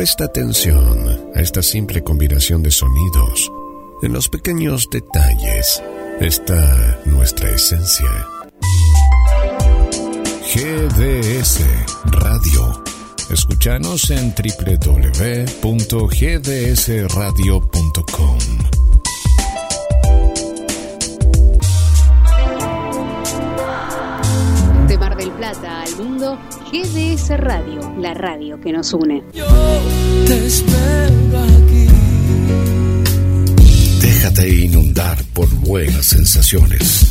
Presta atención a esta simple combinación de sonidos. En los pequeños detalles está nuestra esencia. GDS Radio. Escúchanos en www.gdsradio.com. De Mar del Plata al mundo, GDS Radio, la radio que nos une. Yo te espero aquí. Déjate inundar por buenas sensaciones.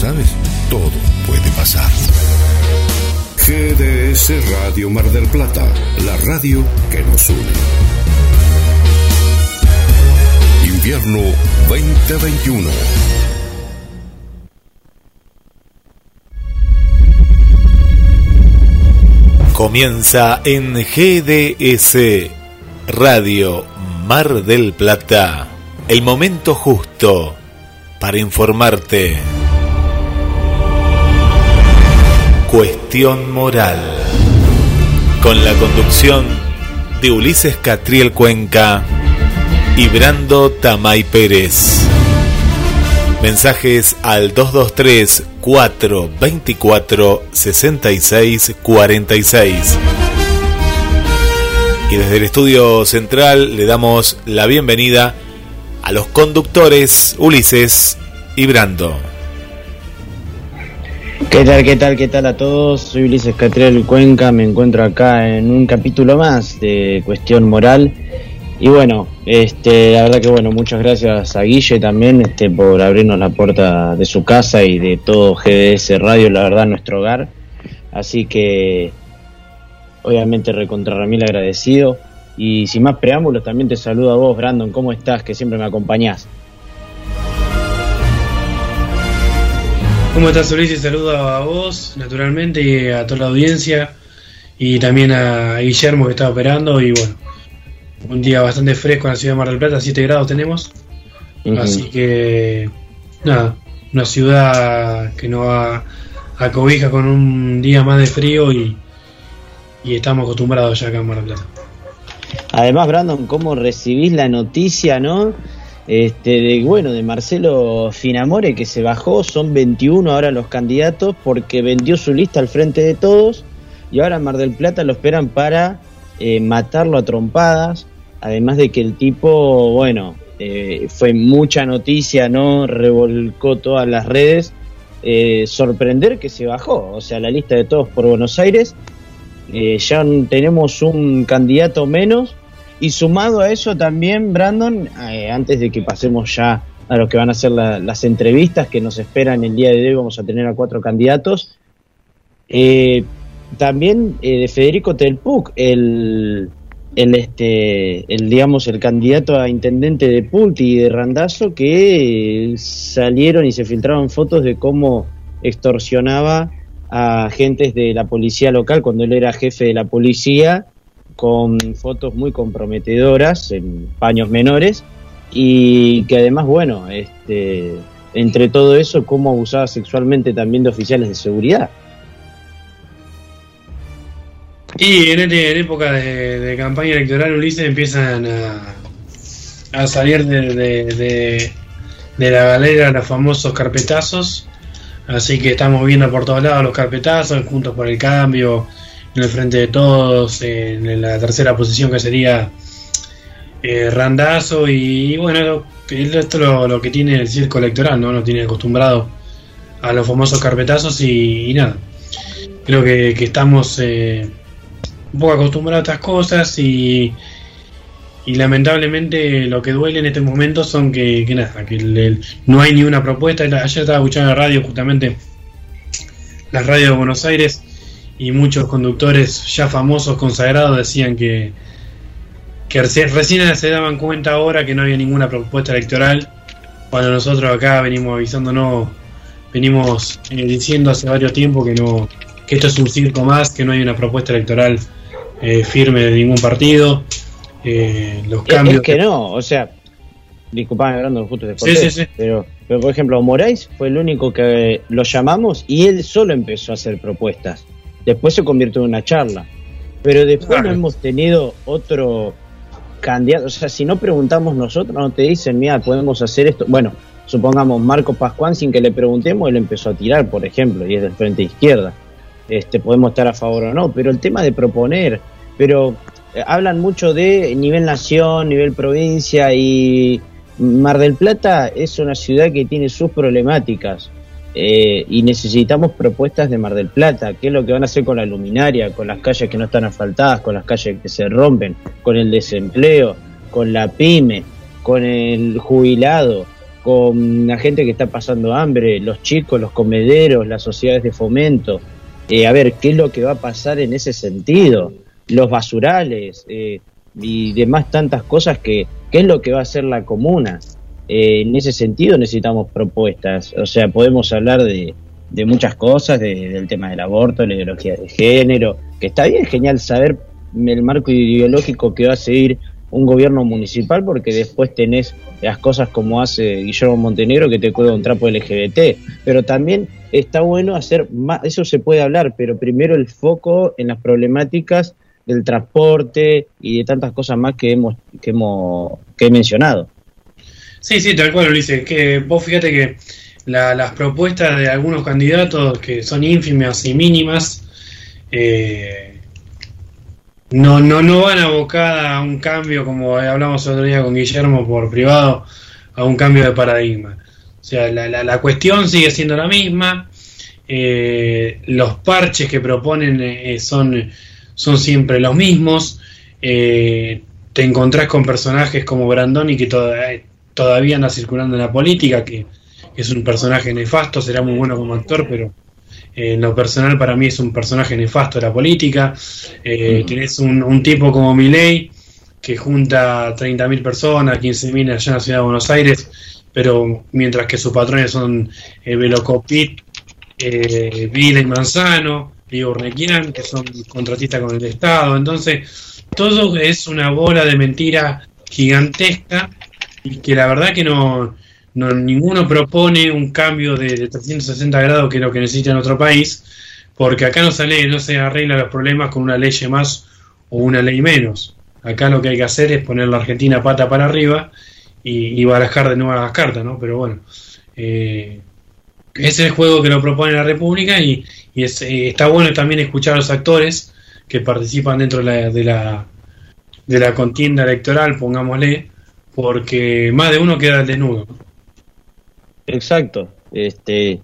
¿Sabes? Todo puede pasar. GDS Radio Mar del Plata, la radio que nos une. Invierno 2021. Comienza en GDS Radio Mar del Plata el momento justo para informarte. Cuestión moral. Con la conducción de Ulises Catriel Cuenca y Brando Tamay Pérez. Mensajes al 223 424 66 46. Y desde el estudio central le damos la bienvenida a los conductores Ulises y Brando. ¿Qué tal, qué tal, qué tal a todos? Soy Ulises Catriel Cuenca, me encuentro acá en un capítulo más de Cuestión Moral. Y bueno, este, la verdad que bueno, muchas gracias a Guille también este, por abrirnos la puerta de su casa y de todo GDS Radio, la verdad, nuestro hogar. Así que, obviamente, recontra Ramil agradecido. Y sin más preámbulos, también te saludo a vos, Brandon, ¿cómo estás? Que siempre me acompañás. ¿Cómo estás, Ulises? Saludo a vos, naturalmente, y a toda la audiencia, y también a Guillermo que está operando, y bueno, un día bastante fresco en la ciudad de Mar del Plata, 7 grados tenemos, así que, nada, una ciudad que nos va a cobija con un día más de frío y, y estamos acostumbrados ya acá en Mar del Plata. Además, Brandon, ¿cómo recibís la noticia, no? Este, de, bueno, de Marcelo Finamore que se bajó, son 21 ahora los candidatos porque vendió su lista al frente de todos y ahora en Mar del Plata lo esperan para eh, matarlo a trompadas, además de que el tipo, bueno, eh, fue mucha noticia, ¿no? Revolcó todas las redes, eh, sorprender que se bajó, o sea, la lista de todos por Buenos Aires eh, ya tenemos un candidato menos y sumado a eso también, Brandon, antes de que pasemos ya a lo que van a ser la- las entrevistas que nos esperan el día de hoy, vamos a tener a cuatro candidatos. También de Federico Telpuc, el, el, este, el, digamos, el candidato a intendente de Pulti y de Randazo, que salieron y se filtraron fotos de cómo extorsionaba a agentes de la policía local cuando él era jefe de la policía con fotos muy comprometedoras en paños menores y que además, bueno, este, entre todo eso, cómo abusaba sexualmente también de oficiales de seguridad. Y en, época de, campaña electoral, Ulises, empiezan a, a salir de, de- la galera los famosos carpetazos. Así que estamos viendo por todos lados los carpetazos, juntos por el cambio, en el frente de todos, en la tercera posición que sería eh, Randazo. Y, bueno, esto es lo, que tiene el circo electoral, ¿no? Nos tiene acostumbrado a los famosos carpetazos y, y nada. Creo que, que estamos eh, un poco acostumbrados a estas cosas y, y lamentablemente lo que duele en este momento son que, que nada, que el- no hay ni una propuesta. Ayer estaba escuchando la radio justamente, la radio de Buenos Aires, y muchos conductores ya famosos, consagrados, decían que, que reci- recién se daban cuenta ahora que no había ninguna propuesta electoral, cuando nosotros acá venimos avisándonos, venimos eh, diciendo hace varios tiempos que no que esto es un circo más, que no hay una propuesta electoral eh, firme de ningún partido. eh, los cambios. Es que no, o sea, disculpame, Brandon, justo te Sí, sí, sí. Pero, pero por ejemplo, Moraes fue el único que lo llamamos y él solo empezó a hacer propuestas. Después se convirtió en una charla. Pero después no hemos tenido otro candidato. O sea, si no preguntamos nosotros, no te dicen, mira, podemos hacer esto. Bueno, supongamos Marco Pascuán, sin que le preguntemos, él empezó a tirar, por ejemplo, y es del frente izquierda. Este, podemos estar a favor o no, pero el tema de proponer, pero eh, hablan mucho de nivel nación, nivel provincia y Mar del Plata es una ciudad que tiene sus problemáticas eh, y necesitamos propuestas de Mar del Plata. ¿Qué es lo que van a hacer con la luminaria, con las calles que no están asfaltadas, con las calles que se rompen, con el desempleo, con la pyme, con el jubilado, con la gente que está pasando hambre, los chicos, los comederos, las sociedades de fomento? Eh, a ver, ¿qué es lo que va a pasar en ese sentido? Los basurales eh, y demás tantas cosas que, ¿qué es lo que va a hacer la comuna? Eh, en ese sentido necesitamos propuestas, o sea, podemos hablar de, de muchas cosas, del tema del aborto, la ideología de género, que está bien, genial saber el marco ideológico que va a seguir un gobierno municipal porque después tenés las cosas como hace Guillermo Montenegro que te cuelga un trapo LGBT, pero también está bueno hacer más, eso se puede hablar, pero primero el foco en las problemáticas del transporte y de tantas cosas más que hemos que hemos que he mencionado. Sí, sí, tal cual, Ulises. Que vos fíjate que las propuestas de algunos candidatos que son ínfimas y mínimas eh, no, no, no van abocada a un cambio, como hablamos el otro día con Guillermo por privado, a un cambio de paradigma. O sea, la, la, cuestión sigue siendo la misma. Eh, los parches que proponen eh, son, son siempre los mismos. te encontrás con personajes como Brandoni que todavía todavía anda circulando en la política, que es un personaje nefasto, será muy bueno como actor, pero eh, en lo personal para mí es un personaje nefasto de la política. Eh, Tienes un, tipo como Milei, que junta 30.000 personas, 15.000 allá en la ciudad de Buenos Aires, pero mientras que sus patrones son eh, Velocopit, eh, Vila y Manzano, y Urnequian, que son contratistas con el Estado. Entonces, todo es una bola de mentira gigantesca y que la verdad que no, ninguno propone un cambio de, 360 grados que es lo que necesita en otro país, porque acá no se, no se arregla los problemas con una ley más o una ley menos. Acá lo que hay que hacer es poner la Argentina pata para arriba y, barajar de nuevo las cartas, ¿no? Pero bueno, eh, ese es el juego que lo propone la República y, y eh, está bueno también escuchar a los actores que participan dentro de la, de la, de la contienda electoral, pongámosle, porque más de uno queda desnudo. Exacto. Este,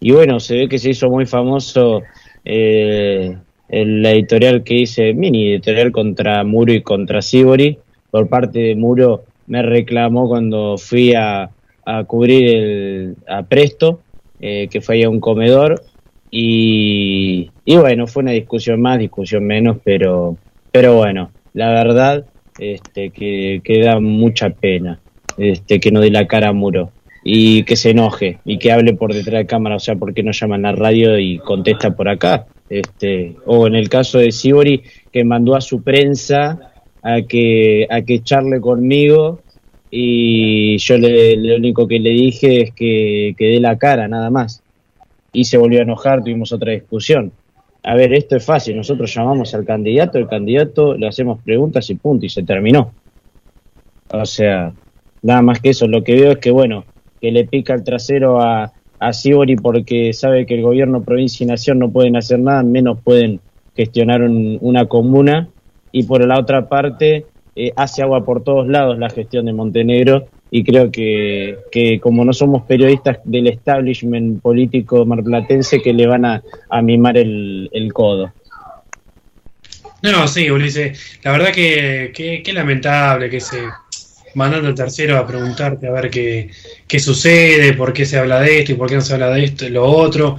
y bueno, se ve que se hizo muy famoso eh, el, editorial que hice, mini editorial contra Muro y contra Sibori. Por parte de Muro me reclamó cuando fui a, a cubrir el, a Presto, eh, que fue a un comedor. Y, y bueno, fue una discusión más, discusión menos, pero, pero bueno, la verdad este, que, que da mucha pena este, que no dé la cara a Muro y que se enoje y que hable por detrás de cámara, o sea, ¿por qué no llaman a radio y contesta por acá? Este, o en el caso de Sibori, que mandó a su prensa a que, a que charle conmigo y yo le, lo único que le dije es que, que dé la cara, nada más. Y se volvió a enojar, tuvimos otra discusión. A ver, esto es fácil, nosotros llamamos al candidato, el candidato le hacemos preguntas y punto, y se terminó. O sea, nada más que eso, lo que veo es que, bueno, que le pica el trasero a, a Sibori porque sabe que el gobierno, provincia y nación no pueden hacer nada, menos pueden gestionar una comuna, y por la otra parte eh, hace agua por todos lados la gestión de Montenegro y creo que, que, como no somos periodistas del establishment político marplatense que le van a, mimar el, codo. No, sí, Ulises, la verdad que, que, lamentable que se mandando al tercero a preguntarte a ver qué, qué sucede, por qué se habla de esto y por qué no se habla de esto y lo otro.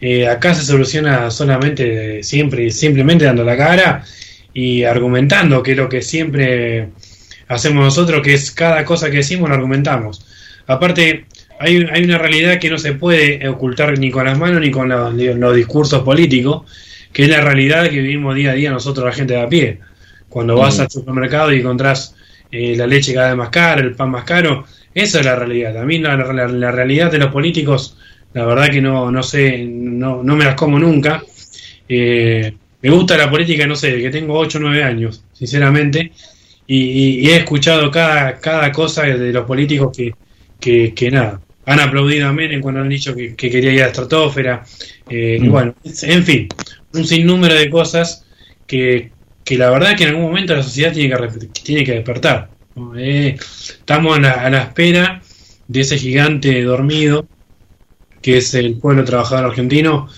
Eh, acá se soluciona solamente siempre y simplemente dando la cara y argumentando, que es lo que siempre hacemos nosotros, que es cada cosa que decimos lo argumentamos. Aparte, hay, hay una realidad que no se puede ocultar ni con las manos ni con los, discursos políticos, que es la realidad que vivimos día a día nosotros, la gente de a pie. Cuando vas al supermercado y encontrás eh, la leche cada vez más cara, el pan más caro, esa es la realidad. A mí la, realidad de los políticos, la verdad que no, no sé, no, no me las como nunca. Eh, me gusta la política, no sé, que tengo 8 o 9 años, sinceramente, y, he escuchado cada, cada cosa de los políticos que, que, nada, han aplaudido a Menem cuando han dicho que, quería ir a la estratosfera, eh, mm. bueno, en fin, un sinnúmero de cosas que, que la verdad que en algún momento la sociedad tiene que, tiene que despertar. Eh, estamos a la, espera de ese gigante dormido que es el pueblo trabajador argentino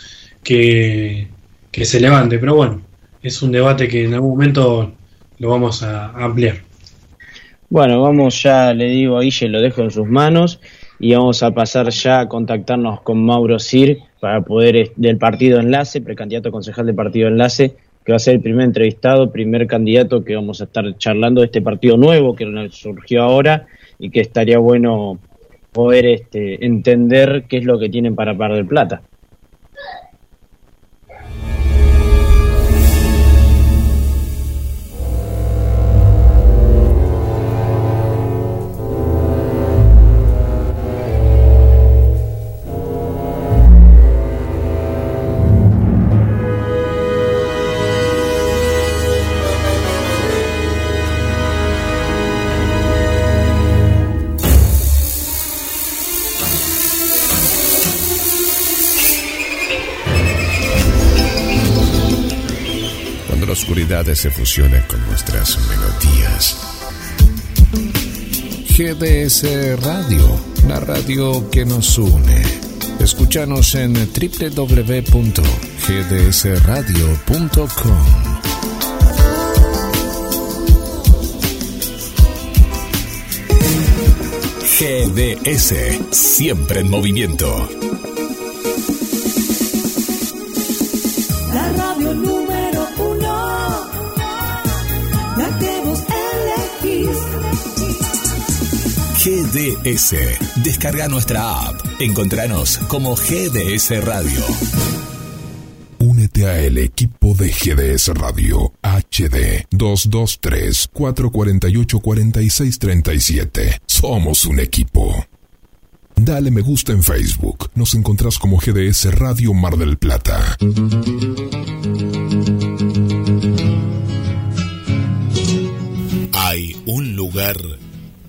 que, se levante. Pero bueno, es un debate que en algún momento lo vamos a, ampliar. Bueno, vamos ya, le digo a Guille, lo dejo en sus manos y vamos a pasar ya a contactarnos con Mauro Sir para poder, del partido enlace, precandidato concejal del partido enlace, que va a ser el primer entrevistado, primer candidato que vamos a estar charlando de este partido nuevo que surgió ahora y que estaría bueno poder este, entender qué es lo que tienen para Par del Plata. Se fusiona con nuestras melodías. GDS Radio, la radio que nos une. Escúchanos en www.gdsradio.com. GDS, siempre en movimiento. GDS. Descarga nuestra app. Encontranos como GDS Radio. Únete a el equipo de GDS Radio HD 223 448 4637. Somos un equipo. Dale me gusta en Facebook. Nos encontrás como GDS Radio Mar del Plata. Hay un lugar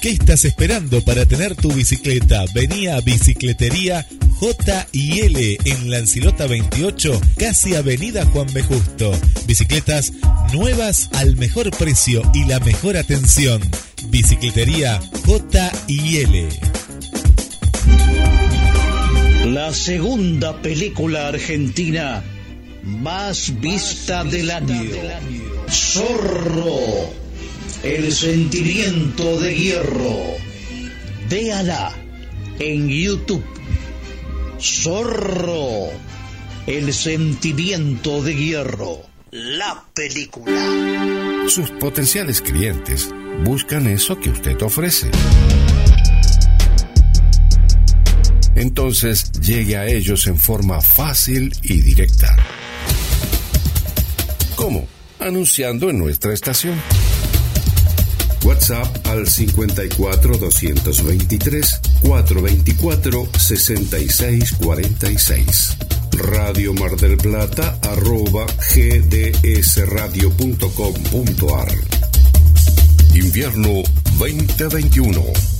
¿Qué estás esperando para tener tu bicicleta? Venía a Bicicletería J y L en Lancilota 28, casi Avenida Juan B. Justo. Bicicletas nuevas al mejor precio y la mejor atención. Bicicletería J y L. La segunda película argentina más vista del año. Zorro. El sentimiento de hierro. Véala en YouTube Zorro, el sentimiento de hierro, la película. Sus potenciales clientes buscan eso que usted ofrece. Entonces llegue a ellos en forma fácil y directa. ¿Cómo? Anunciando en nuestra estación. WhatsApp al 54 223 424 66 46. Radio Mar del Plata arroba gdsradio.com.ar Invierno 2021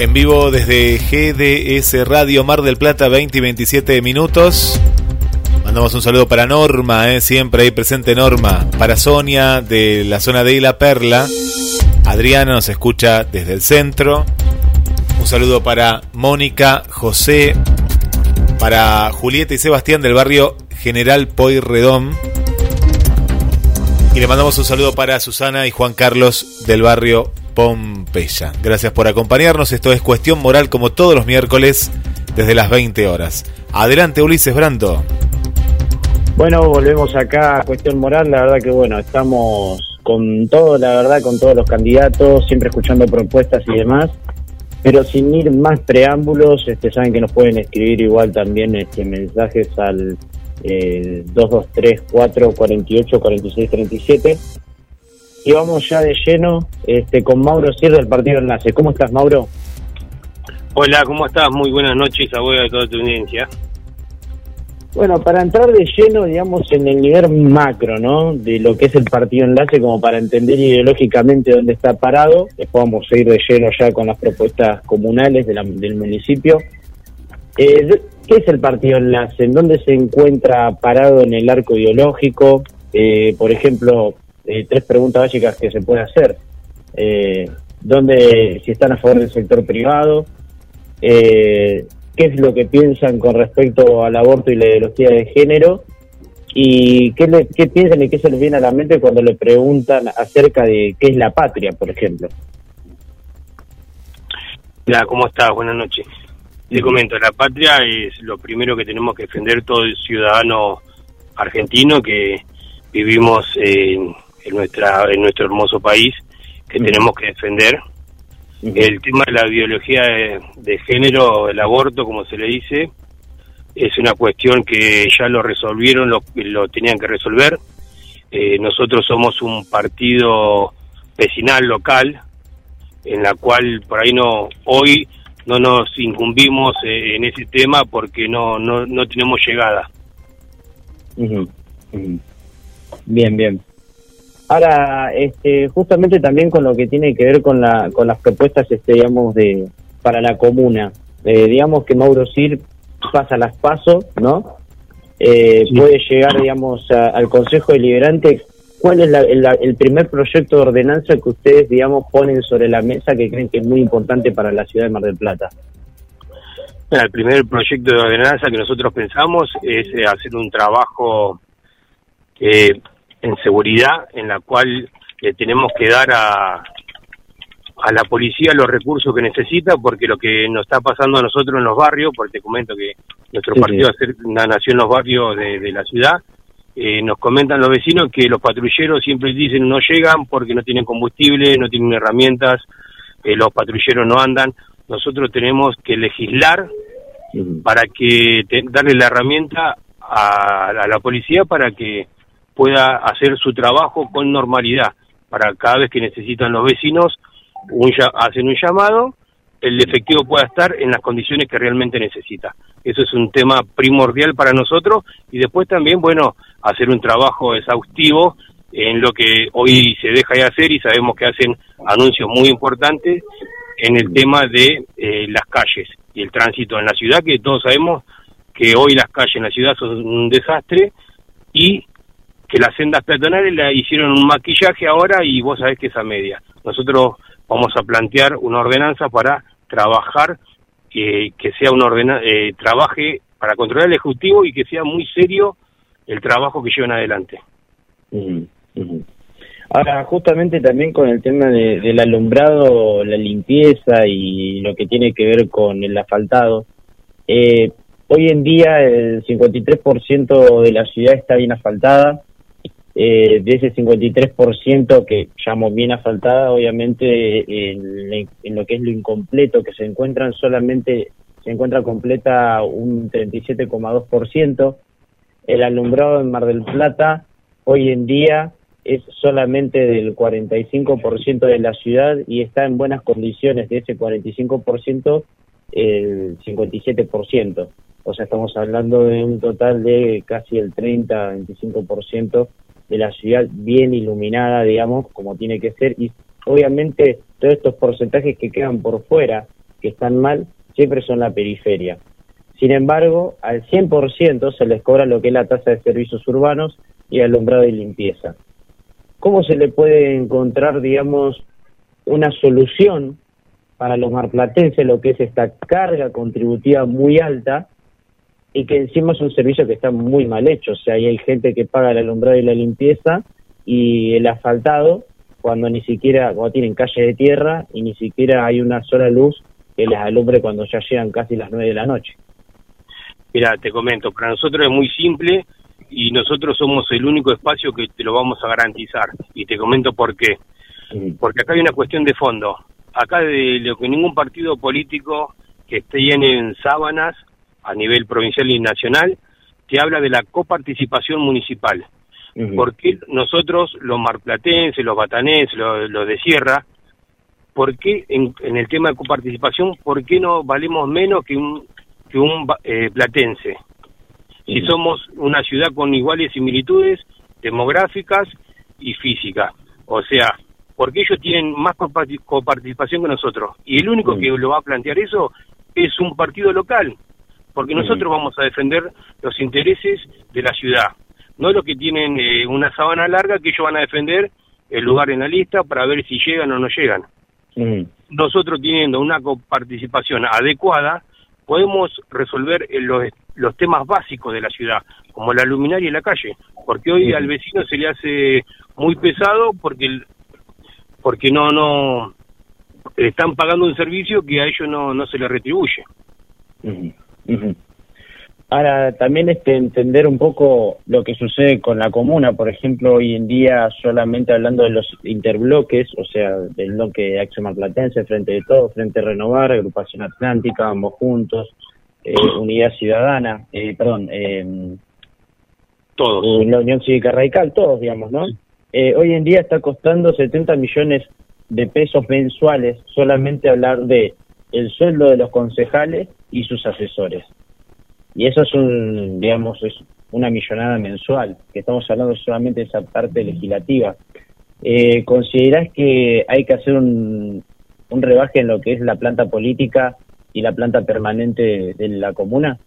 En vivo desde GDS Radio Mar del Plata, 20 y 27 minutos. Mandamos un saludo para Norma, eh, siempre ahí presente Norma. Para Sonia de la zona de La Perla. Adriana nos escucha desde el centro. Un saludo para Mónica, José, para Julieta y Sebastián del barrio General Poirredón. Y le mandamos un saludo para Susana y Juan Carlos del barrio Pompeya. Gracias por acompañarnos. Esto es Cuestión Moral como todos los miércoles desde las 20 horas. Adelante Ulises Brando. Bueno, volvemos acá a Cuestión Moral. La verdad que bueno, estamos con todo, la verdad, con todos los candidatos, siempre escuchando propuestas y demás. Pero sin ir más preámbulos, este, saben que nos pueden escribir igual también este, mensajes al eh, 223 448 46 37 y vamos ya de lleno este, con Mauro Sierra del Partido Enlace. ¿Cómo estás, Mauro? Hola, ¿cómo estás? Muy buenas noches, abuela de toda tu audiencia. Bueno, para entrar de lleno, digamos, en el nivel macro, ¿no? De lo que es el Partido Enlace, como para entender ideológicamente dónde está parado, después vamos a ir de lleno ya con las propuestas comunales de la- del municipio. Eh, ¿Qué es el Partido Enlace? ¿En dónde se encuentra parado en el arco ideológico? Eh, por ejemplo, eh, tres preguntas básicas que se puede hacer. Eh, ¿Dónde, si están a favor del sector privado? Eh, ¿Qué es lo que piensan con respecto al aborto y la ideología de género? ¿Y qué, le- qué piensan y qué se les viene a la mente cuando le preguntan acerca de qué es la patria, por ejemplo? Hola, ¿cómo estás? Buenas noches. Te comento, la patria es lo primero que tenemos que defender todo el ciudadano argentino que vivimos en, en nuestra en nuestro hermoso país, que tenemos que defender. El tema de la biología de, de género, el aborto, como se le dice, es una cuestión que ya lo resolvieron, lo, lo tenían que resolver. Eh, nosotros somos un partido vecinal local, en la cual por ahí no hoy no nos incumbimos eh, en ese tema porque no no, no tenemos llegada. Bien, bien. Ahora, este, justamente también con lo que tiene que ver con, la, con las propuestas, este, digamos, de para la comuna. Eh, digamos que Mauro Sir pasa las pasos, ¿no? Eh, Puede llegar, digamos, a- al Consejo Deliberante. ¿Cuál es la- el, el primer proyecto de ordenanza que ustedes, digamos, ponen sobre la mesa que creen que es muy importante para la ciudad de Mar del Plata? Mira, El primer proyecto de ordenanza que nosotros pensamos es eh, hacer un trabajo eh, en seguridad en la cual le tenemos que dar a, a la policía los recursos que necesita porque lo que nos está pasando a nosotros en los barrios, porque te comento que nuestro Sí, partido sí. nación en los barrios de, de la ciudad, eh, nos comentan los vecinos que los patrulleros siempre dicen no llegan porque no tienen combustible, no tienen herramientas, eh, los patrulleros no andan. Nosotros tenemos que legislar para que te- darle la herramienta a, a la policía para que pueda hacer su trabajo con normalidad, para cada vez que necesitan los vecinos un, hacen un llamado, el efectivo pueda estar en las condiciones que realmente necesita. Eso es un tema primordial para nosotros y después también, bueno, hacer un trabajo exhaustivo en lo que hoy se deja de hacer y sabemos que hacen anuncios muy importantes en el tema de eh, las calles y el tránsito en la ciudad, que todos sabemos que hoy las calles en la ciudad son un desastre y que las sendas peatonales la hicieron un maquillaje ahora y vos sabés que es a media. Nosotros vamos a plantear una ordenanza para trabajar, eh, que sea una ordenanza, eh, trabaje para controlar el Ejecutivo y que sea muy serio el trabajo que llevan adelante. Ahora, justamente también con el tema de- del alumbrado, la limpieza y lo que tiene que ver con el asfaltado, eh, hoy en día el 53% de la ciudad está bien asfaltada. Eh, de ese 53% que llamo bien asfaltada, obviamente en, en lo que es lo incompleto, que se encuentran solamente, se encuentra completa un 37,2%. El alumbrado en Mar del Plata hoy en día es solamente del 45% de la ciudad y está en buenas condiciones de ese 45% el 57%. O sea, estamos hablando de un total de casi el 30-25% de la ciudad bien iluminada, digamos, como tiene que ser. Y obviamente todos estos porcentajes que quedan por fuera, que están mal, siempre son la periferia. Sin embargo, al 100% se les cobra lo que es la tasa de servicios urbanos y alumbrado y limpieza. ¿Cómo se le puede encontrar, digamos, una solución para los marplatenses, lo que es esta carga contributiva muy alta y que encima es un servicio que está muy mal hecho? O sea, ahí hay gente que paga el alumbrado y la limpieza y el asfaltado cuando ni siquiera, cuando tienen calle de tierra y ni siquiera hay una sola luz que les alumbre cuando ya llegan casi las nueve de la noche. Mira, te comento, para nosotros es muy simple y nosotros somos el único espacio que te lo vamos a garantizar. Y te comento por qué. Porque acá hay una cuestión de fondo. Acá de lo que ningún partido político que esté en sábanas a nivel provincial y nacional te habla de la coparticipación municipal. Porque nosotros, los marplatenses, los batanenses, los, los de Sierra, ¿por qué en, en el tema de coparticipación, por qué no valemos menos que un, que un eh, platense? Si somos una ciudad con iguales similitudes demográficas y físicas. O sea, porque ellos tienen más coparti- coparticipación que nosotros. Y el único que lo va a plantear eso es un partido local. Porque nosotros vamos a defender los intereses de la ciudad. No los que tienen eh, una sábana larga que ellos van a defender el lugar en la lista para ver si llegan o no llegan. Nosotros teniendo una coparticipación adecuada, podemos resolver los, los temas básicos de la ciudad, como la luminaria y la calle, porque hoy al vecino se le hace muy pesado porque el- porque no no están pagando un servicio que a ellos no, no se les retribuye. Ahora, también este, entender un poco lo que sucede con la comuna, por ejemplo, hoy en día solamente hablando de los interbloques, o sea, del bloque de Acción Marplatense, Frente de Todos, Frente Renovar, Agrupación Atlántica, Ambos Juntos, eh, Unidad Ciudadana, eh, perdón, eh, todos. la Unión Cívica Radical, todos, digamos, ¿no? Eh, hoy en día está costando 70 millones de pesos mensuales solamente hablar de el sueldo de los concejales y sus asesores. Y eso es un, digamos, es una millonada mensual, que estamos hablando solamente de esa parte legislativa. Eh, ¿Considerás que hay que hacer un, rebaje en lo que es la planta política y la planta permanente de, de la comuna?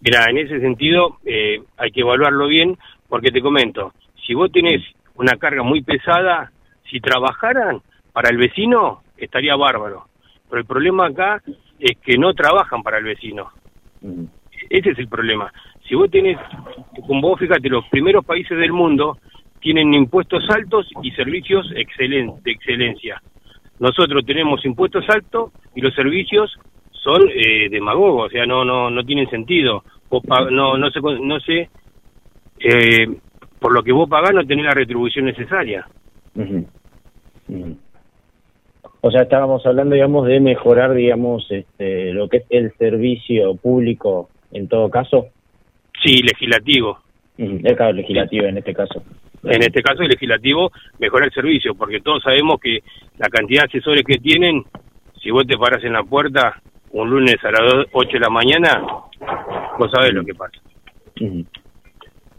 Mira, en ese sentido eh, hay que evaluarlo bien, porque te comento, si vos tenés una carga muy pesada, si trabajaran para el vecino, estaría bárbaro. Pero el problema acá es que no trabajan para el vecino. Ese es el problema. Si vos tenés, como vos fíjate, los primeros países del mundo tienen impuestos altos y servicios excelen- de excelencia. Nosotros tenemos impuestos altos y los servicios son eh, demagogos, o sea, no no no tienen sentido. Vos no no sé no sé eh, por lo que vos pagás no tenés la retribución necesaria. Ujú. O sea, estábamos hablando, digamos, de mejorar, digamos, este, lo que es el servicio público en todo caso. Sí, legislativo. Ujú, El caso legislativo en este caso. En este caso el legislativo mejora el servicio, porque todos sabemos que la cantidad de asesores que tienen, si vos te parás en la puerta un lunes a las 8 de la mañana, vos sabés lo que pasa.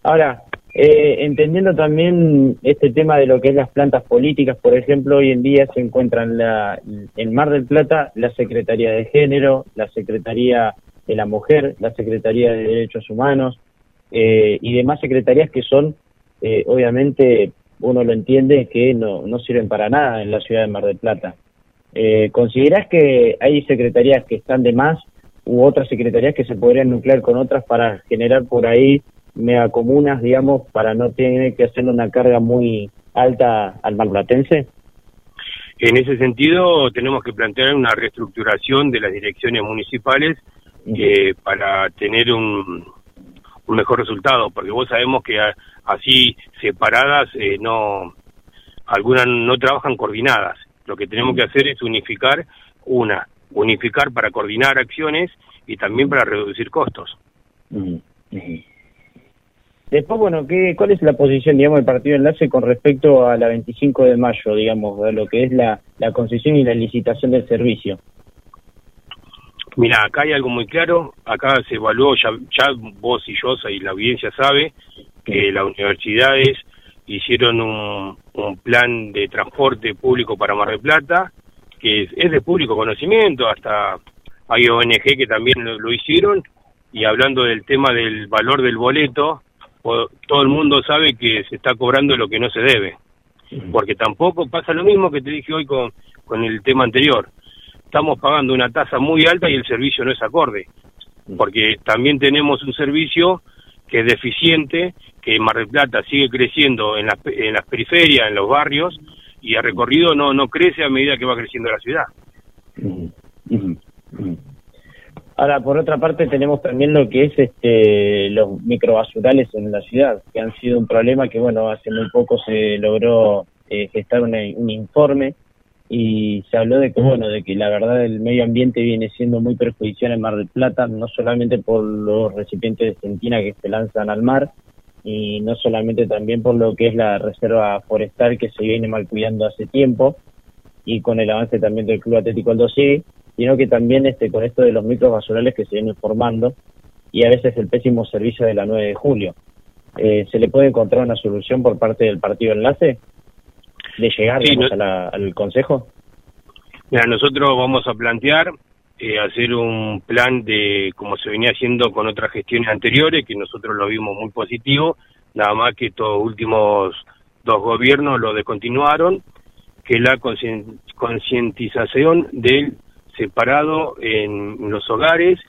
Ahora, eh, entendiendo también este tema de lo que es las plantas políticas, por ejemplo, hoy en día se encuentran la, en Mar del Plata la Secretaría de Género, la Secretaría de la Mujer, la Secretaría de Derechos Humanos eh, y demás secretarías que son, eh, obviamente, uno lo entiende, que no, no sirven para nada en la ciudad de Mar del Plata. Eh, ¿Considerás que hay secretarías que están de más u otras secretarías que se podrían nuclear con otras para generar por ahí megacomunas, digamos, para no tener que hacer una carga muy alta al marplatense? En ese sentido, tenemos que plantear una reestructuración de las direcciones municipales eh, para tener un, un mejor resultado, porque vos sabemos que a- así separadas eh, no algunas no trabajan coordinadas. Lo que tenemos que hacer es unificar una, unificar para coordinar acciones y también para reducir costos. Después, bueno, ¿qué, ¿cuál es la posición, digamos, del Partido Enlace con respecto a la 25 de mayo, digamos, de lo que es la, la concesión y la licitación del servicio? Mira, acá hay algo muy claro, acá se evaluó, ya, ya vos y yo y la audiencia sabe que las universidades hicieron un, un plan de transporte público para Mar del Plata, que es, es de público conocimiento, hasta hay ONG que también lo, lo hicieron, y hablando del tema del valor del boleto, todo el mundo sabe que se está cobrando lo que no se debe, porque tampoco pasa lo mismo que te dije hoy con, con el tema anterior. Estamos pagando una tasa muy alta y el servicio no es acorde, porque también tenemos un servicio que es deficiente, que Mar del Plata sigue creciendo en las, en las periferias, en los barrios, y el recorrido no, no crece a medida que va creciendo la ciudad. Ahora, por otra parte, tenemos también lo que es este, los microbasurales en la ciudad, que han sido un problema que, bueno, hace muy poco se logró eh, gestar un informe y se habló de que, bueno, de que la verdad el medio ambiente viene siendo muy perjudicial en Mar del Plata, no solamente por los recipientes de centina que se lanzan al mar, y no solamente también por lo que es la reserva forestal que se viene mal cuidando hace tiempo, y con el avance también del Club Atlético Aldo Civi, sino que también este con esto de los micros basurales que se vienen formando y a veces el pésimo servicio de la 9 de julio. Eh, ¿Se le puede encontrar una solución por parte del partido Enlace de llegar Sí, digamos, no- a la- al Consejo? Mira, nosotros vamos a plantear eh, hacer un plan de como se venía haciendo con otras gestiones anteriores, que nosotros lo vimos muy positivo, nada más que estos últimos dos gobiernos lo descontinuaron, que la concientización del separado en los hogares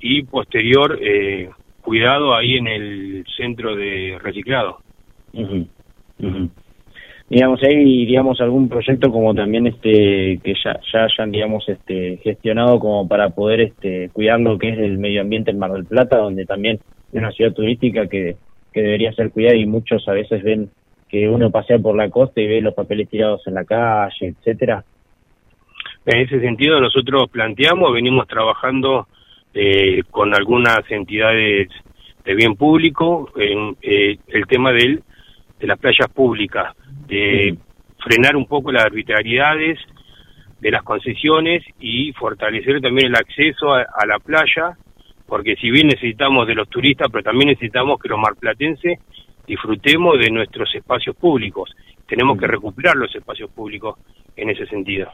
y posterior eh, cuidado ahí en el centro de reciclado. Digamos, hay digamos algún proyecto como también este que ya ya hayan digamos este gestionado como para poder este cuidar lo que es el medio ambiente en Mar del Plata, donde también es una ciudad turística que que debería ser cuidada y muchos a veces ven que uno pasea por la costa y ve los papeles tirados en la calle, etcétera. En ese sentido, nosotros planteamos, venimos trabajando eh, con algunas entidades de bien público en eh, el tema del, de las playas públicas, de frenar un poco las arbitrariedades de las concesiones y fortalecer también el acceso a, a la playa, porque si bien necesitamos de los turistas, pero también necesitamos que los marplatenses disfrutemos de nuestros espacios públicos. Tenemos que recuperar los espacios públicos en ese sentido.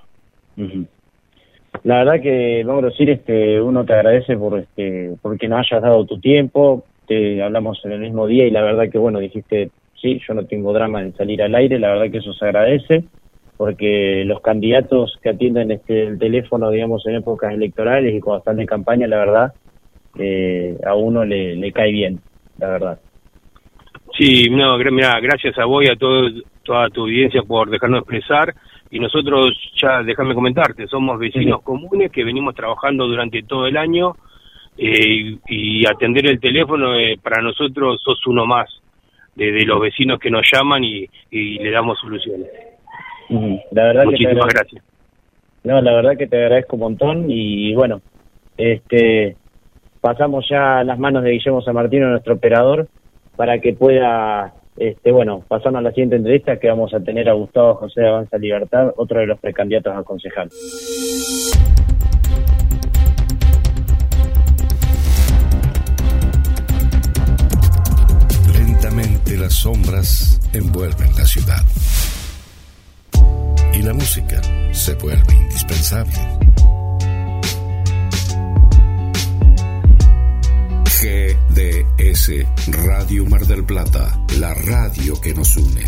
La verdad que, vamos a decir, este, uno te agradece por este, porque nos hayas dado tu tiempo, te hablamos en el mismo día y la verdad que, bueno, dijiste, sí, yo no tengo drama en salir al aire, la verdad que eso se agradece, porque los candidatos que atienden este, el teléfono, digamos, en épocas electorales y cuando están de campaña, la verdad, eh, a uno le, le cae bien, la verdad. Sí, no, mirá, gracias a vos y a todo, toda tu audiencia por dejarnos expresar. Y nosotros, ya déjame comentarte, somos vecinos comunes que venimos trabajando durante todo el año eh, y, y atender el teléfono, eh, para nosotros sos uno más de, de los vecinos que nos llaman y, y le damos soluciones. La verdad Muchísimas gracias. No, la verdad que te agradezco un montón y bueno, este pasamos ya a las manos de Guillermo San Martino, nuestro operador, para que pueda, este, bueno, pasando a la siguiente entrevista que vamos a tener a Gustavo José de Avanza Libertad, otro de los precandidatos a concejal. Lentamente las sombras envuelven la ciudad y la música se vuelve indispensable. GDS Radio Mar del Plata, la radio que nos une.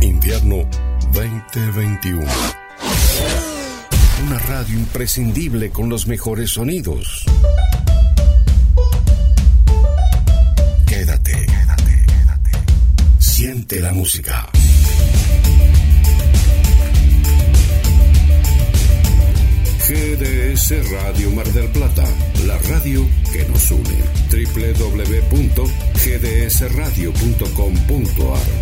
Invierno 2021. Una radio imprescindible con los mejores sonidos. Quédate, quédate, quédate. Siente la música. GDS Radio Mar del Plata, la radio que nos une. www.gdsradio.com.ar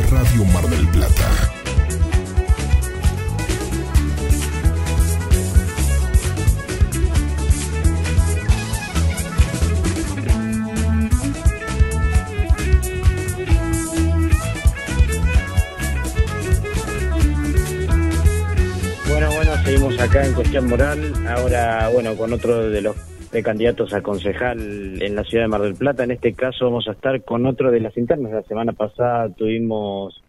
Radio Mar del Plata. Bueno, bueno, seguimos acá en Cuestión Moral. Ahora, bueno, con otro de los precandidatos a concejal en la ciudad de Mar del Plata. En este caso vamos a estar con otro de las internas. La semana pasada tuvimos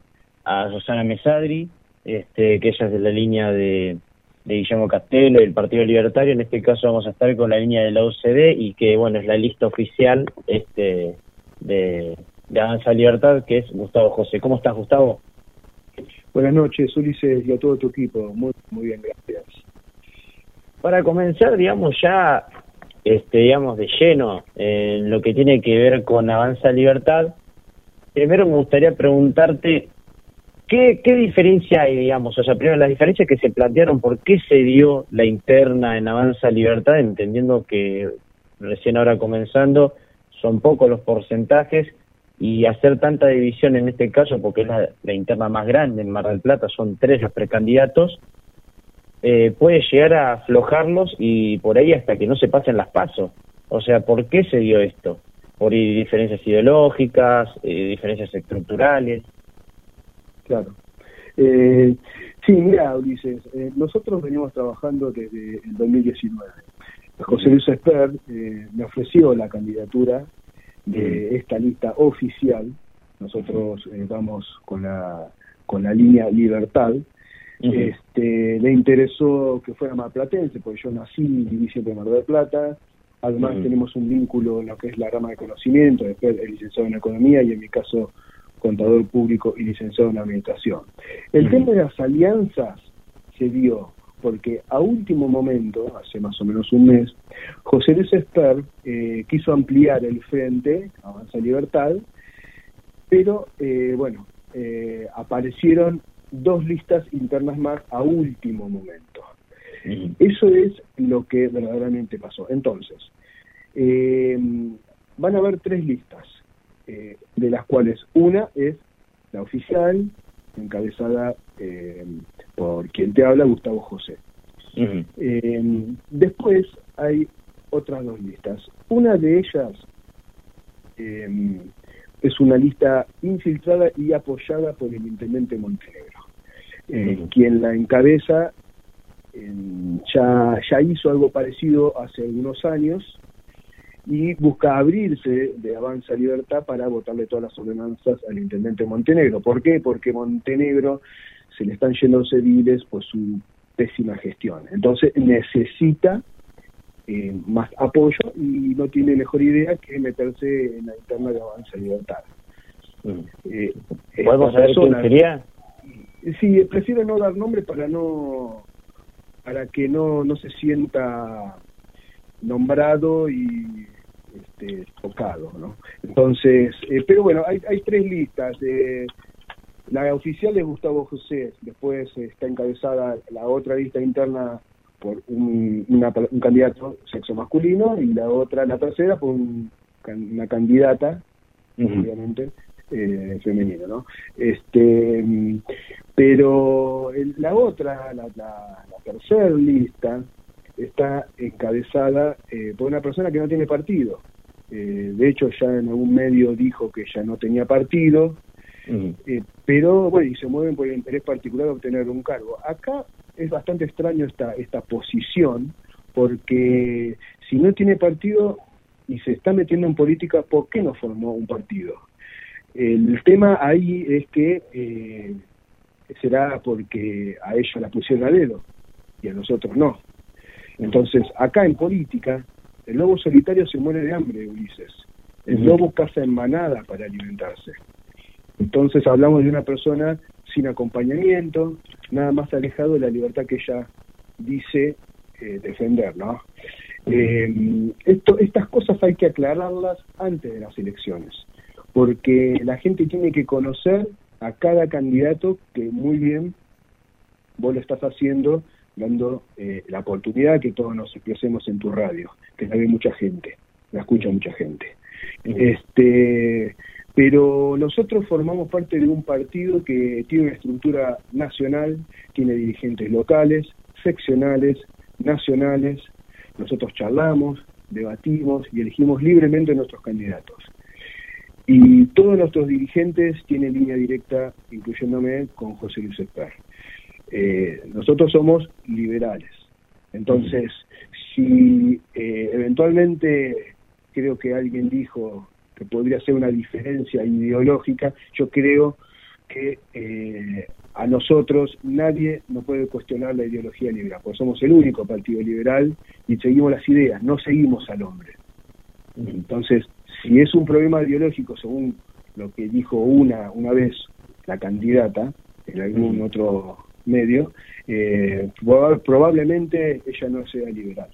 a Susana Mesadri, este, que ella es de la línea de, de Guillermo Castelo y el Partido Libertario. En este caso vamos a estar con la línea de la UCD y que, bueno, es la lista oficial este, de, de Avanza Libertad, que es Gustavo José. ¿Cómo estás, Gustavo? Buenas noches, Ulises, y a todo tu equipo. Muy, muy bien, gracias. Para comenzar, digamos, ya, este, digamos, de lleno en lo que tiene que ver con Avanza Libertad, primero me gustaría preguntarte, ¿qué, qué diferencia hay, digamos? O sea, primero, las diferencias que se plantearon, ¿por qué se dio la interna en Avanza Libertad? Entendiendo que recién ahora comenzando, son pocos los porcentajes, y hacer tanta división en este caso, porque es la, la interna más grande en Mar del Plata, son tres los precandidatos, eh, puede llegar a aflojarlos y por ahí hasta que no se pasen las pasos. O sea, ¿por qué se dio esto? ¿Por diferencias ideológicas, eh, diferencias estructurales? Claro. Eh, sí, mira, Ulises, eh, nosotros venimos trabajando desde el 2019. José Luis Esper eh, me ofreció la candidatura de esta lista oficial. Nosotros eh, vamos con la, con la línea Libertad. Este, le interesó que fuera marplatense, porque yo nací y viví siempre en Mar del Plata. Además, tenemos un vínculo en lo que es la rama de conocimiento, después el licenciado en Economía y en mi caso, contador público y licenciado en Administración. El tema de las alianzas se dio porque a último momento, hace más o menos un mes, José Luis Esper eh, quiso ampliar el frente, Avanza Libertad, pero eh, bueno, eh, aparecieron dos listas internas más a último momento. Eso es lo que verdaderamente pasó. Entonces, eh, van a haber tres listas, eh, de las cuales una es la oficial, encabezada eh, por quien te habla, Gustavo José. Eh, después hay otras dos listas. Una de ellas eh, es una lista infiltrada y apoyada por el intendente Montenegro. Eh, Quien la encabeza eh, ya, ya hizo algo parecido hace algunos años y busca abrirse de Avanza Libertad para votarle todas las ordenanzas al intendente Montenegro. ¿Por qué? Porque Montenegro se le están yendo ediles por su pésima gestión. Entonces necesita eh, más apoyo y no tiene mejor idea que meterse en la interna de Avanza Libertad. Eh, ¿Podemos esta saber quién persona- sería? Sí, prefiero no dar nombre para no para que no, no se sienta nombrado y este, tocado, ¿no? Entonces, eh, pero bueno, hay, hay tres listas. Eh, la oficial es Gustavo José, después está encabezada la otra lista interna por un, una- un candidato sexo masculino y la otra, la tercera, por un una candidata, obviamente, eh, femenino, ¿no? Este, pero el- la otra, la, la, la tercera lista, está encabezada eh, por una persona que no tiene partido. Eh, de hecho, ya en algún medio dijo que ya no tenía partido, eh, pero bueno, y se mueven por el interés particular de obtener un cargo. Acá es bastante extraño esta, esta posición, porque si no tiene partido y se está metiendo en política, ¿por qué no formó un partido? El tema ahí es que eh, será porque a ellos la pusieron a dedo y a nosotros no. Entonces, acá en política, el lobo solitario se muere de hambre, Ulises. El lobo caza en manada para alimentarse. Entonces hablamos de una persona sin acompañamiento, nada más alejado de la libertad que ella dice eh, defender, ¿no? Eh, esto, estas cosas hay que aclararlas antes de las elecciones, porque la gente tiene que conocer a cada candidato que muy bien vos lo estás haciendo, dando eh, la oportunidad que todos nos expresemos en tu radio, que la ve mucha gente, la escucha mucha gente. Este, pero nosotros formamos parte de un partido que tiene una estructura nacional, tiene dirigentes locales, seccionales, nacionales. Nosotros charlamos, debatimos y elegimos libremente nuestros candidatos. Y todos nuestros dirigentes tienen línea directa, incluyéndome, con José Luis Esper. Eh, nosotros somos liberales. Entonces, si eh, eventualmente creo que alguien dijo que podría ser una diferencia ideológica, yo creo que eh, a nosotros nadie nos puede cuestionar la ideología liberal, porque somos el único partido liberal y seguimos las ideas, no seguimos al hombre. Entonces, si es un problema ideológico, según lo que dijo una, una vez la candidata en algún otro medio, eh, proba- probablemente ella no sea liberal.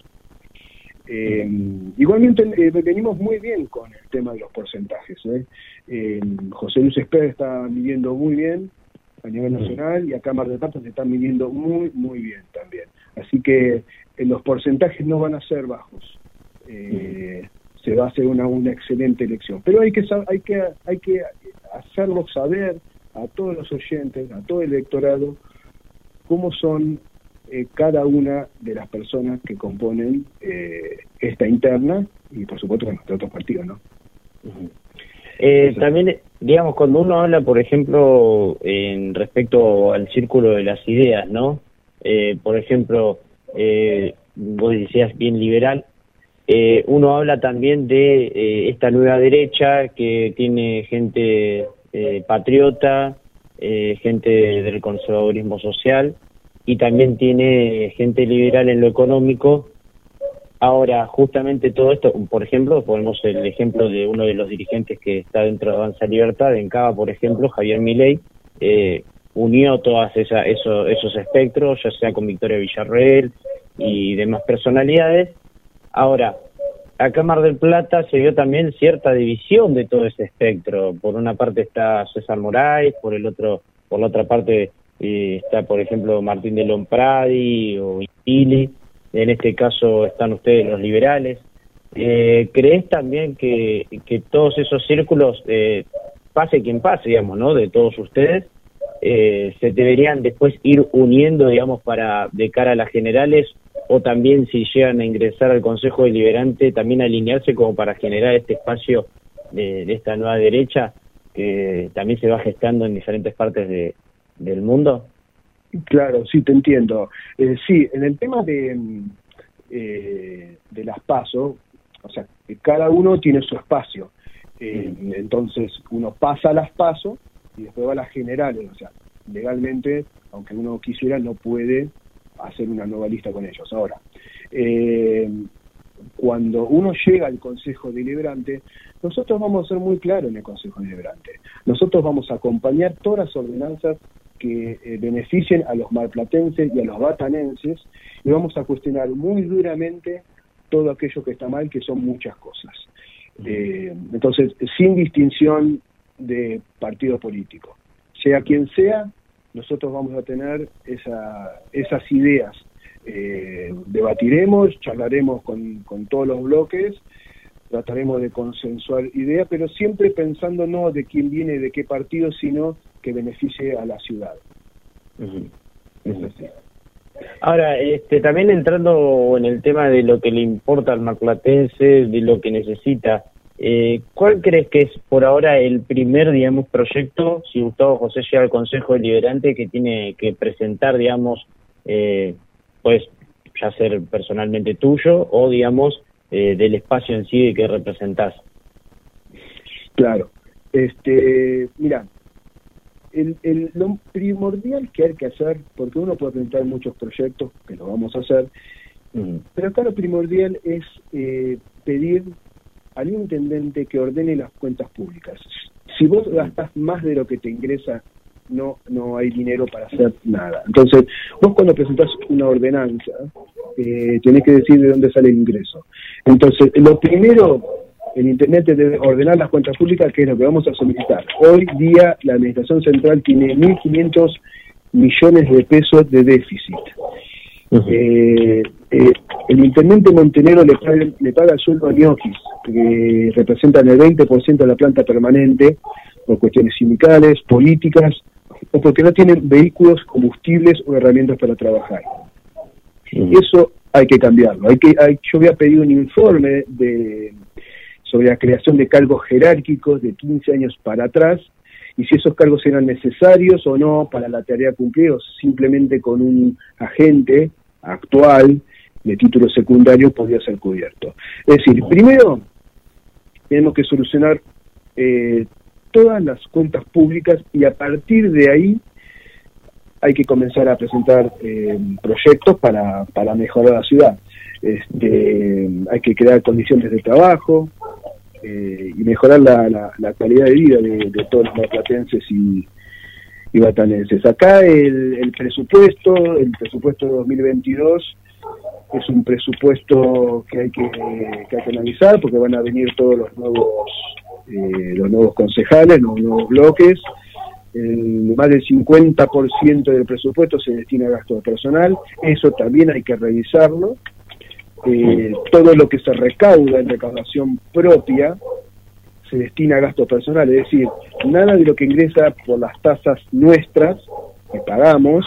Eh, igualmente eh, venimos muy bien con el tema de los porcentajes. ¿eh? Eh, José Luis Esper está midiendo muy bien a nivel nacional y acá Mar del Plata se están midiendo muy, muy bien también. Así que los porcentajes no van a ser bajos. Eh, se va a hacer una, una excelente elección. Pero hay que, hay, que, hay que hacerlo saber a todos los oyentes, a todo el electorado, cómo son eh, cada una de las personas que componen eh, esta interna y por supuesto bueno, de otros partidos, ¿no? Eh, también, digamos, cuando uno habla, por ejemplo, en respecto al círculo de las ideas, ¿no? Eh, por ejemplo, eh, vos decías bien liberal, eh, uno habla también de eh, esta nueva derecha que tiene gente eh, patriota, eh, gente del conservadurismo social y también tiene gente liberal en lo económico Ahora, justamente todo esto, por ejemplo, ponemos el ejemplo de uno de los dirigentes que está dentro de Avanza Libertad, en Cava, por ejemplo, Javier Milei, unió todos esa, eso- esos espectros, ya sea con Victoria Villarreal y demás personalidades. Ahora, acá en Mar del Plata se vio también cierta división de todo ese espectro. Por una parte está César Moraes, por el otro, por la otra parte eh, está, por ejemplo, Martín de Lompradi o Pili. En este caso están ustedes los liberales. Eh, ¿Crees también que, que todos esos círculos, eh, pase quien pase, digamos, ¿no? De todos ustedes, eh, se deberían después ir uniendo, digamos, para de cara a las generales o también si llegan a ingresar al Consejo Deliberante, también alinearse como para generar este espacio de, esta nueva derecha que también se va gestando en diferentes partes de, del mundo? Claro, sí, te entiendo. Eh, sí, en el tema de, eh, de las pasos, o sea, cada uno tiene su espacio. Eh, Entonces, uno pasa las pasos y después va a las generales. O sea, legalmente, aunque uno quisiera, no puede hacer una nueva lista con ellos. Ahora, eh, cuando uno llega al Consejo Deliberante, nosotros vamos a ser muy claros en el Consejo Deliberante. Nosotros vamos a acompañar todas las ordenanzas que eh, beneficien a los marplatenses y a los batanenses y vamos a cuestionar muy duramente todo aquello que está mal, que son muchas cosas. Eh, entonces, sin distinción de partido político, sea quien sea, nosotros vamos a tener esa, esas ideas. Eh, debatiremos, charlaremos con, con todos los bloques, trataremos de consensuar ideas, pero siempre pensando no de quién viene, de qué partido, sino que beneficie a la ciudad. Ahora, este, también entrando en el tema de lo que le importa al marplatense, de lo que necesita, eh, ¿cuál crees que es por ahora el primer, digamos, proyecto, si Gustavo José llega al Consejo Deliberante, que tiene que presentar, digamos, eh, pues ya ser personalmente tuyo o, digamos, eh, del espacio en sí que representás? Claro. Este, mira, el, el, lo primordial que hay que hacer, porque uno puede presentar muchos proyectos, que lo vamos a hacer, pero acá lo primordial es eh, pedir al intendente que ordene las cuentas públicas. Si vos gastas más de lo que te ingresa, no no hay dinero para hacer nada. Entonces, vos cuando presentás una ordenanza, eh, tenés que decir de dónde sale el ingreso. Entonces, lo primero el intendente debe ordenar las cuentas públicas, que es lo que vamos a solicitar. Hoy día la Administración Central tiene 1.500 millones de pesos de déficit. Eh, eh, el intendente Montenegro le paga, le paga el sueldo a Ñoquis, que representan el 20% de la planta permanente, por cuestiones sindicales, políticas, o porque no tienen vehículos, combustibles o herramientas para trabajar. Eso hay que cambiarlo. Hay que, hay, yo había pedido un informe de sobre la creación de cargos jerárquicos de 15 años para atrás y si esos cargos eran necesarios o no para la tarea cumplida o simplemente con un agente actual de título secundario podía ser cubierto. Es decir, primero tenemos que solucionar eh, todas las cuentas públicas y a partir de ahí hay que comenzar a presentar eh, proyectos para, para mejorar la ciudad. Este, hay que crear condiciones de trabajo eh, y mejorar la, la, la, calidad de vida de, de todos los marplatenses y, y batanenses. Acá el, el presupuesto, el presupuesto de 2022 es un presupuesto que hay que, que hay que analizar porque van a venir todos los nuevos eh, los nuevos concejales, los nuevos bloques. El, más del 50% del presupuesto se destina a gasto personal, eso también hay que revisarlo. Eh, todo lo que se recauda en recaudación propia se destina a gasto personal, es decir, nada de lo que ingresa por las tasas nuestras que pagamos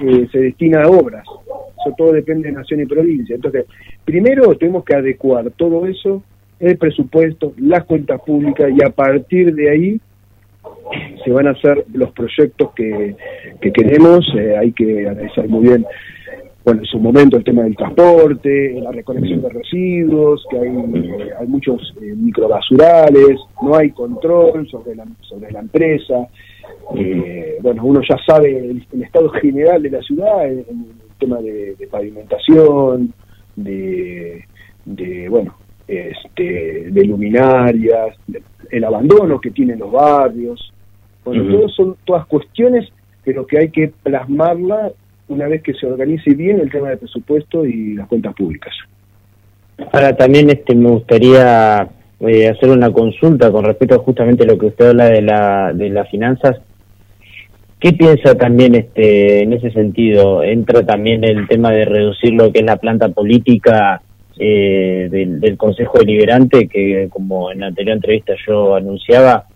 eh, se destina a obras. Eso todo depende de nación y provincia. Entonces, primero tenemos que adecuar todo eso, el presupuesto, las cuentas públicas y a partir de ahí se van a hacer los proyectos que, que queremos. Eh, hay que analizar muy bien bueno, en su momento el tema del transporte, la recolección de residuos, que hay, eh, hay muchos eh, microbasurales, no hay control sobre la, sobre la empresa. Eh, bueno, uno ya sabe el, el, estado general de la ciudad, en, en el tema de, de pavimentación, de, de, bueno, este, de luminarias, de, el abandono que tienen los barrios. Bueno, uh -huh. son todas cuestiones, pero que hay que plasmarla una vez que se organice bien el tema del presupuesto y las cuentas públicas. Ahora también este me gustaría eh, hacer una consulta con respecto a justamente lo que usted habla de la de las finanzas. ¿Qué piensa también este en ese sentido? Entra también el tema de reducir lo que es la planta política eh, del Consejo Deliberante, que como en la anterior entrevista yo anunciaba,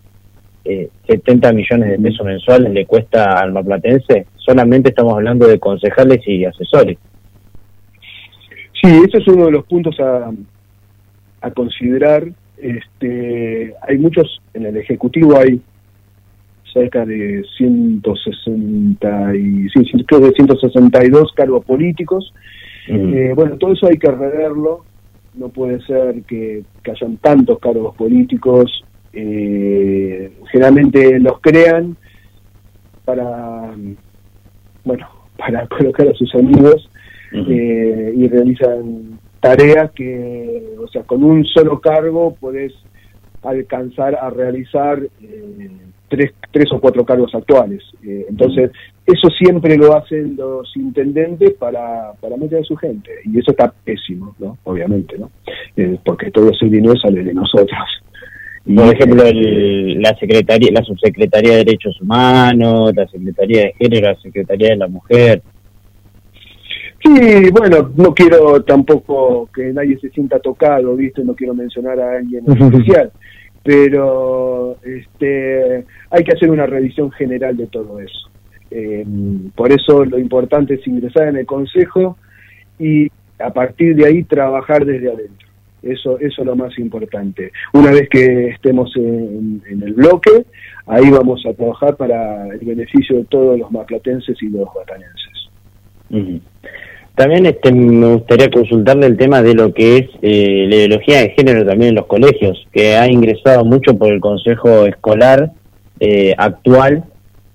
eh, 70 millones de pesos mensuales le cuesta al maplatense, solamente estamos hablando de concejales y asesores. Sí, ese es uno de los puntos a, a considerar. Este, hay muchos, en el Ejecutivo hay cerca de 160 y, sí, creo de 162 cargos políticos. Mm. Eh, bueno, todo eso hay que reverlo. No puede ser que, que hayan tantos cargos políticos eh, generalmente los crean para bueno para colocar a sus amigos uh -huh. eh, y realizan tareas que o sea con un solo cargo puedes alcanzar a realizar eh, tres, tres o cuatro cargos actuales. Eh, entonces, eso siempre lo hacen los intendentes para, para meter a su gente, y eso está pésimo, ¿no? Obviamente, ¿no? Eh, porque todo ese dinero sale de nosotros. Por ejemplo, el- la secretaría, la subsecretaría de Derechos Humanos, la Secretaría de Género, la Secretaría de la Mujer. Sí, bueno, no quiero tampoco que nadie se sienta tocado, ¿viste? No quiero mencionar a alguien en especial, pero este, hay que hacer una revisión general de todo eso. Eh, por eso lo importante es ingresar en el Consejo y a partir de ahí trabajar desde adentro. Eso, eso es lo más importante. Una vez que estemos en, el bloque, ahí vamos a trabajar para el beneficio de todos los maplatenses y los batanenses. Ujú. También este, me gustaría consultarle el tema de lo que es eh, la ideología de género también en los colegios, que ha ingresado mucho por el Consejo Escolar eh, actual.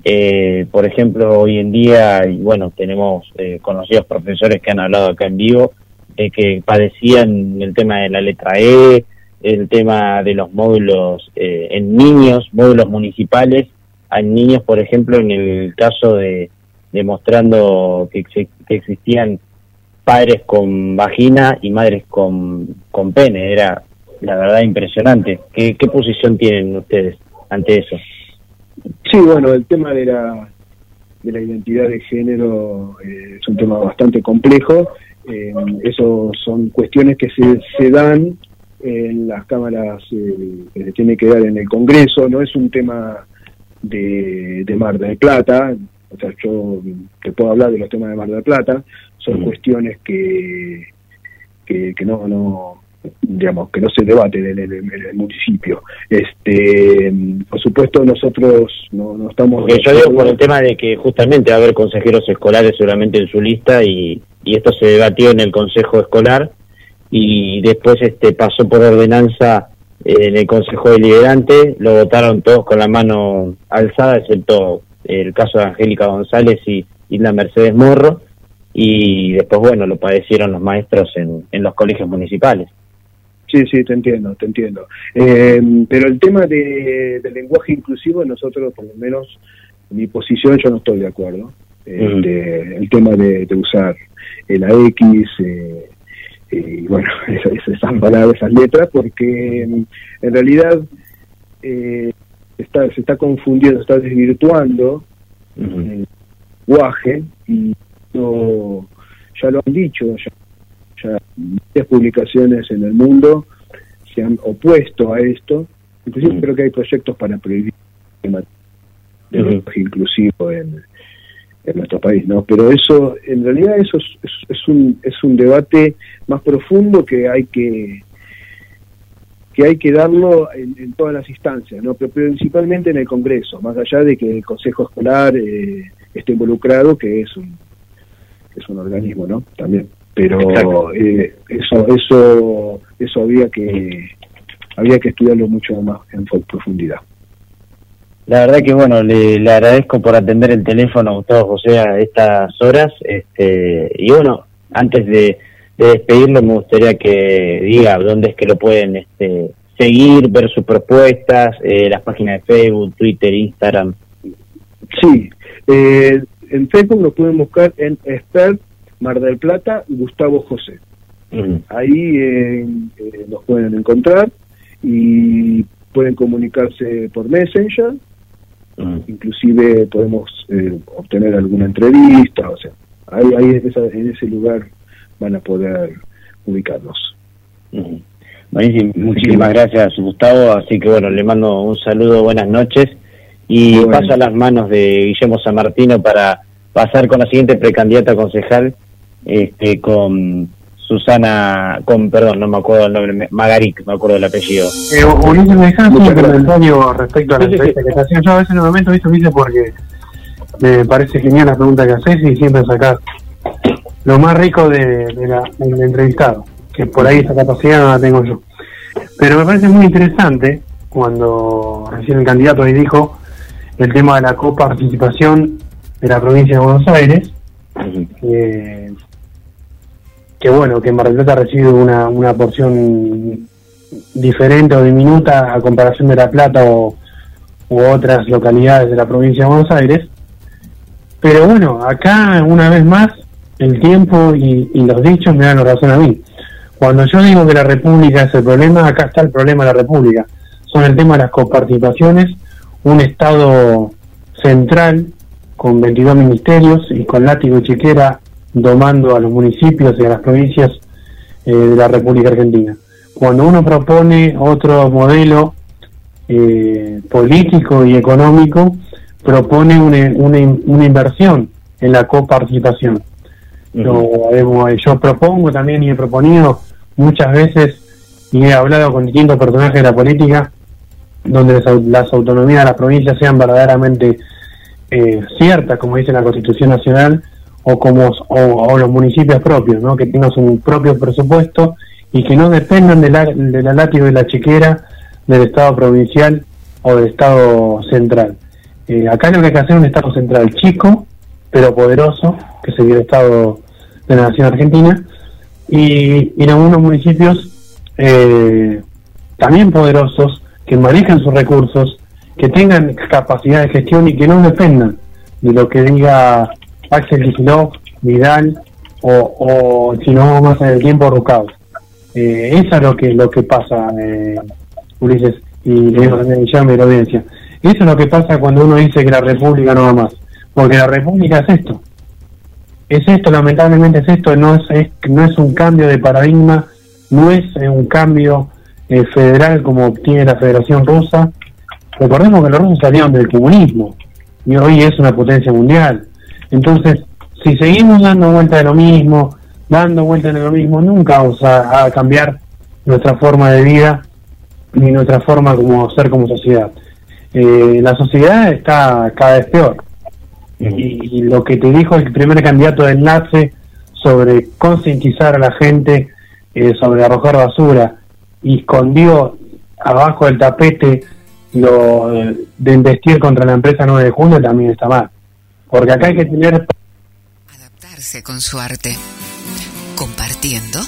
Eh, por ejemplo, hoy en día, y bueno, tenemos eh, conocidos profesores que han hablado acá en vivo, eh, que padecían el tema de la letra E, el tema de los módulos eh, en niños, módulos municipales, hay niños, por ejemplo, en el caso de demostrando que existían padres con vagina y madres con, con pene. Era, la verdad, impresionante. ¿Qué, ¿Qué posición tienen ustedes ante eso? Sí, bueno, el tema de la, de la identidad de género eh, es un tema bastante complejo. Eh, eso son cuestiones que se, se dan en las cámaras eh, que se tiene que dar en el Congreso. No es un tema de, de Mar del Plata. O sea, yo te puedo hablar de los temas de Mar del Plata. Son cuestiones que, que, que no, no, digamos, que no se debaten en el, en el municipio. Este, por supuesto, nosotros no, no estamos. Yo digo por el tema de que justamente va a haber consejeros escolares seguramente en su lista y, y esto se debatió en el consejo escolar y después este pasó por ordenanza eh, en el consejo deliberante, lo votaron todos con la mano alzada, excepto el caso de Angélica González y, y la Mercedes Morro, y después, bueno, lo padecieron los maestros en, en los colegios municipales. Sí, sí, te entiendo, te entiendo. Eh, pero el tema de, del lenguaje inclusivo, nosotros, por lo menos, mi posición, yo no estoy de acuerdo. Este, El tema de, de usar la X, eh, y bueno, esas, esas palabras, esas letras, porque mm, en realidad eh, está, se está confundiendo, está desvirtuando el lenguaje y no, ya lo han dicho, ya ya varias publicaciones en el mundo se han opuesto a esto. Inclusive creo que hay proyectos para prohibir el lenguaje inclusivo en, en nuestro país, ¿no? Pero eso, en realidad, eso es, es- es un es un debate más profundo que hay que que hay que darlo en, en todas las instancias, ¿no? Pero principalmente en el Congreso, más allá de que el Consejo Escolar eh, esté involucrado, que es un es un organismo, ¿no? También. Pero eh, eso eso eso había que había que estudiarlo mucho más en profundidad. La verdad que bueno, le, le agradezco por atender el teléfono a Gustavo José a estas horas. Este, y bueno, antes de, de despedirlo, me gustaría que diga dónde es que lo pueden este, seguir, ver sus propuestas, eh, las páginas de Facebook, Twitter, Instagram. Sí, eh, en Facebook nos pueden buscar en Expert Mar del Plata Gustavo José. Ahí eh, eh, nos pueden encontrar y pueden comunicarse por Messenger. Inclusive podemos eh, obtener alguna entrevista, o sea, ahí, ahí en, esa- en ese lugar van a poder ubicarnos. Buenísimo, muchísimas gracias Gustavo, así que bueno, le mando un saludo, buenas noches. Y Bueno. paso a las manos de Guillermo San Martino para pasar con la siguiente precandidata a concejal, este, con Susana, con, perdón, no me acuerdo el nombre, Magaric, me acuerdo del apellido. Eh, Ulises, me dejas un comentario respecto a la Sí, entrevista sí. que te hacían. Yo a veces en el momento, viste, Ulises, porque me parece genial la pregunta que haces y siempre sacás lo más rico de, de la, del entrevistado, que por ahí esa capacidad no la tengo yo. Pero me parece muy interesante cuando recién el candidato ahí dijo el tema de la coparticipación de la provincia de Buenos Aires, que, que bueno, que Mar del Plata recibe una, una porción diferente o diminuta a comparación de La Plata o, otras localidades de la provincia de Buenos Aires. Pero bueno, acá una vez más el tiempo y, y los dichos me dan la razón a mí. Cuando yo digo que la República es el problema, acá está el problema de la República. Son el tema de las coparticipaciones, un Estado central con 22 ministerios y con látigo y chiquera domando a los municipios y a las provincias eh, de la República Argentina. Cuando uno propone otro modelo eh, político y económico, propone una, una, una inversión en la coparticipación. Hemos- yo propongo también y he proponido muchas veces y he hablado con distintos personajes de la política donde las, las autonomías de las provincias sean verdaderamente eh, ciertas, como dice la Constitución Nacional, o como o, los municipios propios, ¿no? que tengan su propio presupuesto y que no dependan de la, de la látigo y la chiquera del Estado provincial o del Estado central. Eh, acá lo que hay que hacer es un Estado central chico, pero poderoso, que sería el Estado de la Nación Argentina, y, y en algunos municipios eh, también poderosos, que manejan sus recursos, que tengan capacidad de gestión y que no dependan de lo que diga Axel Kicillof, Vidal o, o si no más en el tiempo Rucao. Eh, eso es lo que lo que pasa, eh, Ulises, y le digo también a Guillermo y la audiencia. Eso es lo que pasa cuando uno dice que la República no va más. Porque la República es esto. Es esto, lamentablemente es esto, no es, es- no es un cambio de paradigma, no es eh, un cambio eh, federal como tiene la Federación Rusa. Recordemos que los rusos salieron del comunismo y hoy es una potencia mundial. Entonces, si seguimos dando vuelta de lo mismo, dando vuelta de lo mismo, nunca vamos a, a cambiar nuestra forma de vida ni nuestra forma como ser como sociedad. Eh, la sociedad está cada vez peor. Y, y lo que te dijo el primer candidato de enlace sobre concientizar a la gente eh, sobre arrojar basura y escondió abajo del tapete lo eh, de investir contra la empresa 9 de junio también está mal. Porque acá hay que tener Adaptarse con su arte, compartiendo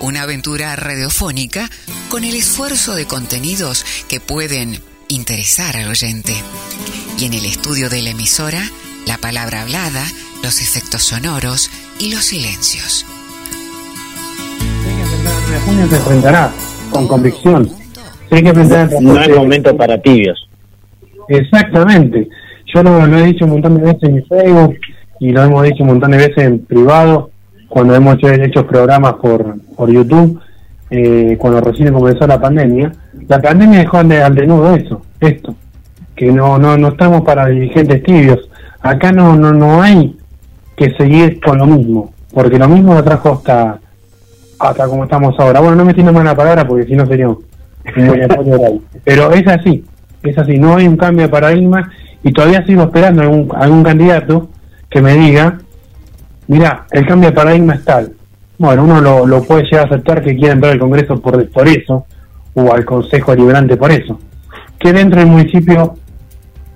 una aventura radiofónica con el esfuerzo de contenidos que pueden interesar al oyente. Y en el estudio de la emisora, la palabra hablada, los efectos sonoros y los silencios. junio se enfrentará con convicción. Hay que enfrentar No es momento para tibios. Exactamente. Yo lo, lo he dicho un montón de veces en Facebook y lo hemos dicho un montón de veces en privado cuando hemos hecho, programas por, por YouTube, eh, cuando recién comenzó la pandemia. La pandemia dejó al, de- al desnudo eso, esto, que no, no, no estamos para dirigentes tibios. Acá no, no, no hay que seguir con lo mismo, porque lo mismo lo trajo hasta, hasta como estamos ahora. Bueno, no me tiene mala palabra porque si no sería. Pero es así, es así, no hay un cambio de paradigma y todavía sigo esperando algún, algún candidato que me diga, mira, el cambio de paradigma es tal. Bueno, uno lo, puede llegar a aceptar que quiera entrar al Congreso por, eso, o al Consejo Liberante por eso. Que dentro del municipio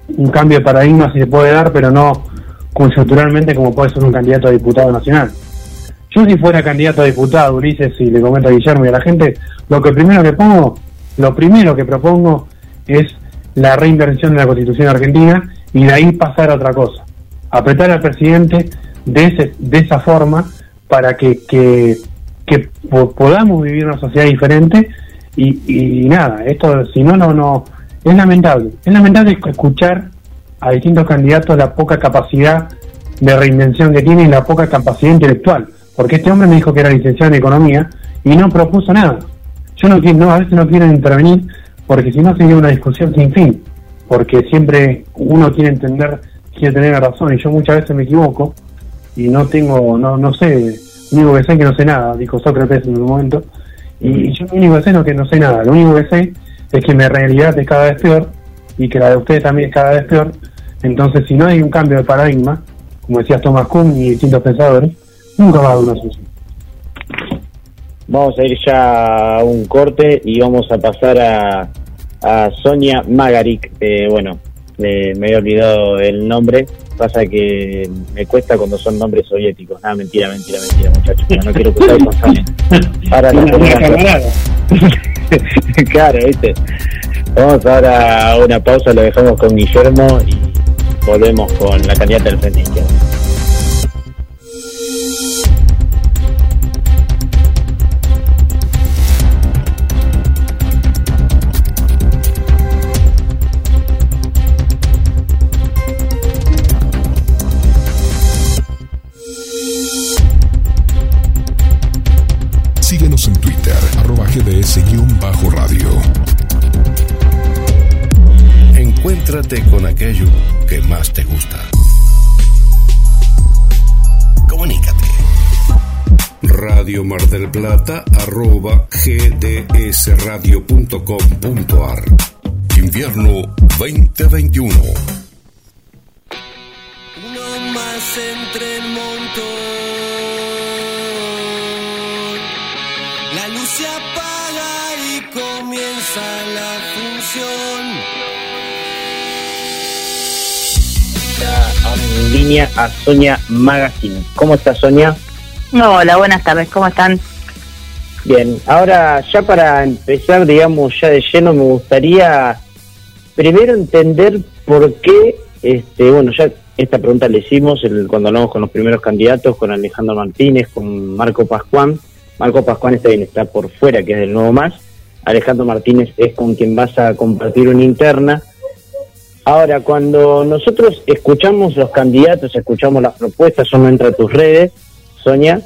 un cambio de paradigma se puede dar, pero no conjunturalmente como puede ser un candidato a diputado nacional. Yo si fuera candidato a diputado, Ulises, y le comento a Guillermo y a la gente, lo que primero que pongo, lo primero que propongo es la reinversión de la Constitución argentina y de ahí pasar a otra cosa. Apretar al presidente de, ese, de esa forma para que, que, que po- podamos vivir una sociedad diferente y, y nada, esto si no, no, no, es lamentable. Es lamentable escuchar a distintos candidatos la poca capacidad de reinvención que tiene y la poca capacidad intelectual. Porque este hombre me dijo que era licenciado en economía y no propuso nada. Yo no quiero, no, a veces no quiero intervenir porque si no sería una discusión sin fin. Porque siempre uno quiere entender, quiere tener razón y yo muchas veces me equivoco y no tengo, no, no sé, lo único que sé es que no sé nada, dijo Sócrates en un momento. Y, yo lo único que sé es que no sé nada, lo único que sé es que mi realidad es cada vez peor y que la de ustedes también es cada vez peor. Entonces, si no hay un cambio de paradigma, como decía Thomas Kuhn y distintos pensadores, nunca va a haber una solución. Vamos a ir ya a un corte y vamos a pasar a, a Sonia Magarik. Eh, bueno, eh, me había olvidado el nombre. Pasa que me cuesta cuando son nombres soviéticos. Nada, mentira, mentira, mentira, muchachos. No, no quiero cruzar con Ahora pongo buena acá. camarada. claro, ¿viste? Vamos ahora a una pausa, lo dejamos con Guillermo y volvemos con la candidata del Frente. Más te gusta. Comunícate. Radio Mar del Plata arroba gdsradio.com.ar Invierno 2021 Uno más entre el montón. La luz se apaga y comienza la función. En línea a Sonia Magazine. ¿Cómo está Sonia? Hola, buenas tardes, ¿cómo están? Bien, ahora ya para empezar, digamos, ya de lleno, me gustaría primero entender por qué, este, bueno, ya esta pregunta le hicimos el- cuando hablamos con los primeros candidatos, con Alejandro Martínez, con Marco Pascuán. Marco Pascuán está bien, está por fuera, que es del Nuevo Más. Alejandro Martínez es con quien vas a compartir una interna. Ahora, cuando nosotros escuchamos los candidatos, escuchamos las propuestas, entra a tus redes, Sonia,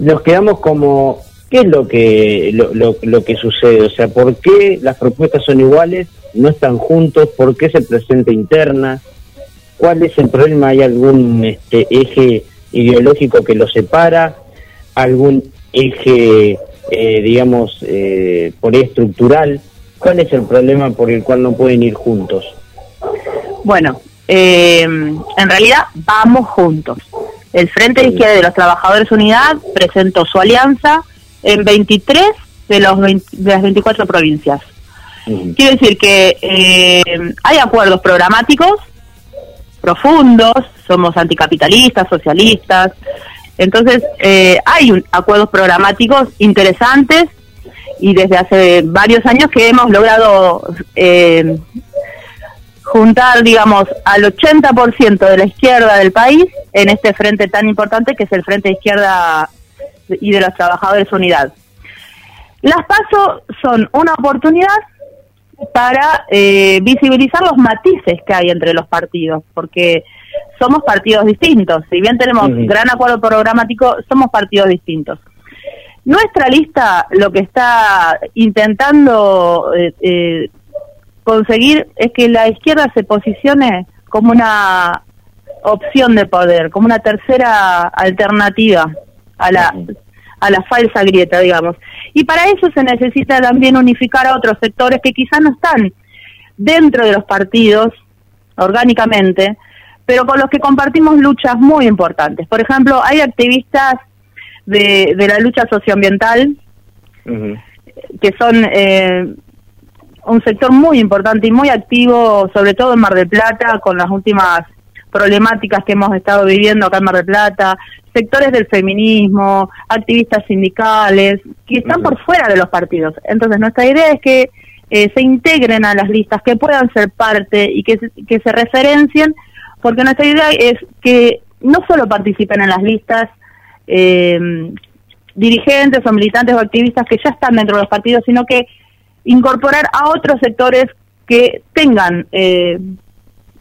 nos quedamos como, ¿qué es lo que, lo, lo- lo que sucede? O sea, ¿por qué las propuestas son iguales, no están juntos? ¿Por qué se presenta interna? ¿Cuál es el problema? ¿Hay algún este, eje ideológico que los separa? ¿Algún eje, eh, digamos, eh, por ahí estructural? ¿Cuál es el problema por el cual no pueden ir juntos? Bueno, eh, en realidad vamos juntos. El Frente de Izquierda de los Trabajadores Unidad presentó su alianza en 23 de, los 20 de las 24 provincias. Quiere decir que eh, hay acuerdos programáticos profundos, somos anticapitalistas, socialistas, entonces eh, hay un- acuerdos programáticos interesantes y desde hace varios años que hemos logrado eh, juntar, digamos, al 80% de la izquierda del país en este frente tan importante que es el Frente de Izquierda y de los Trabajadores Unidad. Las PASO son una oportunidad para eh, visibilizar los matices que hay entre los partidos, porque somos partidos distintos. Si bien tenemos gran acuerdo programático, somos partidos distintos. Nuestra lista lo que está intentando eh, eh, conseguir es que la izquierda se posicione como una opción de poder, como una tercera alternativa a la, a la falsa grieta, digamos. Y para eso se necesita también unificar a otros sectores que quizás no están dentro de los partidos orgánicamente, pero con los que compartimos luchas muy importantes. Por ejemplo, hay activistas de, de la lucha socioambiental que son eh, un sector muy importante y muy activo, sobre todo en Mar del Plata, con las últimas problemáticas que hemos estado viviendo acá en Mar del Plata, sectores del feminismo, activistas sindicales, que están por fuera de los partidos. Entonces, nuestra idea es que eh, se integren a las listas, que puedan ser parte y que, que se referencien, porque nuestra idea es que no solo participen en las listas eh, dirigentes o militantes o activistas que ya están dentro de los partidos, sino que incorporar a otros sectores que tengan eh,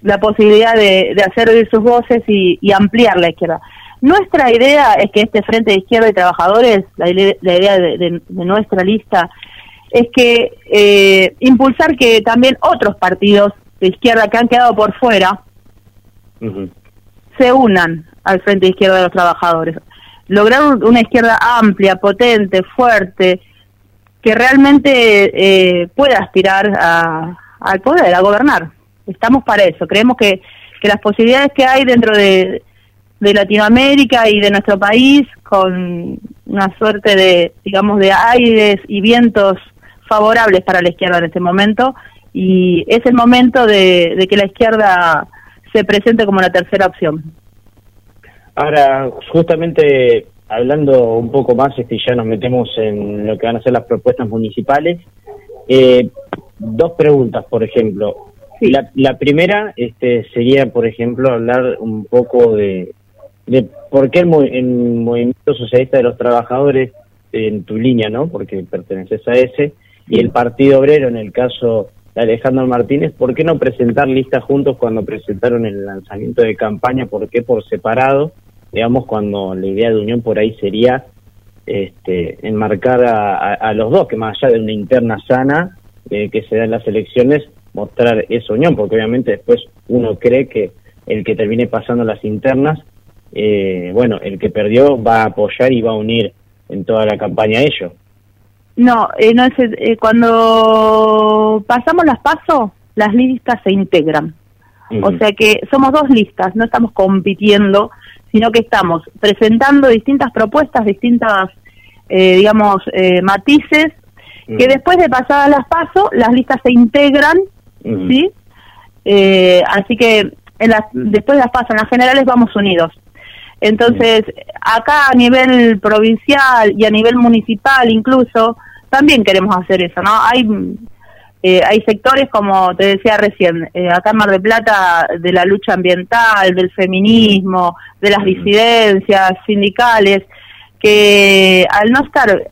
la posibilidad de, de hacer oír sus voces y, y ampliar la izquierda. Nuestra idea es que este Frente de Izquierda y Trabajadores, la, la idea de, de- de nuestra lista, es que eh, impulsar que también otros partidos de izquierda que han quedado por fuera se unan al Frente de Izquierda de los Trabajadores. Lograr un- una izquierda amplia, potente, fuerte, que realmente eh, pueda aspirar a- al poder, a gobernar. Estamos para eso. Creemos que, que las posibilidades que hay dentro de, de Latinoamérica y de nuestro país, con una suerte de, digamos, de aires y vientos favorables para la izquierda en este momento, y es el momento de, de que la izquierda se presente como la tercera opción. Ahora, justamente hablando un poco más, este, ya nos metemos en lo que van a ser las propuestas municipales. Eh, dos preguntas, por ejemplo. La, la primera este, sería, por ejemplo, hablar un poco de, de por qué el, el movimiento socialista de los trabajadores, en tu línea, ¿no? Porque perteneces a ese, y el Partido Obrero, en el caso de Alejandro Martínez, ¿por qué no presentar listas juntos cuando presentaron el lanzamiento de campaña? ¿Por qué por separado? Digamos, cuando la idea de unión por ahí sería este, enmarcar a, a- a los dos, que más allá de una interna sana eh, que se da en las elecciones, mostrar esa unión, porque obviamente después uno cree que el que termine pasando las internas, eh, bueno, el que perdió va a apoyar y va a unir en toda la campaña a ello. No, eh, no es, eh, cuando pasamos las pasos, las listas se integran. O sea que somos dos listas, no estamos compitiendo, sino que estamos presentando distintas propuestas, distintas, eh, digamos, eh, matices, que después de pasadas las pasos, las listas se integran, ¿sí? Eh, así que en las, después de las pasos, en las generales vamos unidos. Entonces, acá a nivel provincial y a nivel municipal incluso, también queremos hacer eso, ¿no? Hay eh, hay sectores, como te decía recién, eh, acá en Mar del Plata, de la lucha ambiental, del feminismo, de las disidencias sindicales, que al no estar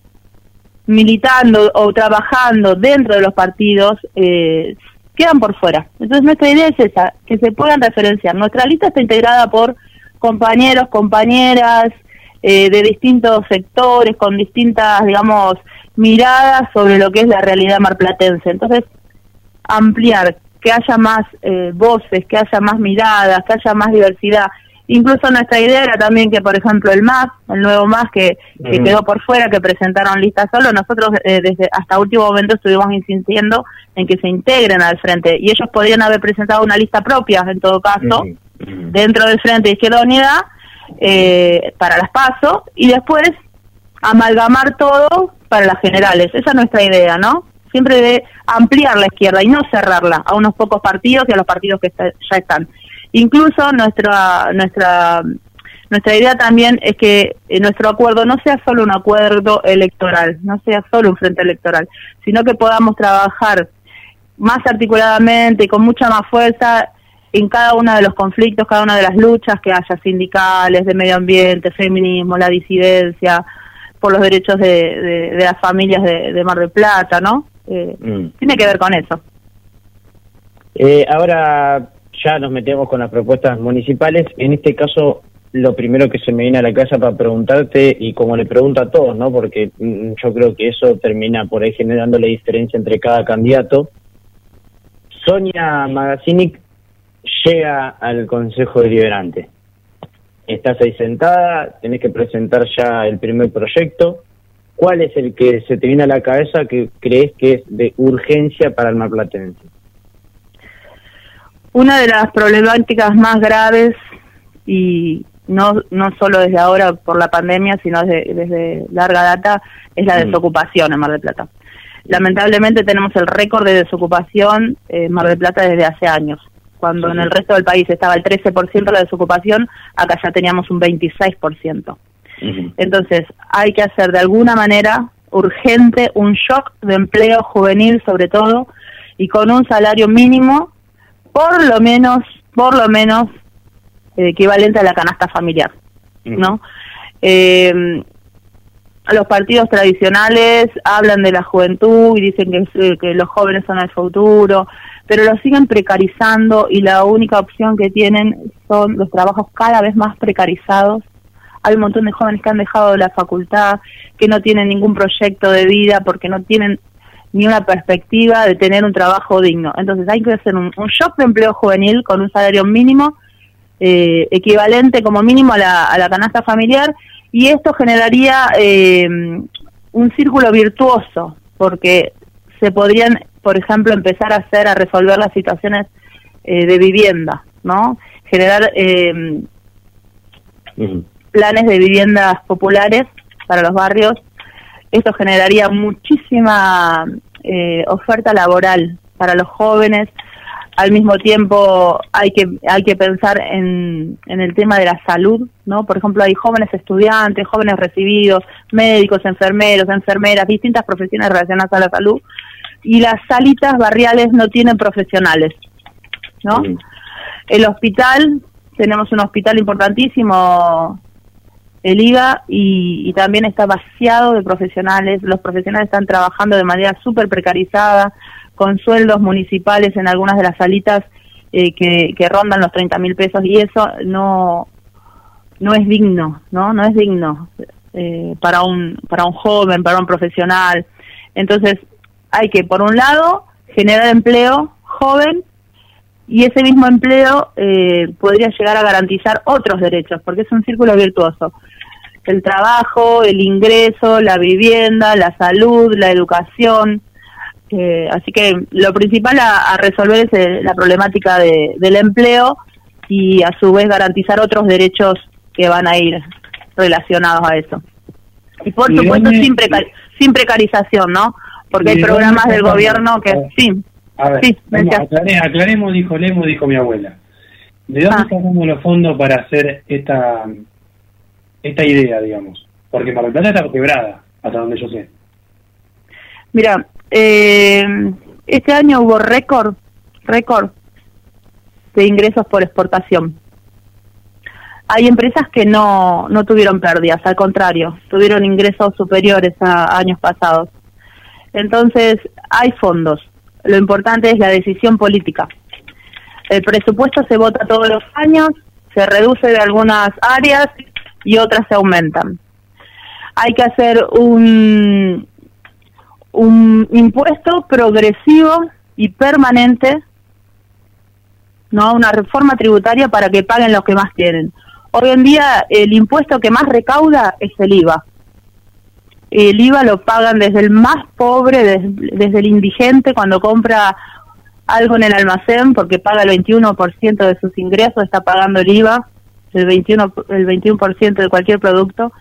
militando o trabajando dentro de los partidos, eh, quedan por fuera. Entonces nuestra idea es esa, que se puedan referenciar. Nuestra lista está integrada por compañeros, compañeras eh, de distintos sectores, con distintas, digamos, miradas sobre lo que es la realidad marplatense. Entonces, ampliar, que haya más eh, voces, que haya más miradas, que haya más diversidad. Incluso nuestra idea era también que, por ejemplo, el MAS, el nuevo MAS que, quedó por fuera, que presentaron lista solo, nosotros eh, desde hasta último momento estuvimos insistiendo en que se integren al frente y ellos podrían haber presentado una lista propia, en todo caso, dentro del Frente de Izquierda Unida eh, para las PASO y después amalgamar todo para las generales. Esa es nuestra idea, ¿no? Siempre de ampliar la izquierda y no cerrarla a unos pocos partidos y a los partidos que está- ya están. Incluso nuestra nuestra nuestra idea también es que eh, nuestro acuerdo no sea solo un acuerdo electoral, no sea solo un frente electoral, sino que podamos trabajar más articuladamente y con mucha más fuerza en cada uno de los conflictos, cada una de las luchas que haya sindicales, de medio ambiente, feminismo, la disidencia, por los derechos de, de- de las familias de, de Mar del Plata, ¿no? Eh, Tiene que ver con eso. Eh, ahora ya nos metemos con las propuestas municipales. En este caso, lo primero que se me viene a la casa para preguntarte, y como le pregunto a todos, ¿no? Porque mm, yo creo que eso termina por ahí generando la diferencia entre cada candidato. Sonia Magazinic llega al Consejo Deliberante. Estás ahí sentada, tenés que presentar ya el primer proyecto. ¿Cuál es el que se te viene a la cabeza que crees que es de urgencia para el marplatense? Una de las problemáticas más graves y no no solo desde ahora por la pandemia, sino desde, desde larga data, es la Mm. desocupación en Mar del Plata. Lamentablemente tenemos el récord de desocupación en Mar del Plata desde hace años. Cuando en el resto del país estaba el 13% de la desocupación, acá ya teníamos un 26%. Entonces, hay que hacer de alguna manera urgente un shock de empleo juvenil sobre todo y con un salario mínimo por lo menos, por lo menos eh, equivalente a la canasta familiar, ¿no? Eh, los partidos tradicionales hablan de la juventud y dicen que los jóvenes son el futuro, pero lo siguen precarizando y la única opción que tienen son los trabajos cada vez más precarizados. Hay un montón de jóvenes que han dejado la facultad, que no tienen ningún proyecto de vida porque no tienen ni una perspectiva de tener un trabajo digno. Entonces hay que hacer un, un shock de empleo juvenil con un salario mínimo eh, equivalente como mínimo a la, a la canasta familiar y esto generaría eh, un círculo virtuoso porque se podrían, por ejemplo, empezar a hacer, a resolver las situaciones eh, de vivienda, ¿no? Generar eh, planes de viviendas populares para los barrios. Esto generaría muchísima eh, oferta laboral para los jóvenes. Al mismo tiempo hay que hay que pensar en, en el tema de la salud, ¿no? Por ejemplo, hay jóvenes estudiantes, jóvenes recibidos, médicos, enfermeros, enfermeras, distintas profesiones relacionadas a la salud y las salitas barriales no tienen profesionales, ¿no? El hospital, tenemos un hospital importantísimo, el IGA, y, y también está vaciado de profesionales. Los profesionales están trabajando de manera súper precarizada, con sueldos municipales en algunas de las salitas eh, que, que rondan los 30 mil pesos, y eso no, no es digno, ¿no? No es digno eh, para un para un joven, para un profesional. Entonces, hay que por un lado generar empleo joven y ese mismo empleo eh, podría llegar a garantizar otros derechos, porque es un círculo virtuoso. El trabajo, el ingreso, la vivienda, la salud, la educación. Eh, así que lo principal a, a resolver es eh, la problemática de, del empleo y a su vez garantizar otros derechos que van a ir relacionados a eso. Y por ¿Y supuesto sin, preca- sin precarización, ¿no? Porque hay ¿Y de programas del gobierno que... Sí, A ver, Sí, vamos, decías. aclare- aclaremos, dijo Lemo, dijo mi abuela. ¿De Ah. dónde sacamos los fondos para hacer esta esta idea, digamos? Porque Mar del Plata está quebrada, hasta donde yo sé. Mira, eh, este año hubo récord, récord de ingresos por exportación. Hay empresas que no, no tuvieron pérdidas, al contrario, tuvieron ingresos superiores a años pasados. Entonces, hay fondos. Lo importante es la decisión política. El presupuesto se vota todos los años, se reduce de algunas áreas y otras se aumentan. Hay que hacer un, un impuesto progresivo y permanente, no una reforma tributaria para que paguen los que más tienen. Hoy en día el impuesto que más recauda es el IVA. El IVA lo pagan desde el más pobre, des- desde, el indigente cuando compra algo en el almacén porque paga el 21% de sus ingresos, está pagando el IVA, el 21, el 21% de cualquier producto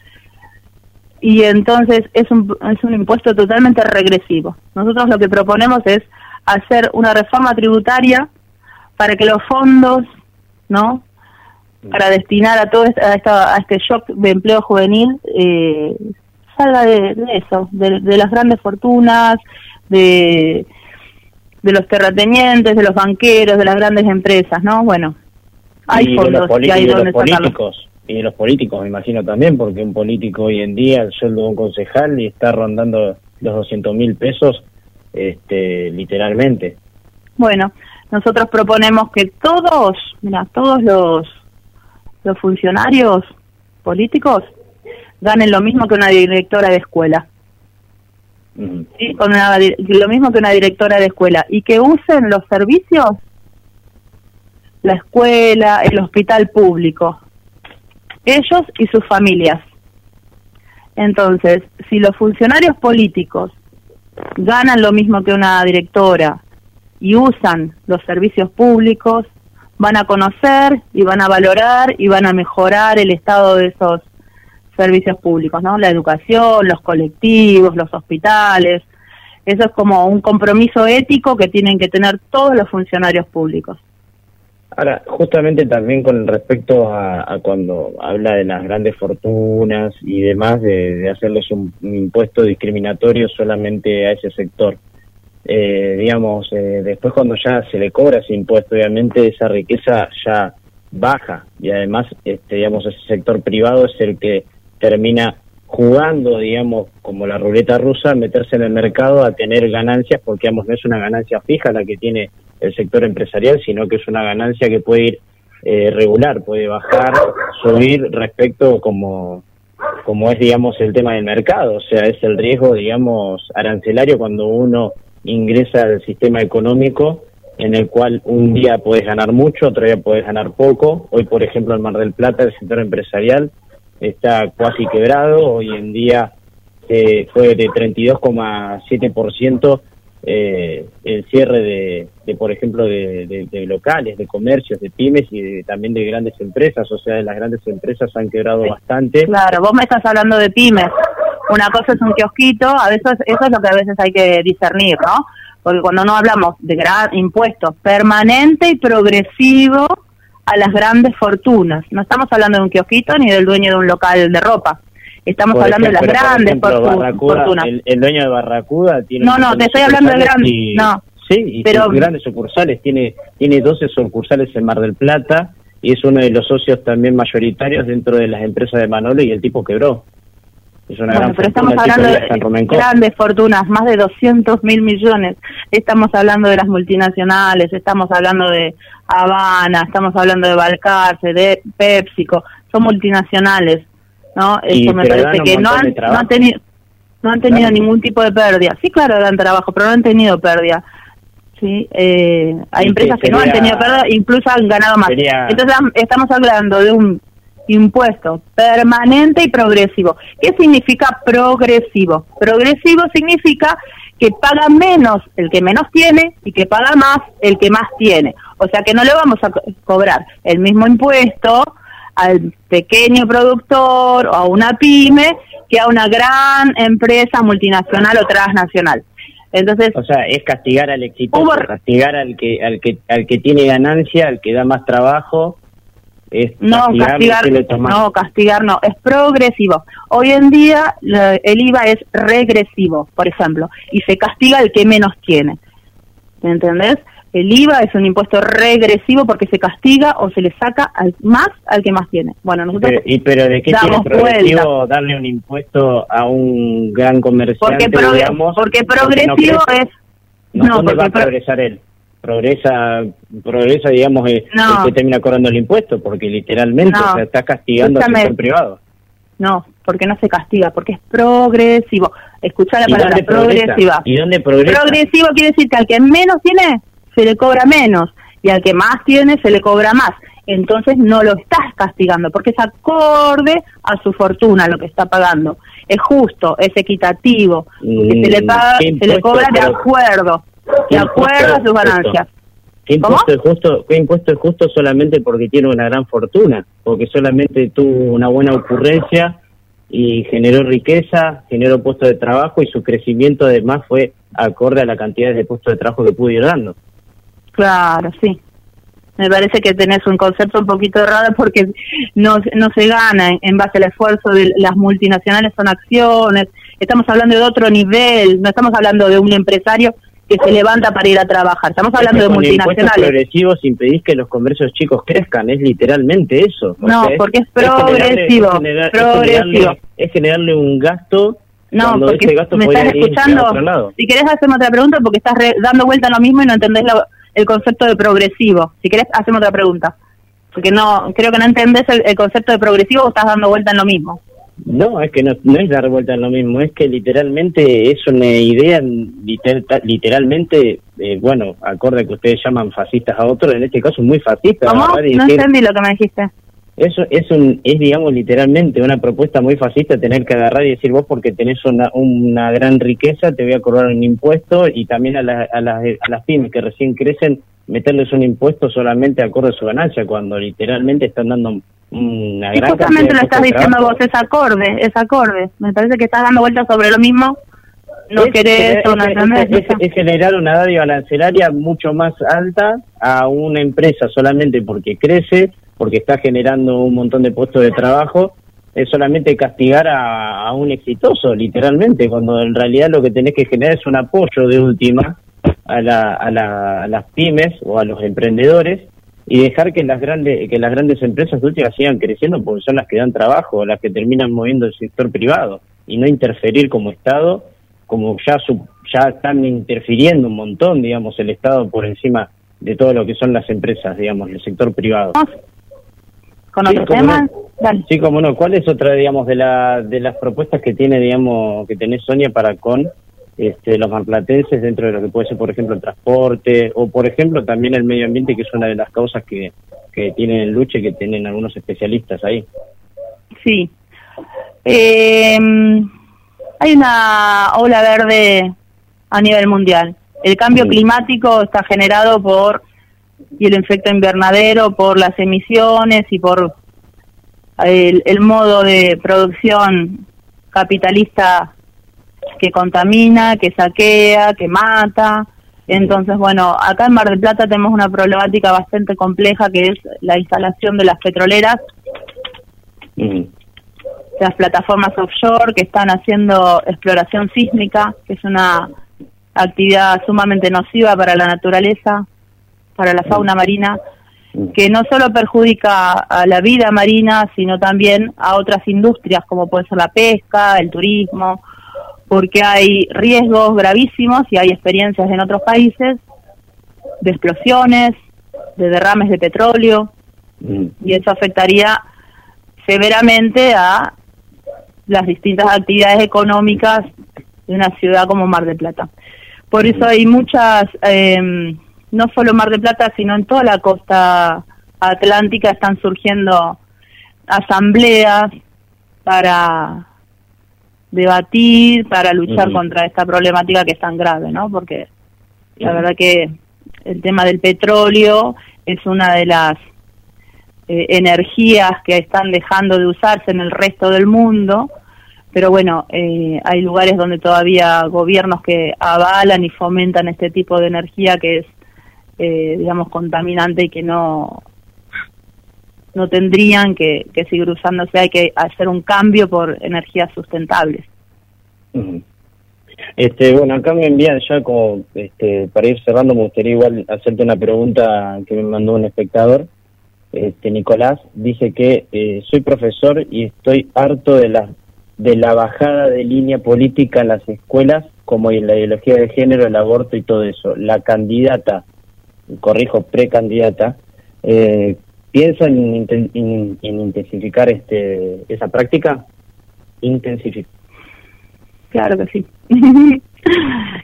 y entonces es un, es un impuesto totalmente regresivo. Nosotros lo que proponemos es hacer una reforma tributaria para que los fondos, ¿no? Para destinar a todo este, a, esta- a este shock de empleo juvenil eh, salga de, de eso, de, de las grandes fortunas, de, de los terratenientes, de los banqueros, de las grandes empresas, ¿no? Bueno, hay y de fondos los, y hay y de los donde sacarlos. políticos y de los políticos me imagino también porque un político hoy en día el sueldo de un concejal y está rondando los 200 mil pesos este literalmente Bueno, nosotros proponemos que todos, mira, todos los, los funcionarios políticos ganen lo mismo que una directora de escuela. ¿sí? Con una lo mismo que una directora de escuela. Y que usen los servicios, la escuela, el hospital público. Ellos y sus familias. Entonces, si los funcionarios políticos ganan lo mismo que una directora y usan los servicios públicos, van a conocer y van a valorar y van a mejorar el estado de esos servicios públicos, ¿no? La educación, los colectivos, los hospitales. Eso es como un compromiso ético que tienen que tener todos los funcionarios públicos. Ahora, justamente también con respecto a, cuando habla de las grandes fortunas y demás, de, de hacerles un, un impuesto discriminatorio solamente a ese sector. Eh, digamos, eh, después cuando ya se le cobra ese impuesto, obviamente esa riqueza ya baja y además, este, digamos, ese sector privado es el que termina jugando, digamos, como la ruleta rusa, meterse en el mercado a tener ganancias, porque, digamos, no es una ganancia fija la que tiene el sector empresarial, sino que es una ganancia que puede ir eh, regular, puede bajar, subir respecto como como es, digamos, el tema del mercado, o sea, es el riesgo, digamos, arancelario cuando uno ingresa al sistema económico en el cual un día puedes ganar mucho, otro día puedes ganar poco. Hoy, por ejemplo, en Mar del Plata, el sector empresarial está casi quebrado. Hoy en día eh, fue de 32,7% eh, el cierre de, de, por ejemplo, de, locales, de comercios, de pymes y también de grandes empresas. O sea, las grandes empresas han quebrado bastante. Claro, vos me estás hablando de pymes. Una cosa es un kiosquito, a veces eso es lo que a veces hay que discernir, ¿no? Porque cuando no hablamos de gran impuestos permanente y progresivo a las grandes fortunas, no estamos hablando de un kiosquito ni del dueño de un local de ropa. Estamos Por hablando de las ejemplo, por grandes ejemplo, fortunas. El, el dueño de Barracuda tiene. No, no, te estoy hablando de grandes. y- No. Sí, y Pero- grandes sucursales. Tiene, tiene 12 sucursales en Mar del Plata y es uno de los socios también mayoritarios dentro de las empresas de Manolo y el tipo quebró. Es una Bueno, gran pero fortuna, estamos hablando de grandes fortunas, más de 200 mil millones. Estamos hablando de las multinacionales, estamos hablando de Habana, estamos hablando de Balcarce, de PepsiCo, son multinacionales, ¿no? Y- Eso me parece que no han, no han tenido no han tenido Claro. ningún tipo de pérdida. Sí, claro, dan trabajo, pero no han tenido pérdida. Sí, eh, hay Y empresas que que no han tenido pérdida, incluso han ganado más. sería- Entonces am- estamos hablando de un impuesto permanente y progresivo. ¿Qué significa progresivo? Progresivo significa que paga menos el que menos tiene y que paga más el que más tiene. O sea que no le vamos a co- cobrar el mismo impuesto al pequeño productor o a una pyme que a una gran empresa multinacional o transnacional. Entonces, O sea, es castigar al exitoso, Hubo- castigar al que, al que, al que tiene ganancia, al que da más trabajo. Es No, castigar, "Tomá". no, castigar no, es progresivo. Hoy en día el IVA es regresivo, por ejemplo, y se castiga el que menos tiene. ¿Me entendés? El IVA es un impuesto regresivo porque se castiga o se le saca al, más al que más tiene. Bueno, nosotros Pero, ¿Y pero de qué tiene progresivo darle un impuesto a un gran comerciante, Porque digamos? porque no progresivo crece? es- No, no, ¿Dónde va a porque pro- progresar él? Progresa, progresa digamos, eh, No. el que termina cobrando el impuesto, porque literalmente No. o sea, está castigando al sector privado. no, porque no se castiga, porque es progresivo. Escuchá la ¿Y palabra progresiva. ¿Y dónde progresa? Progresivo quiere decir que al que menos tiene se le cobra menos y al que más tiene se le cobra más. Entonces no lo estás castigando porque es acorde a su fortuna lo que está pagando. Es justo, es equitativo, se le Mm, paga, ¿qué se le cobra de acuerdo, ¿Qué de acuerdo a sus ganancias. ¿Qué impuesto, es justo, ¿Qué impuesto es justo solamente porque tiene una gran fortuna? Porque solamente tuvo una buena ocurrencia y generó riqueza, generó puestos de trabajo y su crecimiento además fue acorde a la cantidad de puestos de trabajo que pudo ir dando. Claro, sí. Me parece que tenés un concepto un poquito errado porque no, no se gana en base al esfuerzo de las multinacionales, son acciones. Estamos hablando de otro nivel, no estamos hablando de un empresario que se levanta para ir a trabajar, estamos hablando Es de multinacionales. progresivos impedís que los comercios chicos crezcan, es literalmente eso. O No, sea, porque es generarle- progresivo, es generar- es progresivo. generarle- es generarle un gasto No, porque me estás a escuchando. Si querés hacemos otra pregunta porque estás re- dando vuelta en lo mismo y no entendés lo- el concepto de progresivo. Si querés hacemos otra pregunta. Porque no creo que no entendés el, el concepto de progresivo o estás dando vuelta en lo mismo. No, es que no, no es dar vuelta en lo mismo, es que literalmente es una idea, liter- literalmente, eh, bueno, acorde a que ustedes llaman fascistas a otros, en este caso muy fascista. ¿Cómo? No entendí lo que me dijiste. Eso es, un, es, digamos, literalmente una propuesta muy fascista tener que agarrar y decir vos porque tenés una, una gran riqueza te voy a cobrar un impuesto y también a, la- a, las, a las pymes que recién crecen meterles un impuesto solamente acorde a su ganancia cuando literalmente están dando una Y gran justamente lo estás diciendo trabajo. vos, es acorde, es acorde. Me parece que estás dando vueltas sobre lo mismo. No Es querés, es- es- es- es generar una dádiva arancelaria mucho más alta a una empresa solamente porque crece, porque está generando un montón de puestos de trabajo, es solamente castigar a, a un exitoso, literalmente, cuando en realidad lo que tenés que generar es un apoyo de última a, la, a, la- a las pymes o a los emprendedores y dejar que las grandes que las grandes empresas de última sigan creciendo porque son las que dan trabajo, las que terminan moviendo el sector privado y no interferir como Estado como ya su- ya están interfiriendo un montón, digamos, el Estado por encima de todo lo que son las empresas, digamos, el sector privado. Con Sí, otro cómo tema, no. dale. Sí, como no. ¿Cuál es otra, digamos, de la de las propuestas que tiene, digamos, que tenés Sonia para con este, los marplatenses dentro de lo que puede ser, por ejemplo, el transporte o, por ejemplo, también el medio ambiente, que es una de las causas que, que tienen en lucha y que tienen algunos especialistas ahí? Sí. Eh, hay una ola verde a nivel mundial. El cambio Sí. climático está generado por y el efecto invernadero, por las emisiones y por el, el modo de producción capitalista que contamina, que saquea, que mata. Entonces, bueno, acá en Mar del Plata tenemos una problemática bastante compleja que es la instalación de las petroleras Mm. las plataformas offshore que están haciendo exploración sísmica, que es una actividad sumamente nociva para la naturaleza, para la fauna marina, que no solo perjudica a la vida marina, sino también a otras industrias como puede ser la pesca, el turismo, porque hay riesgos gravísimos y hay experiencias en otros países de explosiones, de derrames de petróleo, y eso afectaría severamente a las distintas actividades económicas de una ciudad como Mar del Plata. Por eso hay muchas, eh, no solo Mar del Plata, sino en toda la costa atlántica están surgiendo asambleas para debatir, para luchar contra esta problemática que es tan grave, ¿no? Porque la verdad que el tema del petróleo es una de las eh, energías que están dejando de usarse en el resto del mundo, pero bueno, eh, hay lugares donde todavía gobiernos que avalan y fomentan este tipo de energía que es, eh, digamos, contaminante y que no no tendrían que, que seguir usándose, hay que hacer un cambio por energías sustentables. Este, bueno, acá me envían ya como, este, para ir cerrando, me gustaría igual hacerte una pregunta que me mandó un espectador. Este, Nicolás dice que eh, soy profesor y estoy harto de la, de la bajada de línea política en las escuelas, como en la ideología de género, el aborto y todo eso. La candidata, corrijo, precandidata, eh, ¿piensa en, inten- en- en intensificar este, esa práctica? Intensificar. Claro que sí.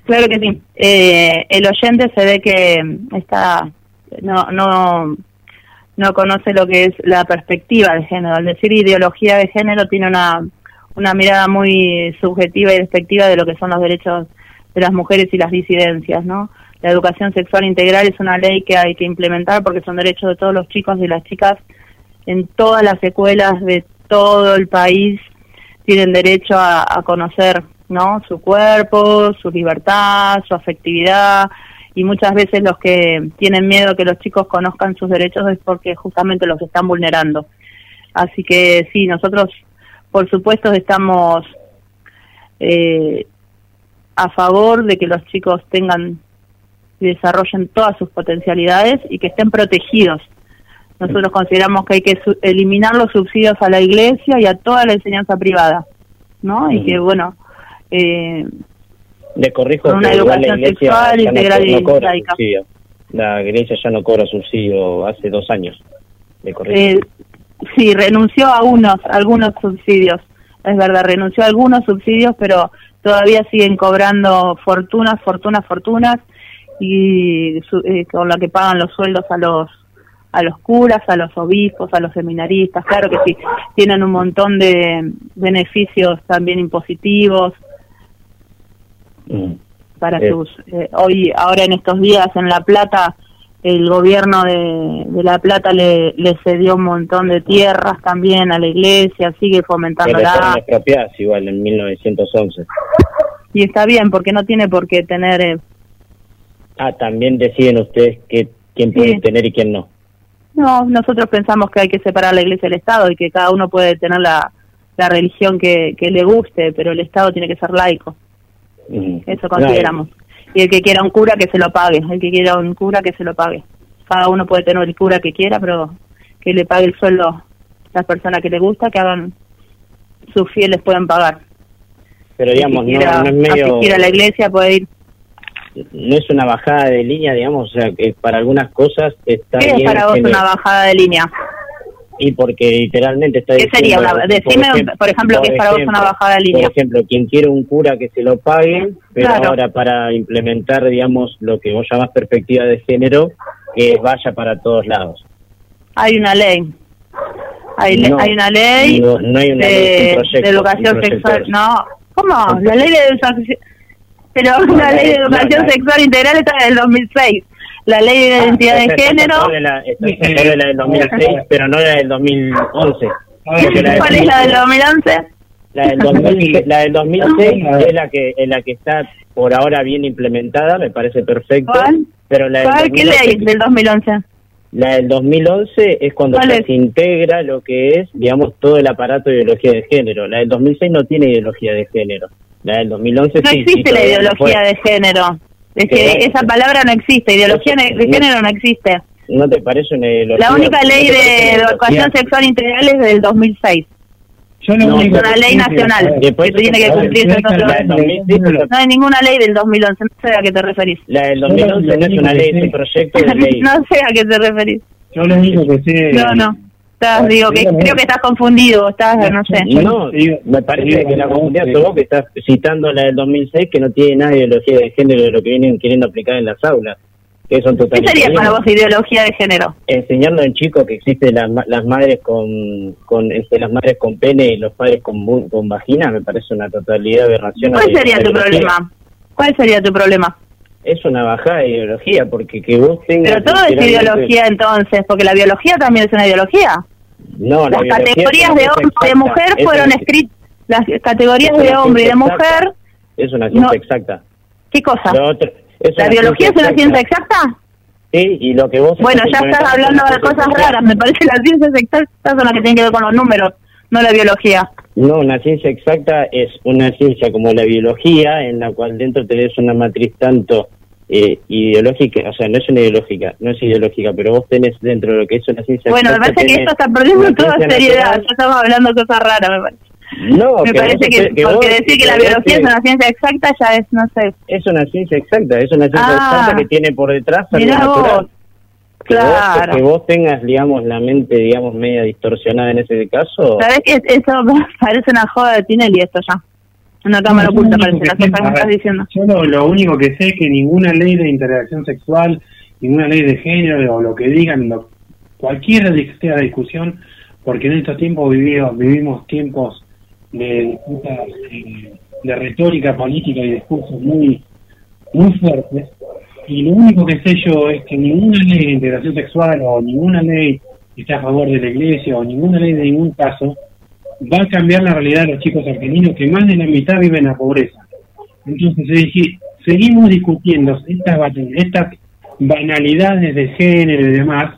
claro que sí. Eh, el oyente se ve que está no no no conoce lo que es la perspectiva de género. Al decir ideología de género tiene una una mirada muy subjetiva y despectiva de lo que son los derechos de las mujeres y las disidencias, ¿no? La educación sexual integral es una ley que hay que implementar porque son derechos de todos los chicos y las chicas. En todas las escuelas de todo el país tienen derecho a, conocer no su cuerpo su libertad su afectividad. Y muchas veces los que tienen miedo que los chicos conozcan sus derechos es porque justamente los están vulnerando. Así que sí nosotros por supuesto estamos eh, a favor de que los chicos tengan y desarrollen todas sus potencialidades y que estén protegidos nosotros consideramos que hay que eliminar los subsidios a la iglesia y a toda la enseñanza privada, ¿no? Y que, bueno, eh, Le corrijo Con una que igual la educación iglesia sexual, ya integral no, y no cobra laica. subsidio. La iglesia ya no cobra subsidio hace dos años. Le corrijo. eh, sí, renunció a unos, algunos subsidios, es verdad, renunció a algunos subsidios, pero todavía siguen cobrando fortunas, fortunas, fortunas, y su- eh, con la que pagan los sueldos a los a los curas, a los obispos, a los seminaristas, claro que sí, tienen un montón de beneficios también impositivos para Eh. sus eh, hoy ahora en estos días en La Plata el gobierno de, de La Plata le, le cedió un montón de tierras también a la iglesia, sigue fueron expropiadas igual en 1911. y está bien porque no tiene por qué tener eh, Ah, también deciden ustedes que, quién puede Sí. tener y quién no. No, nosotros pensamos que hay que separar la iglesia del Estado y que cada uno puede tener la, la religión que, que le guste, pero el Estado tiene que ser laico. Mm. Eso consideramos. Y el que quiera un cura que se lo pague, el que quiera un cura que se lo pague. Cada uno puede tener el cura que quiera, pero que le pague el sueldo las personas que le gusta, que hagan sus fieles pueden pagar. Pero digamos, el que no, quiera no es medio... a la iglesia puede ir. No es una bajada de línea, digamos, o sea, que para algunas cosas está ¿Qué es bien... para vos una bajada de línea? Y porque literalmente está ¿Qué sería diciendo, una- decime, por ejemplo, qué es para vos una bajada de línea? Por ejemplo, quien quiere un cura que se lo pague, pero Claro. ahora para implementar, digamos, lo que vos llamás perspectiva de género, que vaya para todos lados. Hay una ley. Hay, le- hay una ley no- no hay una de, ley, es un proyecto, de educación sexual. es. No, ¿cómo? La ley de educación pero la ley de educación la- sexual integral está del 2006. La ley de identidad de género. de la- esta solo de la del 2006, pero no la del 2011. Porque la del ¿Cuál es la del 2011? La del, 2000 la del 2006 es la que es la que está por ahora bien implementada, me parece perfecto. ¿Cuál? Pero la del ¿Cuál? ¿Qué 2011 ley del 2011? La del 2011 es cuando ¿Cuál ya es? se integra lo que es, digamos, todo el aparato de ideología de género. La del 2006 no tiene ideología de género. La del 2011 No sí, existe sí, la no ideología de género. Es que esa palabra no existe, ideología ne- de No- género no existe. ¿No te parece una ideología? La única ¿No ley de educación sexual integral es del 2006. Yo No, único Es una ley nacional Después- que tiene que cumplirse en cerca todos la los- del 2006 No hay ninguna ley del 2011, no sé a qué te referís. La del 2011 no es una ley, es un proyecto de ley. no sé a qué te referís. Yo lo único que sé... No, no. Estás, digo, que creo que estás confundido, estás, no sé. No, me parece que la comunidad vos que estás citando la del 2006 que no tiene nada de ideología de género de lo que vienen queriendo aplicar en las aulas. Que son ¿Qué sería para vos ideología de género? enseñando en chicos que existen las, las madres con, con este, las madres con pene y los padres con, bu- con vagina me parece una totalidad de aberración. ¿Cuál sería tu ideología. problema? ¿Cuál sería tu problema? Es una bajada de ideología porque que vos tengas Pero todo es ideología entonces, porque la biología también es una ideología. No, la Las es categorías de hombre y de mujer Es fueron escritas, las categorías de hombre y de mujer. Es una ciencia No. exacta. ¿qué cosa? Otro- ¿La biología es una ciencia exacta? Sí, y lo que vos Bueno, estás ya estás hablando de cosas raras, me parece que las ciencias exactas son las que tienen que ver con los números, no la biología. No, una ciencia exacta es una ciencia como la biología, en la cual dentro tenés una matriz tanto eh, ideológica, o sea, no es una ideológica, no es ideológica, pero vos tenés dentro de lo que es una ciencia Bueno, me parece que esto está perdiendo toda seriedad, natural. ya estamos hablando cosas raras, me parece. No, Me que parece que, que porque vos- decir que la biología es una ciencia exacta ya es, no sé. Es una ciencia exacta, es una ciencia Ah. exacta que tiene por detrás algo natural. vos- Claro. que vos tengas, digamos, la mente, digamos, media distorsionada en ese caso. ¿Sabes que eso parece una joda de Tinelli esto ya? Una cámara No, oculta lo parece, único las que que estás ver, diciendo. Yo lo, lo único que sé es que ninguna ley de interacción sexual, ninguna ley de género o lo que digan, lo, que sea la discusión, porque en estos tiempos vivimos, vivimos tiempos de disputas, de retórica política y discursos muy, muy fuertes. Y lo único que sé yo es que ninguna ley de integración sexual o ninguna ley que esté a favor de la iglesia o ninguna ley de ningún caso va a cambiar la realidad de los chicos argentinos que más de la mitad viven en la pobreza. Entonces, seguimos discutiendo estas, estas banalidades de género y demás.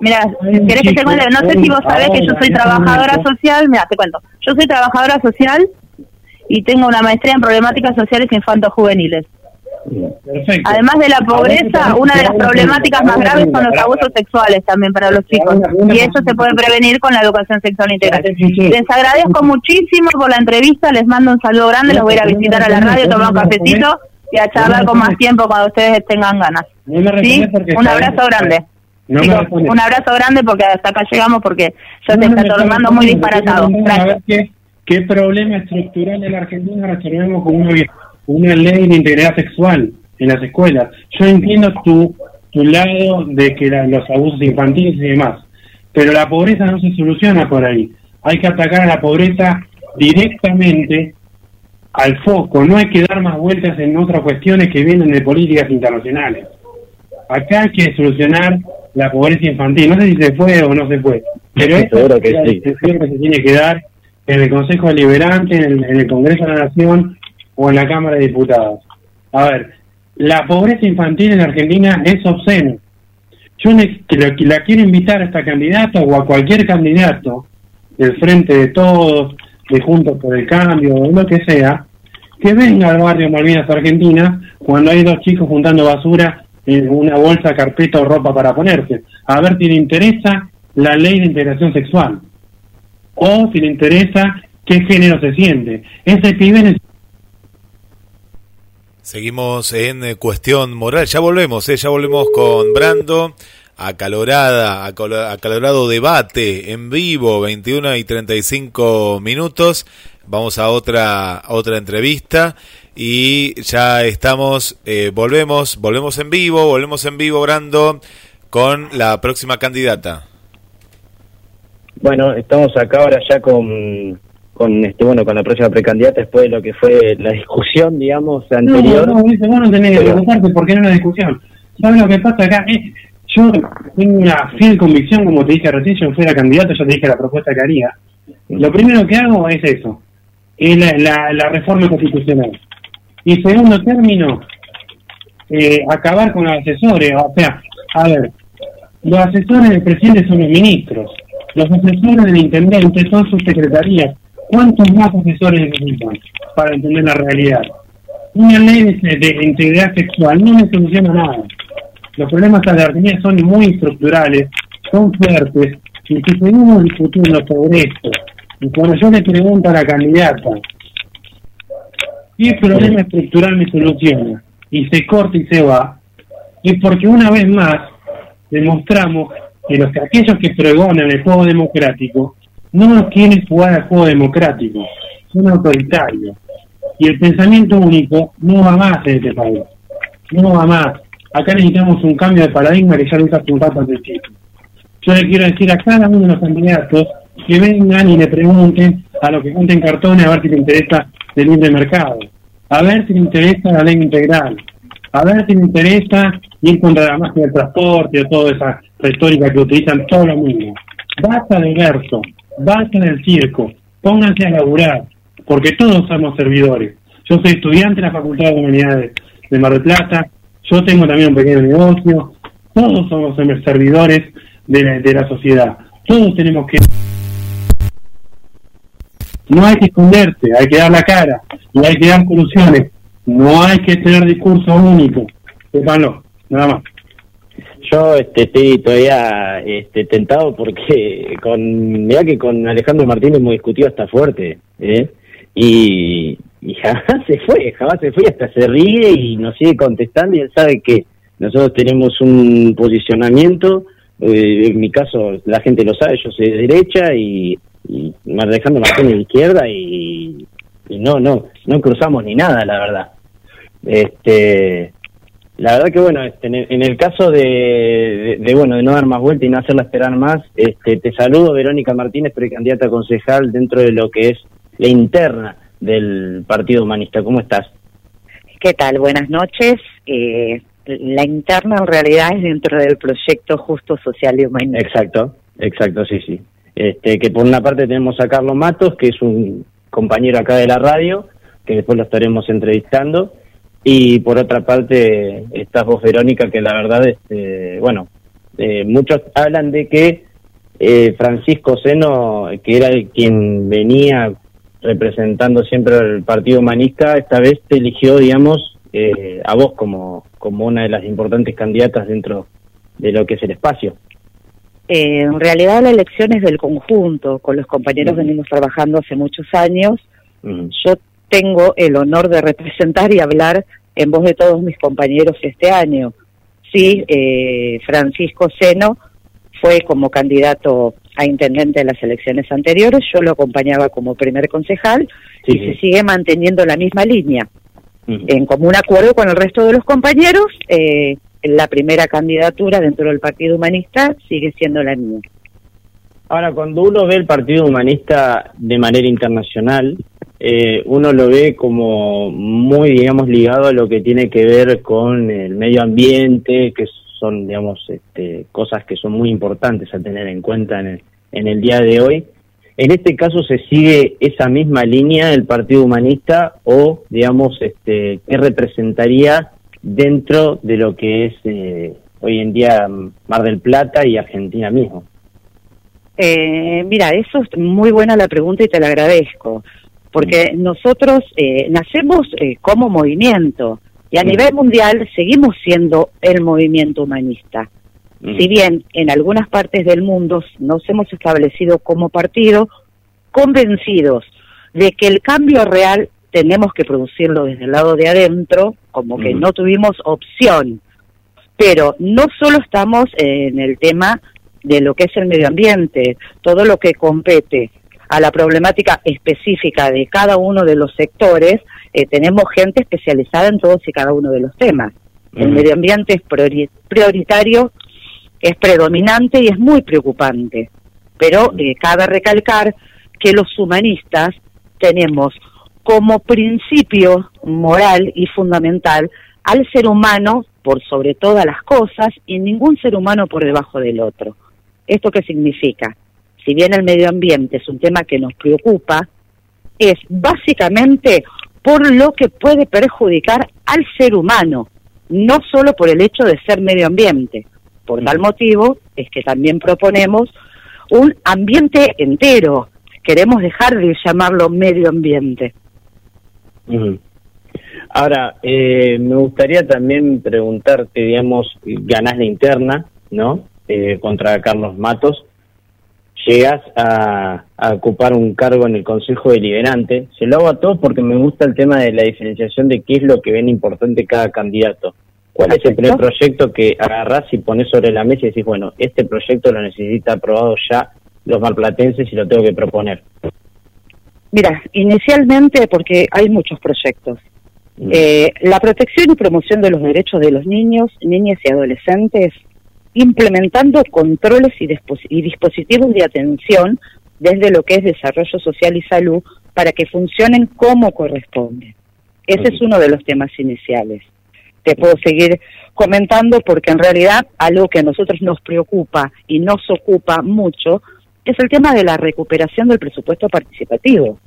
Mira, ¿querés que te cuente? No sé si vos sabés que yo soy este trabajadora social. Mira, te cuento. Yo soy trabajadora social y tengo una maestría en problemáticas sociales infantos-juveniles. Perfecto. Además de la pobreza, una de las problemáticas más graves son los abusos sexuales también para los chicos. Y eso se puede prevenir con la educación sexual integral. Les agradezco muchísimo por la entrevista, les mando un saludo grande, los voy a ir a visitar a la radio, tomar un cafecito y a charlar con más tiempo cuando ustedes tengan ganas. ¿Sí? Un abrazo grande. No Chicos, un abrazo grande porque hasta acá llegamos porque ya No, se está tornando muy disparatado. Gracias. a ver qué, qué problema estructural de la Argentina resolvemos con una, una ley de integridad sexual en las escuelas. Yo entiendo tu, tu lado de que la- los abusos infantiles y demás, pero la pobreza no se soluciona por ahí. Hay que atacar a la pobreza directamente al foco, no hay que dar más vueltas en otras cuestiones que vienen de políticas internacionales. Acá hay que solucionar la pobreza infantil. No sé si se fue o no se fue, pero Seguro que es la sí. discusión que se tiene que dar en el Consejo Deliberante, en el, en el Congreso de la Nación o en la Cámara de Diputados. A ver, la pobreza infantil en Argentina es obscena. Yo la, quiero invitar a esta candidata o a cualquier candidato del Frente de Todos, de Juntos por el Cambio, o lo que sea, que venga al barrio Malvinas, Argentina, cuando hay dos chicos juntando basura en una bolsa, carpeta o ropa para ponerse. A ver si le interesa la ley de integración sexual. O si le interesa qué género se siente. Ese pibe Seguimos en eh, cuestión moral. Ya volvemos, eh, ya volvemos con Brando. Acalorada, acalorado debate en vivo, 21 y 35 minutos. Vamos a otra, otra entrevista y ya estamos, eh, volvemos, volvemos en vivo, volvemos en vivo, Brando, con la próxima candidata. Bueno, estamos acá ahora ya con, con este bueno con la próxima precandidata después de lo que fue la discusión, digamos, No, anterior. no, dice, vos no tenés que preocuparte porque no es una discusión. ¿Sabes lo que pasa acá? Eh, yo tengo una fiel convicción, como te dije recién, yo fuera candidato, yo te dije la propuesta que haría. Lo primero que hago es eso, es la, la, la reforma constitucional. Y segundo término, eh, acabar con los asesores. O sea, a ver, Los asesores del presidente son los ministros. Los asesores del intendente son sus secretarías. ¿Cuántos más asesores necesitan para entender la realidad? Una ley de, de integridad sexual no me soluciona nada. Los problemas de la Argentina son muy estructurales, son fuertes, y si seguimos discutiendo sobre esto, y cuando yo le pregunto a la candidata, ¿qué problema estructural me soluciona? Y se corta y se va, es porque una vez más demostramos que los aquellos que pregonan el juego democrático no nos quieren jugar al juego democrático, son autoritarios. Y el pensamiento único no va más en este país, no va más. Acá necesitamos un cambio de paradigma que ya lo hace un rato antes chico. Yo le quiero decir a cada uno de los candidatos que vengan y le pregunten a los que junten cartones a ver si le interesa el libre mercado, a ver si le interesa la ley integral, a ver si le interesa ir contra la máquina del transporte o toda esa retórica que utilizan todos los mismos. Basta de verso, basta del circo, pónganse a laburar, porque todos somos servidores. Yo soy estudiante de la Facultad de Humanidades de Mar del Plata, yo tengo también un pequeño negocio, todos somos servidores de la, de la sociedad, todos tenemos que... No hay que esconderse, hay que dar la cara y hay que dar soluciones. No hay que tener discurso único. Sépanlo, nada más. Yo este, estoy todavía este, tentado porque con mira que con Alejandro Martínez hemos discutido hasta fuerte, ¿eh? Y, y jamás se fue, jamás se fue, hasta se ríe y nos sigue contestando y él sabe que nosotros tenemos un posicionamiento, eh, en mi caso la gente lo sabe, yo soy de derecha y, y Alejandro Martínez de izquierda y, y no, no, no cruzamos ni nada, la verdad. Este, la verdad que bueno, este, en, el, en el caso de, de, de, bueno de no dar más vuelta y no hacerla esperar más, este, te saludo Verónica Martínez, precandidata a concejal dentro de lo que es la interna del Partido Humanista. ¿Cómo estás? ¿Qué tal? Buenas noches. Eh, la interna en realidad es dentro del proyecto Justo Social y Humanista. Exacto, exacto, sí, sí. Este, que por una parte tenemos a Carlos Matos, que es un compañero acá de la radio, que después lo estaremos entrevistando, y por otra parte estás vos, Verónica, que la verdad, este, bueno, eh, muchos hablan de que eh, Francisco Seno, que era el quien venía representando siempre al Partido Humanista, esta vez te eligió, digamos, eh, a vos como, como una de las importantes candidatas dentro de lo que es el espacio. Eh, en realidad la elección es del conjunto, con los compañeros venimos trabajando hace muchos años. Yo tengo el honor de representar y hablar en voz de todos mis compañeros este año. Sí, eh, Francisco Seno fue como candidato a intendente en las elecciones anteriores, yo lo acompañaba como primer concejal Sí, y se sigue manteniendo la misma línea. En común acuerdo con el resto de los compañeros, eh, la primera candidatura dentro del Partido Humanista sigue siendo la mía. Ahora, cuando uno ve el Partido Humanista de manera internacional, eh, uno lo ve como muy, digamos, ligado a lo que tiene que ver con el medio ambiente, que son, digamos, este, cosas que son muy importantes a tener en cuenta en el, en el día de hoy. En este caso, ¿se sigue esa misma línea del Partido Humanista o, digamos, este, qué representaría dentro de lo que es eh, hoy en día Mar del Plata y Argentina mismo? Eh, mira, eso es muy buena la pregunta y te la agradezco, porque nosotros eh, nacemos eh, como movimiento. Y a nivel mundial seguimos siendo el movimiento humanista. Si bien en algunas partes del mundo nos hemos establecido como partido, convencidos de que el cambio real tenemos que producirlo desde el lado de adentro, como que no tuvimos opción. Pero no solo estamos en el tema de lo que es el medio ambiente, todo lo que compete a la problemática específica de cada uno de los sectores, eh, tenemos gente especializada en todos y cada uno de los temas. El medio ambiente es priori- prioritario, es predominante y es muy preocupante. Pero eh, cabe recalcar que los humanistas tenemos como principio moral y fundamental al ser humano por sobre todas las cosas y ningún ser humano por debajo del otro. ¿Esto qué significa? Si bien el medio ambiente es un tema que nos preocupa, es básicamente por lo que puede perjudicar al ser humano, no solo por el hecho de ser medio ambiente. Por tal motivo, es que también proponemos un ambiente entero. Queremos dejar de llamarlo medio ambiente. Ahora, eh, me gustaría también preguntarte, digamos, ganás la interna, ¿no? Eh, contra Carlos Matos. Llegas a, a ocupar un cargo en el Consejo Deliberante. Se lo hago a todos porque me gusta el tema de la diferenciación de qué es lo que ven importante cada candidato. ¿Cuál es el primer proyecto que agarrás y pones sobre la mesa y decís, bueno, este proyecto lo necesita aprobado ya los marplatenses y lo tengo que proponer? Mira, inicialmente, porque hay muchos proyectos, eh, la protección y promoción de los derechos de los niños, niñas y adolescentes, implementando controles y, dispos- y dispositivos de atención desde lo que es desarrollo social y salud para que funcionen como corresponde. Ese es uno de los temas iniciales. Te puedo seguir comentando porque en realidad algo que a nosotros nos preocupa y nos ocupa mucho es el tema de la recuperación del presupuesto participativo.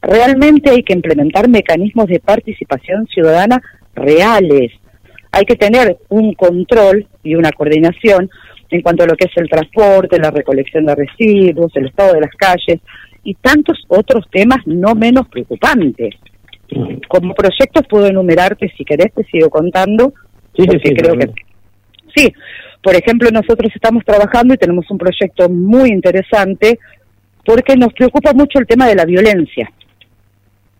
Realmente hay que implementar mecanismos de participación ciudadana reales. Hay que tener un control y una coordinación en cuanto a lo que es el transporte, la recolección de residuos, el estado de las calles y tantos otros temas no menos preocupantes. Como proyectos puedo enumerarte, si querés, te sigo contando. Sí, sí, porque sí, creo que Sí, por ejemplo, nosotros estamos trabajando y tenemos un proyecto muy interesante porque nos preocupa mucho el tema de la violencia.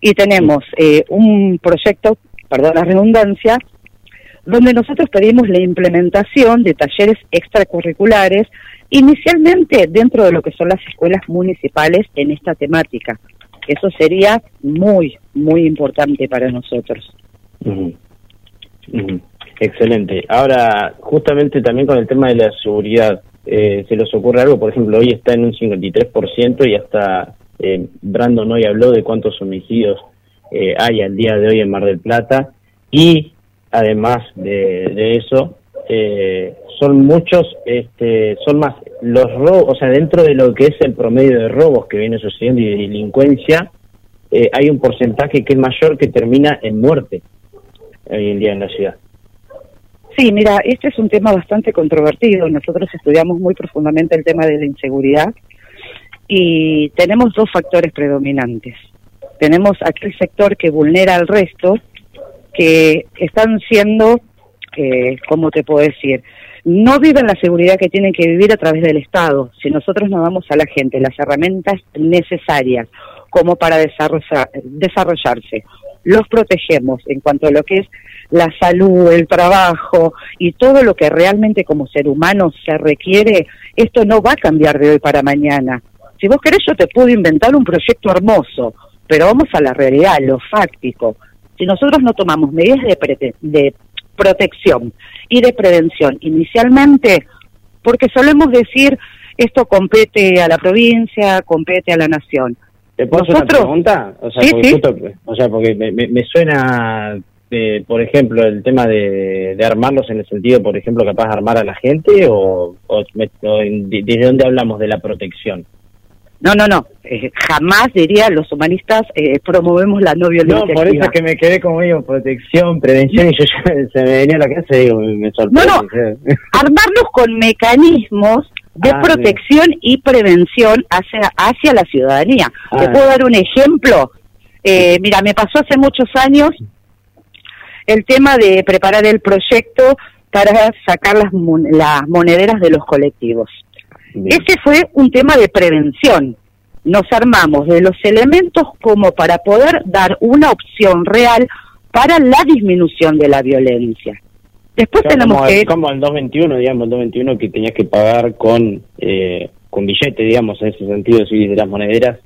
Y tenemos eh, un proyecto, perdón la redundancia, donde nosotros pedimos la implementación de talleres extracurriculares, inicialmente dentro de lo que son las escuelas municipales en esta temática. Eso sería muy, muy importante para nosotros. Excelente. Ahora, justamente también con el tema de la seguridad, eh, ¿se les ocurre algo? Por ejemplo, hoy está en un 53% y hasta eh, Brandon hoy habló de cuántos homicidios eh, hay al día de hoy en Mar del Plata y además de, de eso, eh, son muchos, este, son más los robos, o sea, dentro de lo que es el promedio de robos que viene sucediendo y de delincuencia, eh, hay un porcentaje que es mayor que termina en muerte hoy en día en la ciudad. Sí, mira, este es un tema bastante controvertido. Nosotros estudiamos muy profundamente el tema de la inseguridad y tenemos dos factores predominantes. Tenemos aquel sector que vulnera al resto, que están siendo, eh, ¿cómo te puedo decir? No viven la seguridad que tienen que vivir a través del Estado. Si nosotros no damos a la gente las herramientas necesarias como para desarrollar- desarrollarse, los protegemos en cuanto a lo que es la salud, el trabajo y todo lo que realmente como ser humano se requiere, esto no va a cambiar de hoy para mañana. Si vos querés, yo te puedo inventar un proyecto hermoso, pero vamos a la realidad, lo fáctico. Si nosotros no tomamos medidas de, prete- de protección y de prevención inicialmente, porque solemos decir esto compete a la provincia, compete a la nación. ¿Te puedo hacer una pregunta? O sea, Sí, porque, sí. justo- o sea, porque me, me- me suena, eh, por ejemplo, el tema de, de armarlos en el sentido, por ejemplo, capaz de armar a la gente o, o me- o de, ¿desde dónde hablamos de la protección? No, no, no. eh, jamás diría los humanistas eh, promovemos la no violencia. No, por eso es que me quedé como digo, protección, prevención, y yo ya se me venía a la cabeza y digo, me, sorprende. No, no. Armarlos con mecanismos de Ah, protección y prevención hacia, hacia la ciudadanía. Te Ah. puedo dar un ejemplo. Eh, mira, me pasó hace muchos años el tema de preparar el proyecto para sacar las, mon- las monederas de los colectivos. Ese fue un tema de prevención. Nos armamos de los elementos como para poder dar una opción real para la disminución de la violencia. Después Claro, tenemos como, que el- como el 221, digamos, el 221 que tenías que pagar con eh, con billete, digamos, en ese sentido, sí, de las monederas.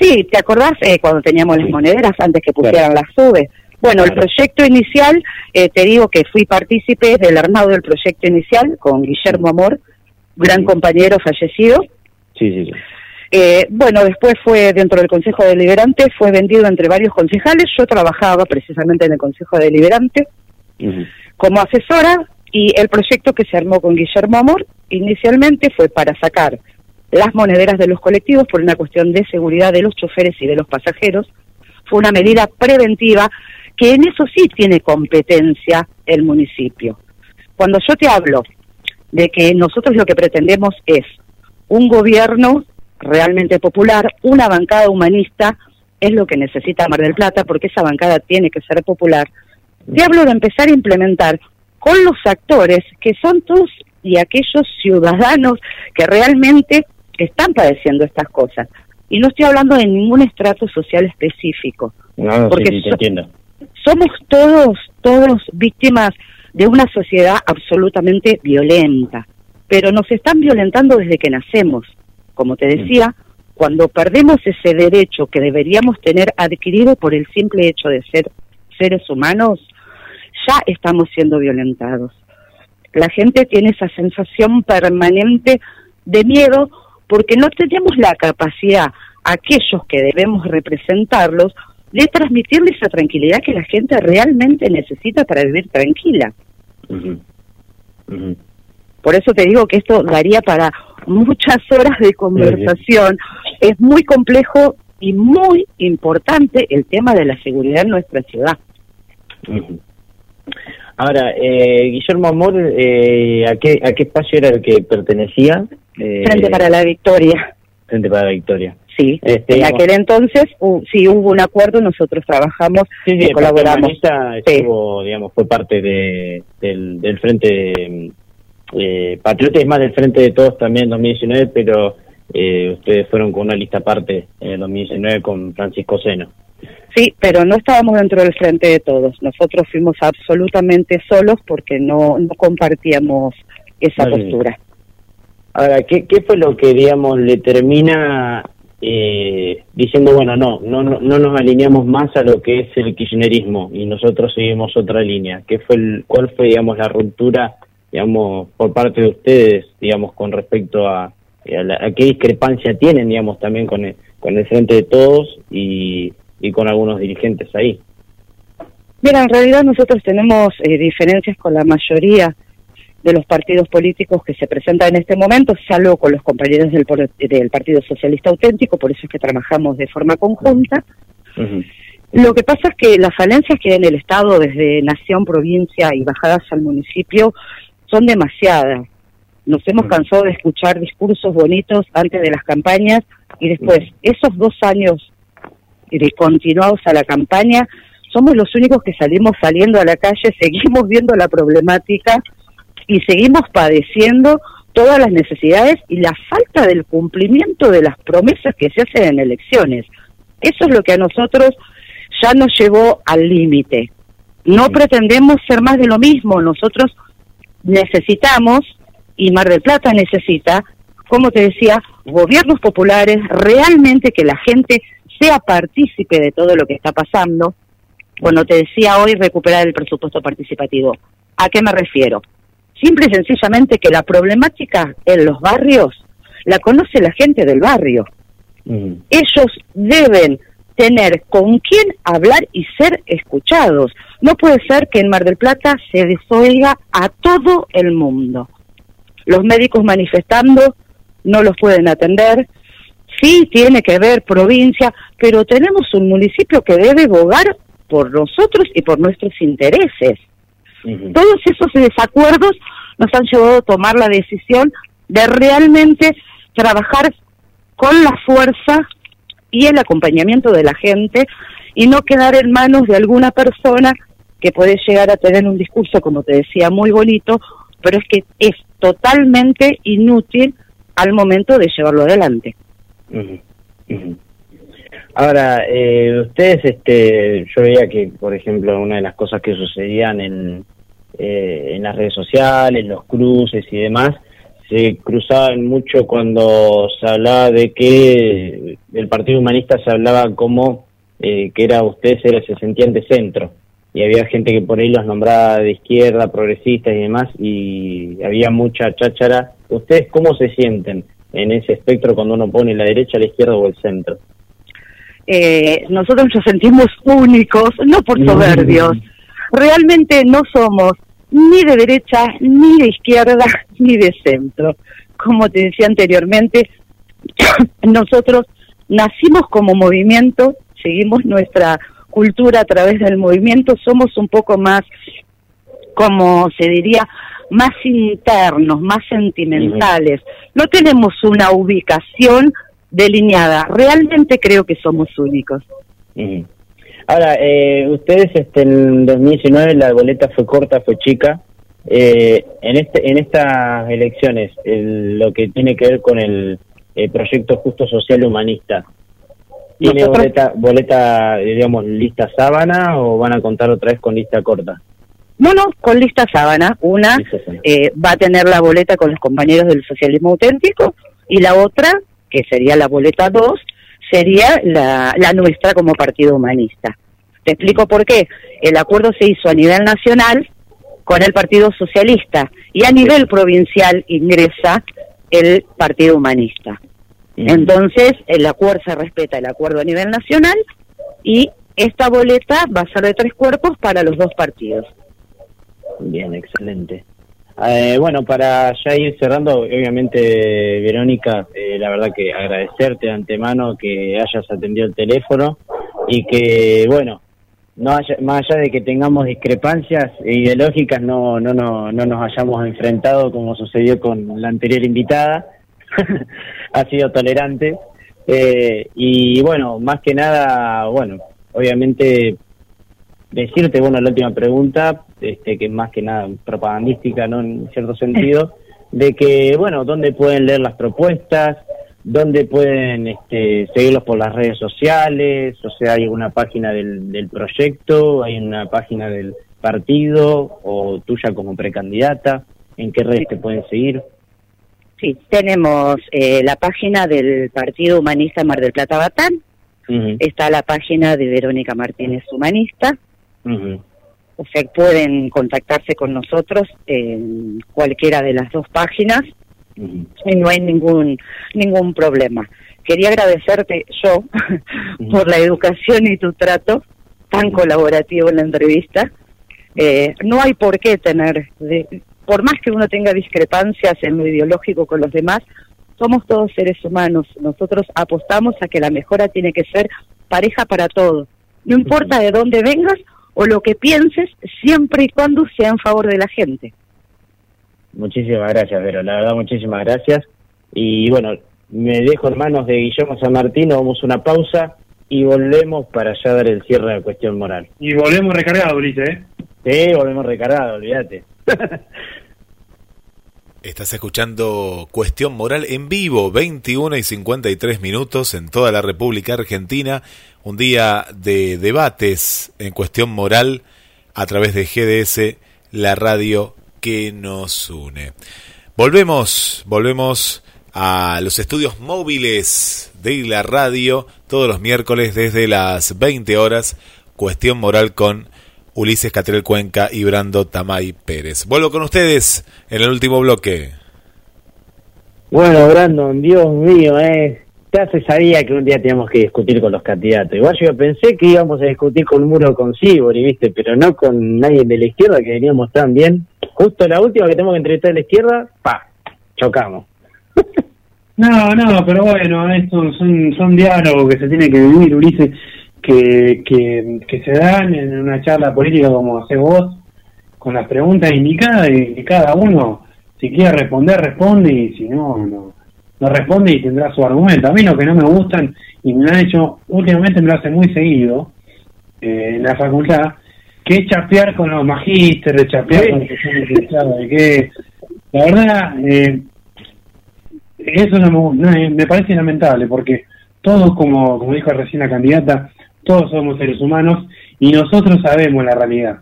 Sí, ¿te acordás eh, cuando teníamos las monederas antes que pusieran las subes? Bueno, el proyecto inicial, eh, te digo que fui partícipe del armado del proyecto inicial con Guillermo Amor, gran compañero fallecido. Sí, sí, sí. Eh, bueno, después fue dentro del Consejo Deliberante, fue vendido entre varios concejales. Yo trabajaba precisamente en el Consejo Deliberante como asesora y el proyecto que se armó con Guillermo Amor inicialmente fue para sacar las monederas de los colectivos por una cuestión de seguridad de los choferes y de los pasajeros. Fue una medida preventiva que en eso sí tiene competencia el municipio. Cuando yo te hablo de que nosotros lo que pretendemos es un gobierno realmente popular, una bancada humanista, es lo que necesita Mar del Plata, porque esa bancada tiene que ser popular. Te hablo de empezar a implementar con los actores que son todos y aquellos ciudadanos que realmente están padeciendo estas cosas. Y no estoy hablando de ningún estrato social específico. No, Porque sí, sí, te so- entiendo. somos todos, todos víctimas de una sociedad absolutamente violenta, pero nos están violentando desde que nacemos. Como te decía, cuando perdemos ese derecho que deberíamos tener adquirido por el simple hecho de ser seres humanos, ya estamos siendo violentados. La gente tiene esa sensación permanente de miedo porque no tenemos la capacidad, aquellos que debemos representarlos, de transmitirle esa tranquilidad que la gente realmente necesita para vivir tranquila. Por eso te digo que esto daría para muchas horas de conversación. Es muy complejo y muy importante el tema de la seguridad en nuestra ciudad. Ahora, eh, Guillermo Amor, eh, ¿a, qué, ¿a qué espacio era el que pertenecía? Eh, Frente para la Victoria. Frente para la Victoria. Sí, Este, en aquel entonces sí hubo un acuerdo, nosotros trabajamos Sí, sí, y colaboramos. Estuvo, digamos, fue parte de, del, del Frente eh, Patriota y más del Frente de Todos también en 2019, pero eh, ustedes fueron con una lista aparte en el 2019 con Francisco Seno. Sí, pero no estábamos dentro del frente de todos. Nosotros fuimos absolutamente solos porque no, no compartíamos esa Vale. postura. Ahora, ¿qué, ¿qué fue lo que, digamos, le termina eh, diciendo, bueno, no, no, no, no nos alineamos más a lo que es el kirchnerismo y nosotros seguimos otra línea? ¿Qué fue el, ¿Cuál fue, digamos, la ruptura, digamos, por parte de ustedes, digamos, con respecto a, a, la- a qué discrepancia tienen, digamos, también con el, con el Frente de Todos y, y con algunos dirigentes ahí? Mira, en realidad nosotros tenemos eh, diferencias con la mayoría de los partidos políticos que se presentan en este momento, salvo con los compañeros del, del Partido Socialista Auténtico, por eso es que trabajamos de forma conjunta. Lo que pasa es que las falencias que hay en el Estado, desde nación, provincia y bajadas al municipio, son demasiadas. Nos hemos cansado de escuchar discursos bonitos antes de las campañas y después, esos dos años de continuados a la campaña, somos los únicos que salimos saliendo a la calle, seguimos viendo la problemática y seguimos padeciendo todas las necesidades y la falta del cumplimiento de las promesas que se hacen en elecciones. Eso es lo que a nosotros ya nos llevó al límite. No pretendemos ser más de lo mismo, nosotros necesitamos, y Mar del Plata necesita, como te decía, gobiernos populares, realmente que la gente sea partícipe de todo lo que está pasando. Bueno, te decía hoy recuperar el presupuesto participativo. ¿A qué me refiero? Simple y sencillamente que la problemática en los barrios la conoce la gente del barrio. Ellos deben tener con quién hablar y ser escuchados. No puede ser que en Mar del Plata se desoiga a todo el mundo. Los médicos manifestando no los pueden atender. Sí, tiene que ver provincia, pero tenemos un municipio que debe bogar por nosotros y por nuestros intereses. Todos esos desacuerdos nos han llevado a tomar la decisión de realmente trabajar con la fuerza y el acompañamiento de la gente y no quedar en manos de alguna persona que puede llegar a tener un discurso, como te decía, muy bonito, pero es que es totalmente inútil al momento de llevarlo adelante. Ahora, eh, ustedes, este, yo veía que, por ejemplo, una de las cosas que sucedían en, eh, en las redes sociales, los cruces y demás, se cruzaban mucho cuando se hablaba de que el Partido Humanista se hablaba como eh, que era ustedes era, se sentían de centro y había gente que por ahí los nombraba de izquierda, progresistas y demás y había mucha cháchara. ¿Ustedes cómo se sienten en ese espectro cuando uno pone la derecha, la izquierda o el centro? Eh, nosotros nos sentimos únicos, no por soberbios. Realmente no somos ni de derecha, ni de izquierda, ni de centro. Como te decía anteriormente, nosotros nacimos como movimiento, seguimos nuestra cultura a través del movimiento, somos un poco más, como se diría, más internos, más sentimentales. No tenemos una ubicación delineada. Realmente creo que somos únicos. Ahora, eh, ustedes este, en 2019 la boleta fue corta, fue chica. Eh, en este en estas elecciones, el- lo que tiene que ver con el, proyecto justo social humanista, ¿tiene Nosotros- boleta, boleta, digamos, lista sábana o van a contar otra vez con lista corta? No, no, con lista sábana. Una eh, va a tener la boleta con los compañeros del socialismo auténtico y la otra, que sería la boleta 2, sería la, la nuestra como partido humanista. Te explico por qué. El acuerdo se hizo a nivel nacional con el Partido Socialista y a nivel provincial ingresa el Partido Humanista. Entonces, el acuerdo se respeta el acuerdo a nivel nacional y esta boleta va a ser de tres cuerpos para los dos partidos. Bien, excelente. Eh, bueno, para ya ir cerrando, obviamente, Verónica, eh, la verdad que agradecerte de antemano que hayas atendido el teléfono y que, bueno, no haya, más allá de que tengamos discrepancias ideológicas, no, no, no, no nos hayamos enfrentado como sucedió con la anterior invitada. ha sido tolerante. Eh, y bueno, más que nada, bueno, obviamente decirte, bueno, la última pregunta, este, que es más que nada propagandística, ¿no? En cierto sentido, de que, bueno, ¿dónde pueden leer las propuestas? ¿Dónde pueden este, seguirlos por las redes sociales? O sea, ¿hay una página del, del proyecto? ¿Hay una página del partido? ¿O tuya como precandidata? ¿En qué redes te pueden seguir? Sí, tenemos eh, la página del Partido Humanista Mar del Plata Batán, está la página de Verónica Martínez Humanista, ujú. O sea, pueden contactarse con nosotros en cualquiera de las dos páginas y no hay ningún ningún problema. Quería agradecerte yo por la educación y tu trato tan colaborativo en la entrevista. Eh, no hay por qué tener, de- por más que uno tenga discrepancias en lo ideológico con los demás, somos todos seres humanos. Nosotros apostamos a que la mejora tiene que ser pareja para todos. No importa de dónde vengas o lo que pienses, siempre y cuando sea en favor de la gente. Muchísimas gracias, Vero. La verdad, muchísimas gracias. Y bueno, me dejo en manos de Guillermo San Martín, vamos a una pausa y volvemos para ya dar el cierre de la cuestión moral. Y volvemos recargados, Ulises, ¿eh? Sí, volvemos recargados, olvídate. Estás escuchando Cuestión Moral en vivo, 21 y 53 minutos en toda la República Argentina. Un día de debates en Cuestión Moral a través de GDS, la radio que nos une. Volvemos, volvemos a los estudios móviles de la radio todos los miércoles desde las 20 horas. Cuestión Moral con Ulises Catrel Cuenca y Brando Tamay Pérez. Vuelvo con ustedes en el último bloque. Bueno, Brandon, Dios mío, eh. Ya se sabía que un día teníamos que discutir con los candidatos. Igual yo pensé que íbamos a discutir con Muro con Sibori, ¿viste? Pero no con nadie de la izquierda, que veníamos tan bien. Justo la última que tenemos que entrevistar de la izquierda, pa, chocamos. No, no, pero bueno, estos son, son diálogos que se tienen que vivir, Ulises, que, que, se dan en una charla política como haces vos, con las preguntas indicadas y cada uno, si quiere responder, responde y si no, no, no responde y tendrá su argumento. A mí lo que no me gustan, y me lo han hecho, últimamente me lo hacen muy seguido eh, en la facultad, que es chapear con los magísteres, chapear con los que que la verdad, eh, eso no me, no, eh, me parece lamentable porque todos, como, como dijo recién la candidata, todos somos seres humanos y nosotros sabemos la realidad.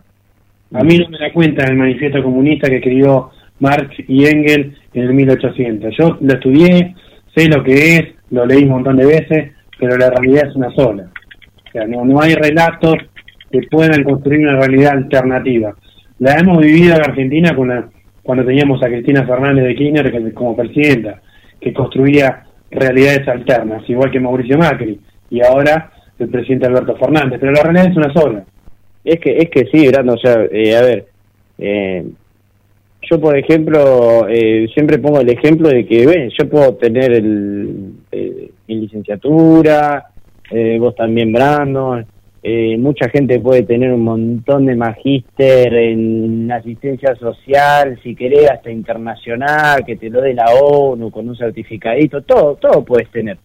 A mí no me da cuenta el manifiesto comunista que escribió Marx y Engels en el 1800. Yo lo estudié, sé lo que es, lo leí un montón de veces, pero la realidad es una sola. O sea, no, no hay relatos que puedan construir una realidad alternativa. La hemos vivido en Argentina con la- cuando teníamos a Cristina Fernández de Kirchner como presidenta, que construía realidades alternas, igual que Mauricio Macri, y ahora el presidente Alberto Fernández, pero la realidad es una sola. Es que, es que sí, Brando, o sea, eh, a ver, eh, yo por ejemplo, eh, siempre pongo el ejemplo de que, ven, yo puedo tener el, mi licenciatura, eh, vos también, Brando, eh, mucha gente puede tener un montón de magíster en asistencia social, si querés hasta internacional, que te lo dé la ONU con un certificadito, todo, todo puedes tener.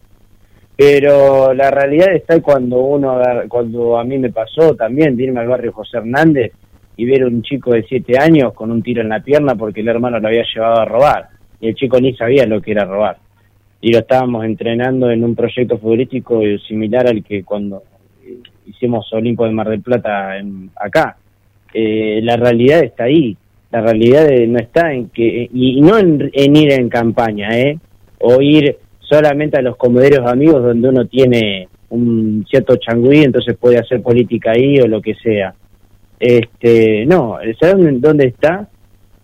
Pero la realidad está cuando uno, cuando a mí me pasó también de irme al barrio José Hernández y ver a un chico de siete años con un tiro en la pierna porque el hermano lo había llevado a robar. Y el chico ni sabía lo que era robar. Y lo estábamos entrenando en un proyecto futbolístico similar al que cuando hicimos Olimpo de Mar del Plata en, acá. Eh, la realidad está ahí. La realidad no está en que, y, no en, ir en campaña, ¿eh? O ir solamente a los comoderos amigos donde uno tiene un cierto changüí, entonces puede hacer política ahí o lo que sea. Este, no, ¿sabes dónde está?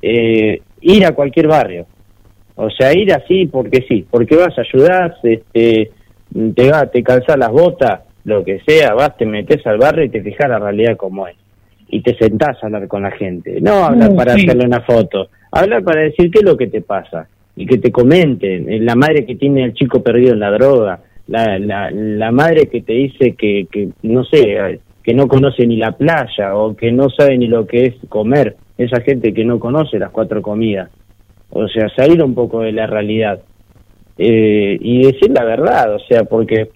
Eh, ir a cualquier barrio. O sea, ir así porque sí, porque vas, a ayudar este, te, va, te calzas las botas, lo que sea, vas, te metes al barrio y te fijas la realidad como es. Y te sentás a hablar con la gente. No hablar para hacerle una foto, hablar para decir qué es lo que te pasa y que te comenten. Eh, la madre que tiene al chico perdido en la droga, la, la, la madre que te dice que, que, no sé, que no conoce ni la playa o que no sabe ni lo que es comer. Esa gente que no conoce las cuatro comidas. O sea, salir un poco de la realidad. Eh, y decir la verdad, o sea, porque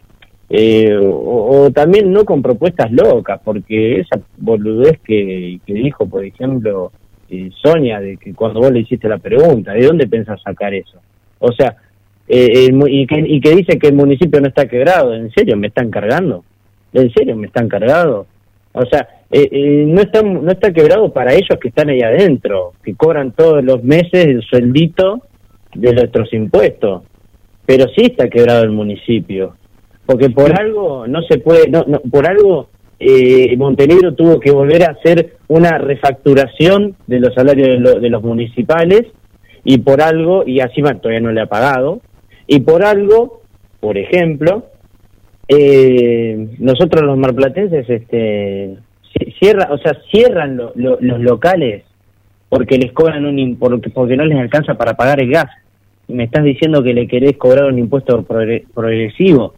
eh, o, también no con propuestas locas, porque esa boludez que, que dijo, por ejemplo, eh, Sonia, de que cuando vos le hiciste la pregunta, ¿de dónde pensás sacar eso? O sea, eh, y, que, y que dice que el municipio no está quebrado, ¿en serio me están cargando? ¿En serio me están cargando? O sea, no, está, no está quebrado para ellos que están ahí adentro, que cobran todos los meses el sueldito de nuestros impuestos, pero sí está quebrado el municipio porque por algo no se puede, no, por algo eh, Montenegro tuvo que volver a hacer una refacturación de los salarios de, los municipales y por algo, y así todavía no le ha pagado, y por algo, por ejemplo, eh, nosotros los marplatenses este, cierra, o sea, cierran los locales porque les cobran un porque, porque no les alcanza para pagar el gas. Y me estás diciendo que le querés cobrar un impuesto progresivo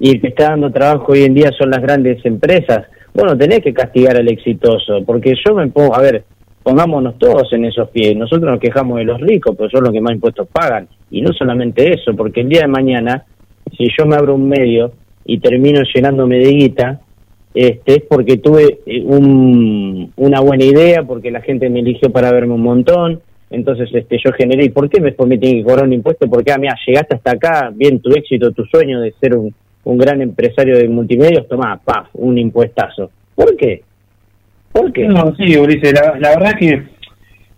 y el que está dando trabajo hoy en día son las grandes empresas, bueno, tenés que castigar al exitoso, porque yo me pongo, a ver, pongámonos todos en esos pies, nosotros nos quejamos de los ricos, pero son los que más impuestos pagan, y no solamente eso, porque el día de mañana, si yo me abro un medio y termino llenándome de guita, este, es porque tuve eh, un, una buena idea, porque la gente me eligió para verme un montón, entonces este yo generé, ¿y por qué después me tiene que cobrar un impuesto? Porque, ah, mira, llegaste hasta acá, bien tu éxito, tu sueño de ser un, un gran empresario de multimedios, toma, paf, un impuestazo. ¿Por qué? ¿Por qué? No, sí, Ulises, la, la verdad que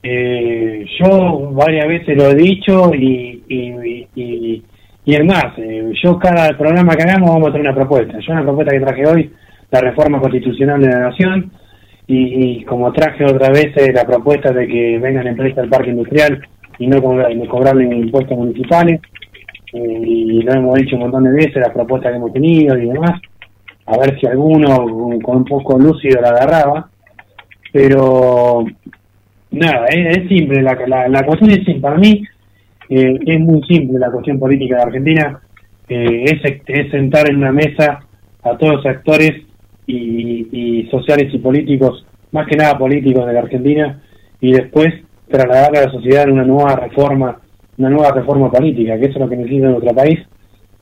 eh, yo varias veces lo he dicho y, y, y, y es más, eh, yo cada programa que hagamos vamos a traer una propuesta. Yo una propuesta que traje hoy, la reforma constitucional de la Nación, y, como traje otra vez eh, la propuesta de que vengan empresas del parque industrial y no, no cobrarle impuestos municipales, y lo hemos dicho un montón de veces, las propuestas que hemos tenido y demás, a ver si alguno con un poco lúcido la agarraba, pero nada, es, simple, la, la, cuestión es simple, para mí eh, es muy simple la cuestión política de Argentina, eh, es, es sentar en una mesa a todos los actores y, y sociales y políticos, más que nada políticos de la Argentina, y después trasladar a la sociedad en una nueva reforma una nueva reforma política, que eso es lo que necesita nuestro país.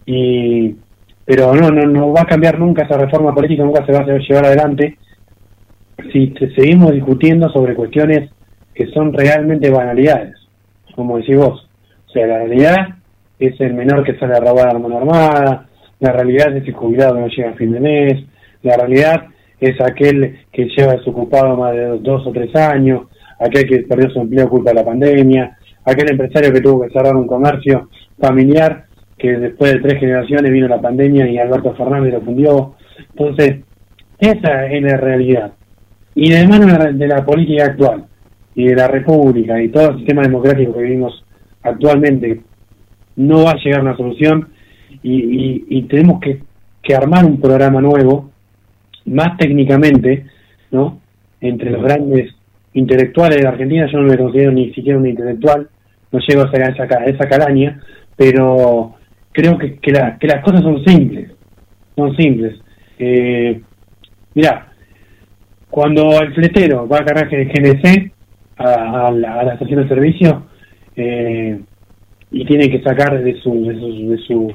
Y, pero no, no, no va a cambiar nunca esa reforma política, nunca se va a llevar adelante si seguimos discutiendo sobre cuestiones que son realmente banalidades, como decís vos. O sea, la realidad es el menor que sale a robar a la mano armada, la realidad es el jubilado que no llega a fin de mes, la realidad es aquel que lleva desocupado más de dos o tres años, aquel que perdió su empleo culpa de la pandemia, aquel empresario que tuvo que cerrar un comercio familiar, que después de tres generaciones vino la pandemia y Alberto Fernández lo fundió. Entonces, esa es la realidad. Y de mano de la política actual y de la República y todo el sistema democrático que vivimos actualmente, no va a llegar una solución y, tenemos que, que armar un programa nuevo, más técnicamente, ¿no? Entre los grandes intelectuales de la Argentina, yo no me considero ni siquiera un intelectual, no llego a esa, esa calaña, pero creo que, que, las cosas son simples, son simples. Eh, Mira, cuando el fletero va a cargar el GNC a, a la, a la estación de servicio eh, y tiene que sacar de su, de su, de su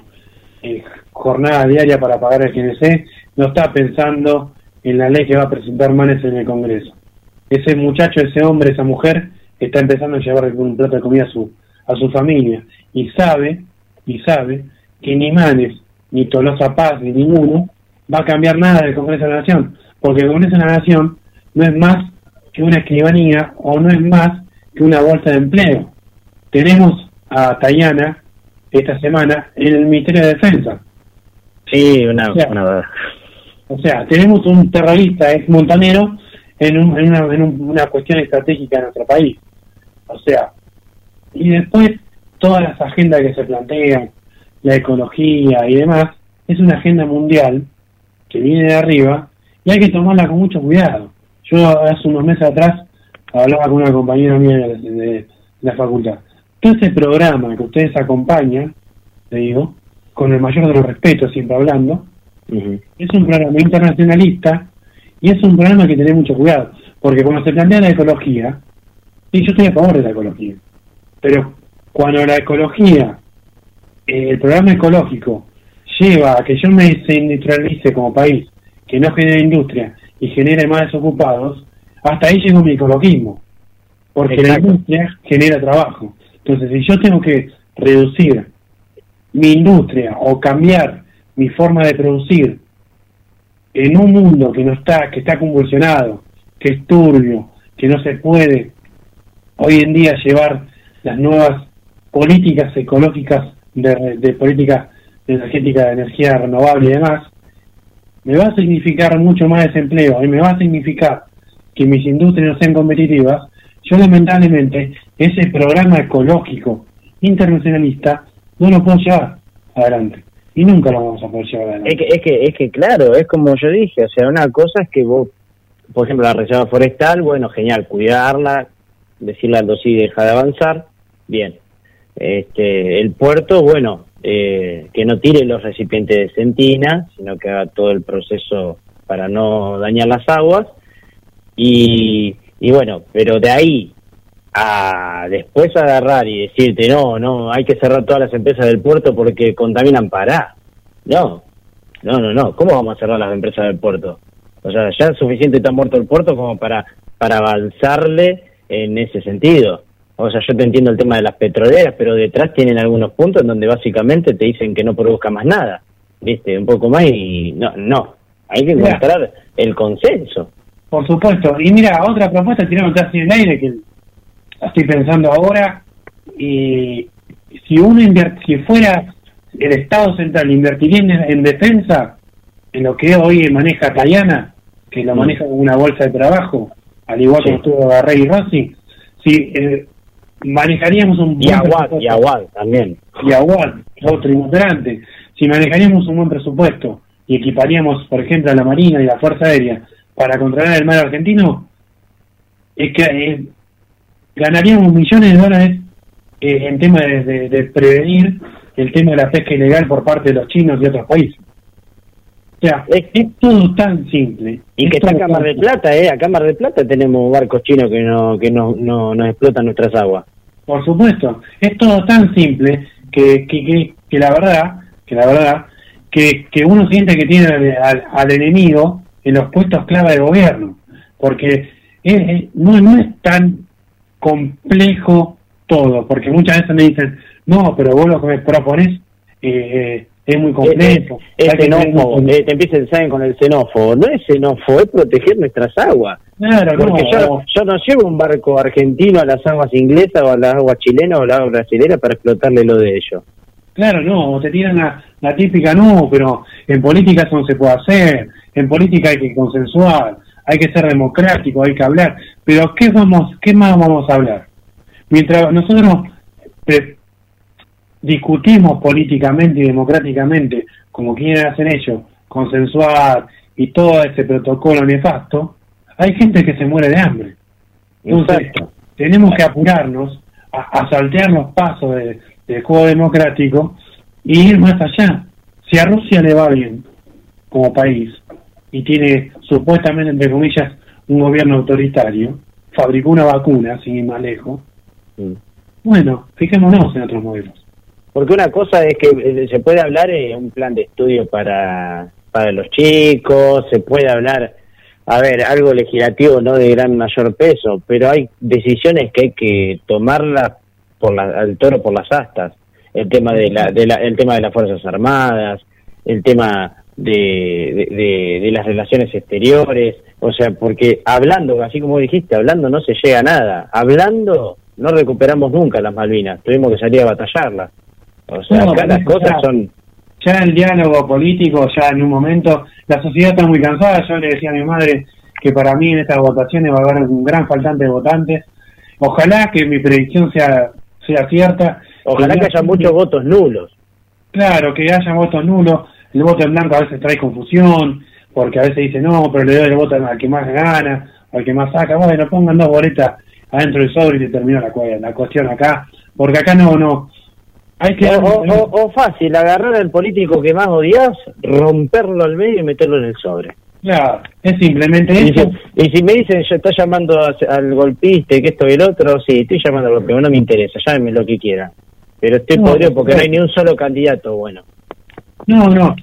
eh, jornada diaria para pagar el GNC, no está pensando en la ley que va a presentar Manes en el Congreso. Ese muchacho, ese hombre, esa mujer está empezando a llevar un plato de comida a su, a su familia y sabe, y sabe que ni Manes, ni Tolosa Paz, ni ninguno va a cambiar nada del Congreso de la Nación, porque el Congreso de la Nación no es más que una escribanía o no es más que una bolsa de empleo. Tenemos a Tayana esta semana en el Ministerio de Defensa. Sí, una, O sea, una O sea, tenemos un terrorista ex montanero en, un- en una, en un- una cuestión estratégica de nuestro país. O sea, y después todas las agendas que se plantean, la ecología y demás, es una agenda mundial que viene de arriba y hay que tomarla con mucho cuidado. Yo hace unos meses atrás hablaba con una compañera mía de, de la facultad. Todo ese programa que ustedes acompañan, le digo, con el mayor de los respetos, siempre hablando, es un programa internacionalista y es un programa que tiene mucho cuidado, porque cuando se plantea la ecología, y yo estoy a favor de la ecología, pero cuando la ecología, eh, el programa ecológico, lleva a que yo me desindustrialice como país, que no genere industria y genere más desocupados, hasta ahí llegó mi ecologismo, porque la industria genera trabajo. Entonces, si yo tengo que reducir mi industria o cambiar mi forma de producir en un mundo que no está, que está convulsionado, que es turbio, que no se puede hoy en día llevar las nuevas políticas ecológicas de, de política energética de energía renovable y demás, me va a significar mucho más desempleo y me va a significar que mis industrias no sean competitivas, yo lamentablemente ese programa ecológico internacionalista no lo puedo llevar adelante y nunca lo vamos a poder llevar adelante. Es que, es que, es que claro, es como yo dije, o sea, una cosa es que vos, por ejemplo, la reserva forestal, bueno, genial, cuidarla, decirle al sí deja de avanzar, bien. Este, el puerto, bueno, eh, que no tire los recipientes de centina, sino que haga todo el proceso para no dañar las aguas. Y, y bueno, pero de ahí a después agarrar y decirte, no, no, hay que cerrar todas las empresas del puerto porque contaminan, pará. No, no, no, no. ¿Cómo vamos a cerrar las empresas del puerto? O sea, ya es suficiente está muerto el puerto como para, para avanzarle en ese sentido. O sea, yo te entiendo el tema de las petroleras, pero detrás tienen algunos puntos en donde básicamente te dicen que no produzca más nada. ¿Viste? Un poco más y no, no. Hay que Mira. encontrar el consenso. Por supuesto. Y mira, otra propuesta tiramos casi en el aire que estoy pensando ahora. Y si uno si fuera el Estado Central invertiría en, en defensa, en lo que hoy maneja Tayana, que lo Mm. maneja como una bolsa de trabajo, al igual Sí. como estuvo Garrey y Rossi, si eh, manejaríamos un Y buen Aguad, presupuesto- y Aguad también. y Aguad, otro integrante. Si manejaríamos un buen presupuesto y equiparíamos, por ejemplo, a la Marina y la Fuerza Aérea para controlar el mar argentino, es que eh, ganaríamos millones de dólares eh, en tema de, de- de prevenir el tema de la pesca ilegal por parte de los chinos y otros países. Sea, es, todo tan simple. Y Es que está tan del Plata, ¿eh? Acá en Mar del Plata tenemos barcos chinos que no que no, no nos explotan nuestras aguas. Por supuesto, es todo tan simple que, que, que, que la verdad, que la verdad, que, que uno siente que tiene al, al- al enemigo en los puestos clave de gobierno, porque es- es- no, no es tan complejo todo, porque muchas veces me dicen, no, pero vos lo que me propones eh, eh, es muy complejo. Es hay que tener xenófobo, un- eh, te empiezan ¿saben? con el xenófobo. No es xenófobo, es proteger nuestras aguas. Claro, Porque no, yo, yo no llevo un barco argentino a las aguas inglesas o a las aguas chilenas o a las aguas brasileñas para explotarle lo de ellos. Claro, no, o te tiran la, la típica, no, pero en política eso no se puede hacer, en política hay que consensuar, hay que ser democrático, hay que hablar, pero ¿qué vamos, qué más vamos a hablar? Mientras nosotros eh, discutimos políticamente y democráticamente, como quieren hacer ellos, consensuar y todo ese protocolo nefasto, hay gente que se muere de hambre. Entonces, tenemos que apurarnos a, a saltear los pasos de- del juego democrático y ir más allá. Si a Rusia le va bien como país, y tiene supuestamente, entre comillas, un gobierno autoritario, fabricó una vacuna, sin ir más lejos. Mm. Bueno, fijémonos en otros modelos. Porque una cosa es que eh, se puede hablar de un plan de estudio para, para los chicos, se puede hablar, a ver, algo legislativo no de gran mayor peso, pero hay decisiones que hay que tomarlas por la, al toro por las astas. El tema de la, de la, el tema de las fuerzas armadas, el tema de, de, de- de las relaciones exteriores, o sea, porque hablando, así como dijiste, hablando no se llega a nada, hablando no recuperamos nunca las Malvinas, tuvimos que salir a batallarlas. O sea, No, acá las ya- cosas son... Ya el diálogo político, ya en un momento, la sociedad está muy cansada. Yo le decía a mi madre que para mí en estas votaciones va a haber un gran faltante de votantes. Ojalá que mi predicción sea, sea cierta. Ojalá que haya muchos votos nulos. Claro, que haya votos nulos. El voto en blanco a veces trae confusión, porque a veces dice no, pero le doy el voto al que más gana, al que más saca. Bueno, pongan dos boletas adentro del sobre y se la, la cuestión acá, porque acá no, no. Hay que. O, o- o- o fácil, agarrar al político que más odias, romperlo al medio y meterlo en el sobre. Claro, es simplemente Y eso. si, y si me dicen, yo estoy llamando a- al golpista que esto y el otro, sí, estoy llamando al golpista, no me interesa, llámenme lo que quieran. Pero estoy No, podrido porque no no. hay ni un solo candidato bueno. No, no.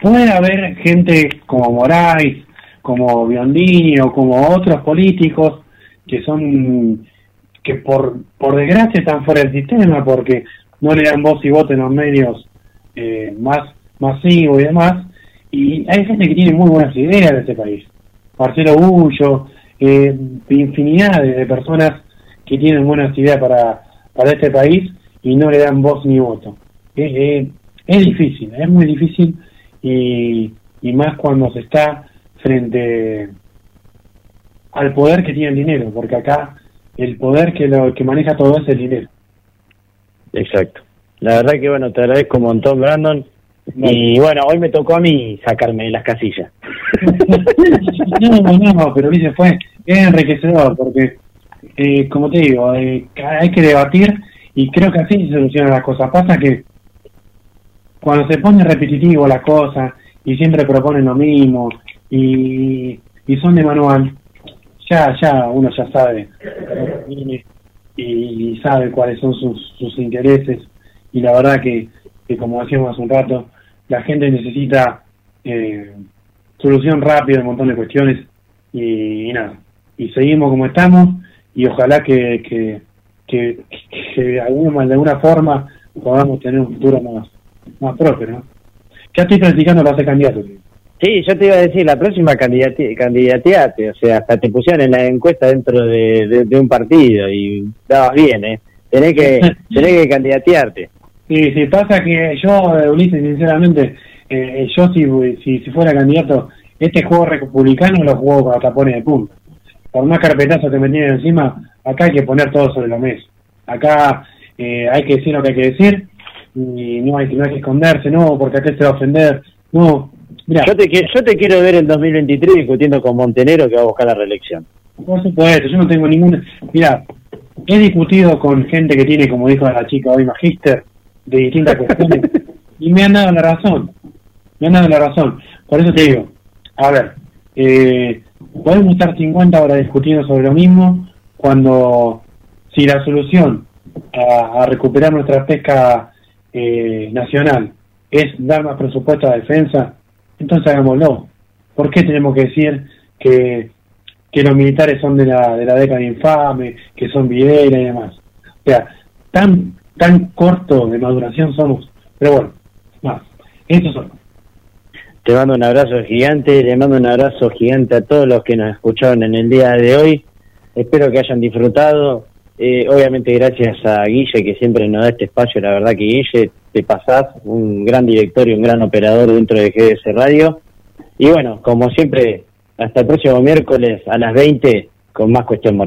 Puede haber gente como Moraes, como Biondini o como otros políticos que son que por por desgracia están fuera del sistema porque no le dan voz y voto en los medios eh, más masivos y demás y hay gente que tiene muy buenas ideas de este país Marcelo Bullo eh, infinidad de, personas que tienen buenas ideas para para este país y no le dan voz ni voto eh, es difícil es muy difícil y, y más cuando se está frente al poder que tiene el dinero, porque acá el poder que lo que maneja todo es el dinero. Exacto. La verdad que bueno, te agradezco un montón, Brandon. Y bueno, hoy me tocó a mí sacarme de las casillas. No, no, pero dice fue enriquecedor porque, eh, como te digo, eh, hay que debatir y creo que así se solucionan las cosas. Pasa que cuando se pone repetitivo la cosa y siempre proponen lo mismo y, y son de manual, ya ya uno ya sabe y, sabe cuáles son sus, sus intereses y la verdad que, que como decíamos hace un rato, la gente necesita eh, solución rápida de un montón de cuestiones y, nada, y seguimos como estamos y ojalá que, que, que, que de, alguna, de alguna forma podamos tener un futuro más, más próspero. Ya estoy practicando para ser candidato. Sí, yo te iba a decir, la próxima candidati candidateate, o sea, hasta te pusieron en la encuesta dentro de, de- de un partido y dabas bien, ¿eh? Tenés que, tenés que candidatearte. Sí, sí, pasa que yo, eh, Ulises, sinceramente, eh, yo si, si, si fuera candidato, este juego republicano lo juego con tapones de punta. Por más carpetazo que me tienen encima, acá hay que poner todo sobre la mesa. Acá eh, hay que decir lo que hay que decir y no hay, que- no hay que esconderse, no, porque acá se va a ofender. No, mira, Yo te, yo te quiero ver en 2023 discutiendo con Montenegro que va a buscar la reelección. Por supuesto, yo no tengo ninguna. Mira, he discutido con gente que tiene, como dijo la chica hoy, magíster, de distintas cuestiones, y me han dado la razón. Me han dado la razón. Por eso te digo, a ver, eh, podemos estar 50 horas discutiendo sobre lo mismo cuando, si la solución a, a recuperar nuestra pesca eh, nacional es dar más presupuesto a la defensa, entonces hagámoslo. ¿Por qué tenemos que decir que que los militares son de la, de la década infame, que son Videla y demás. O sea, tan, tan corto de maduración somos. Pero bueno, más. Eso son. Te mando un abrazo gigante, le mando un abrazo gigante a todos los que nos escucharon en el día de hoy. Espero que hayan disfrutado. Eh, obviamente gracias a Guille que siempre nos da este espacio. La verdad que Guille, te pasás un gran director y un gran operador dentro de GDS Radio. Y bueno, como siempre, hasta el próximo miércoles a las 20 con más cuestión moral.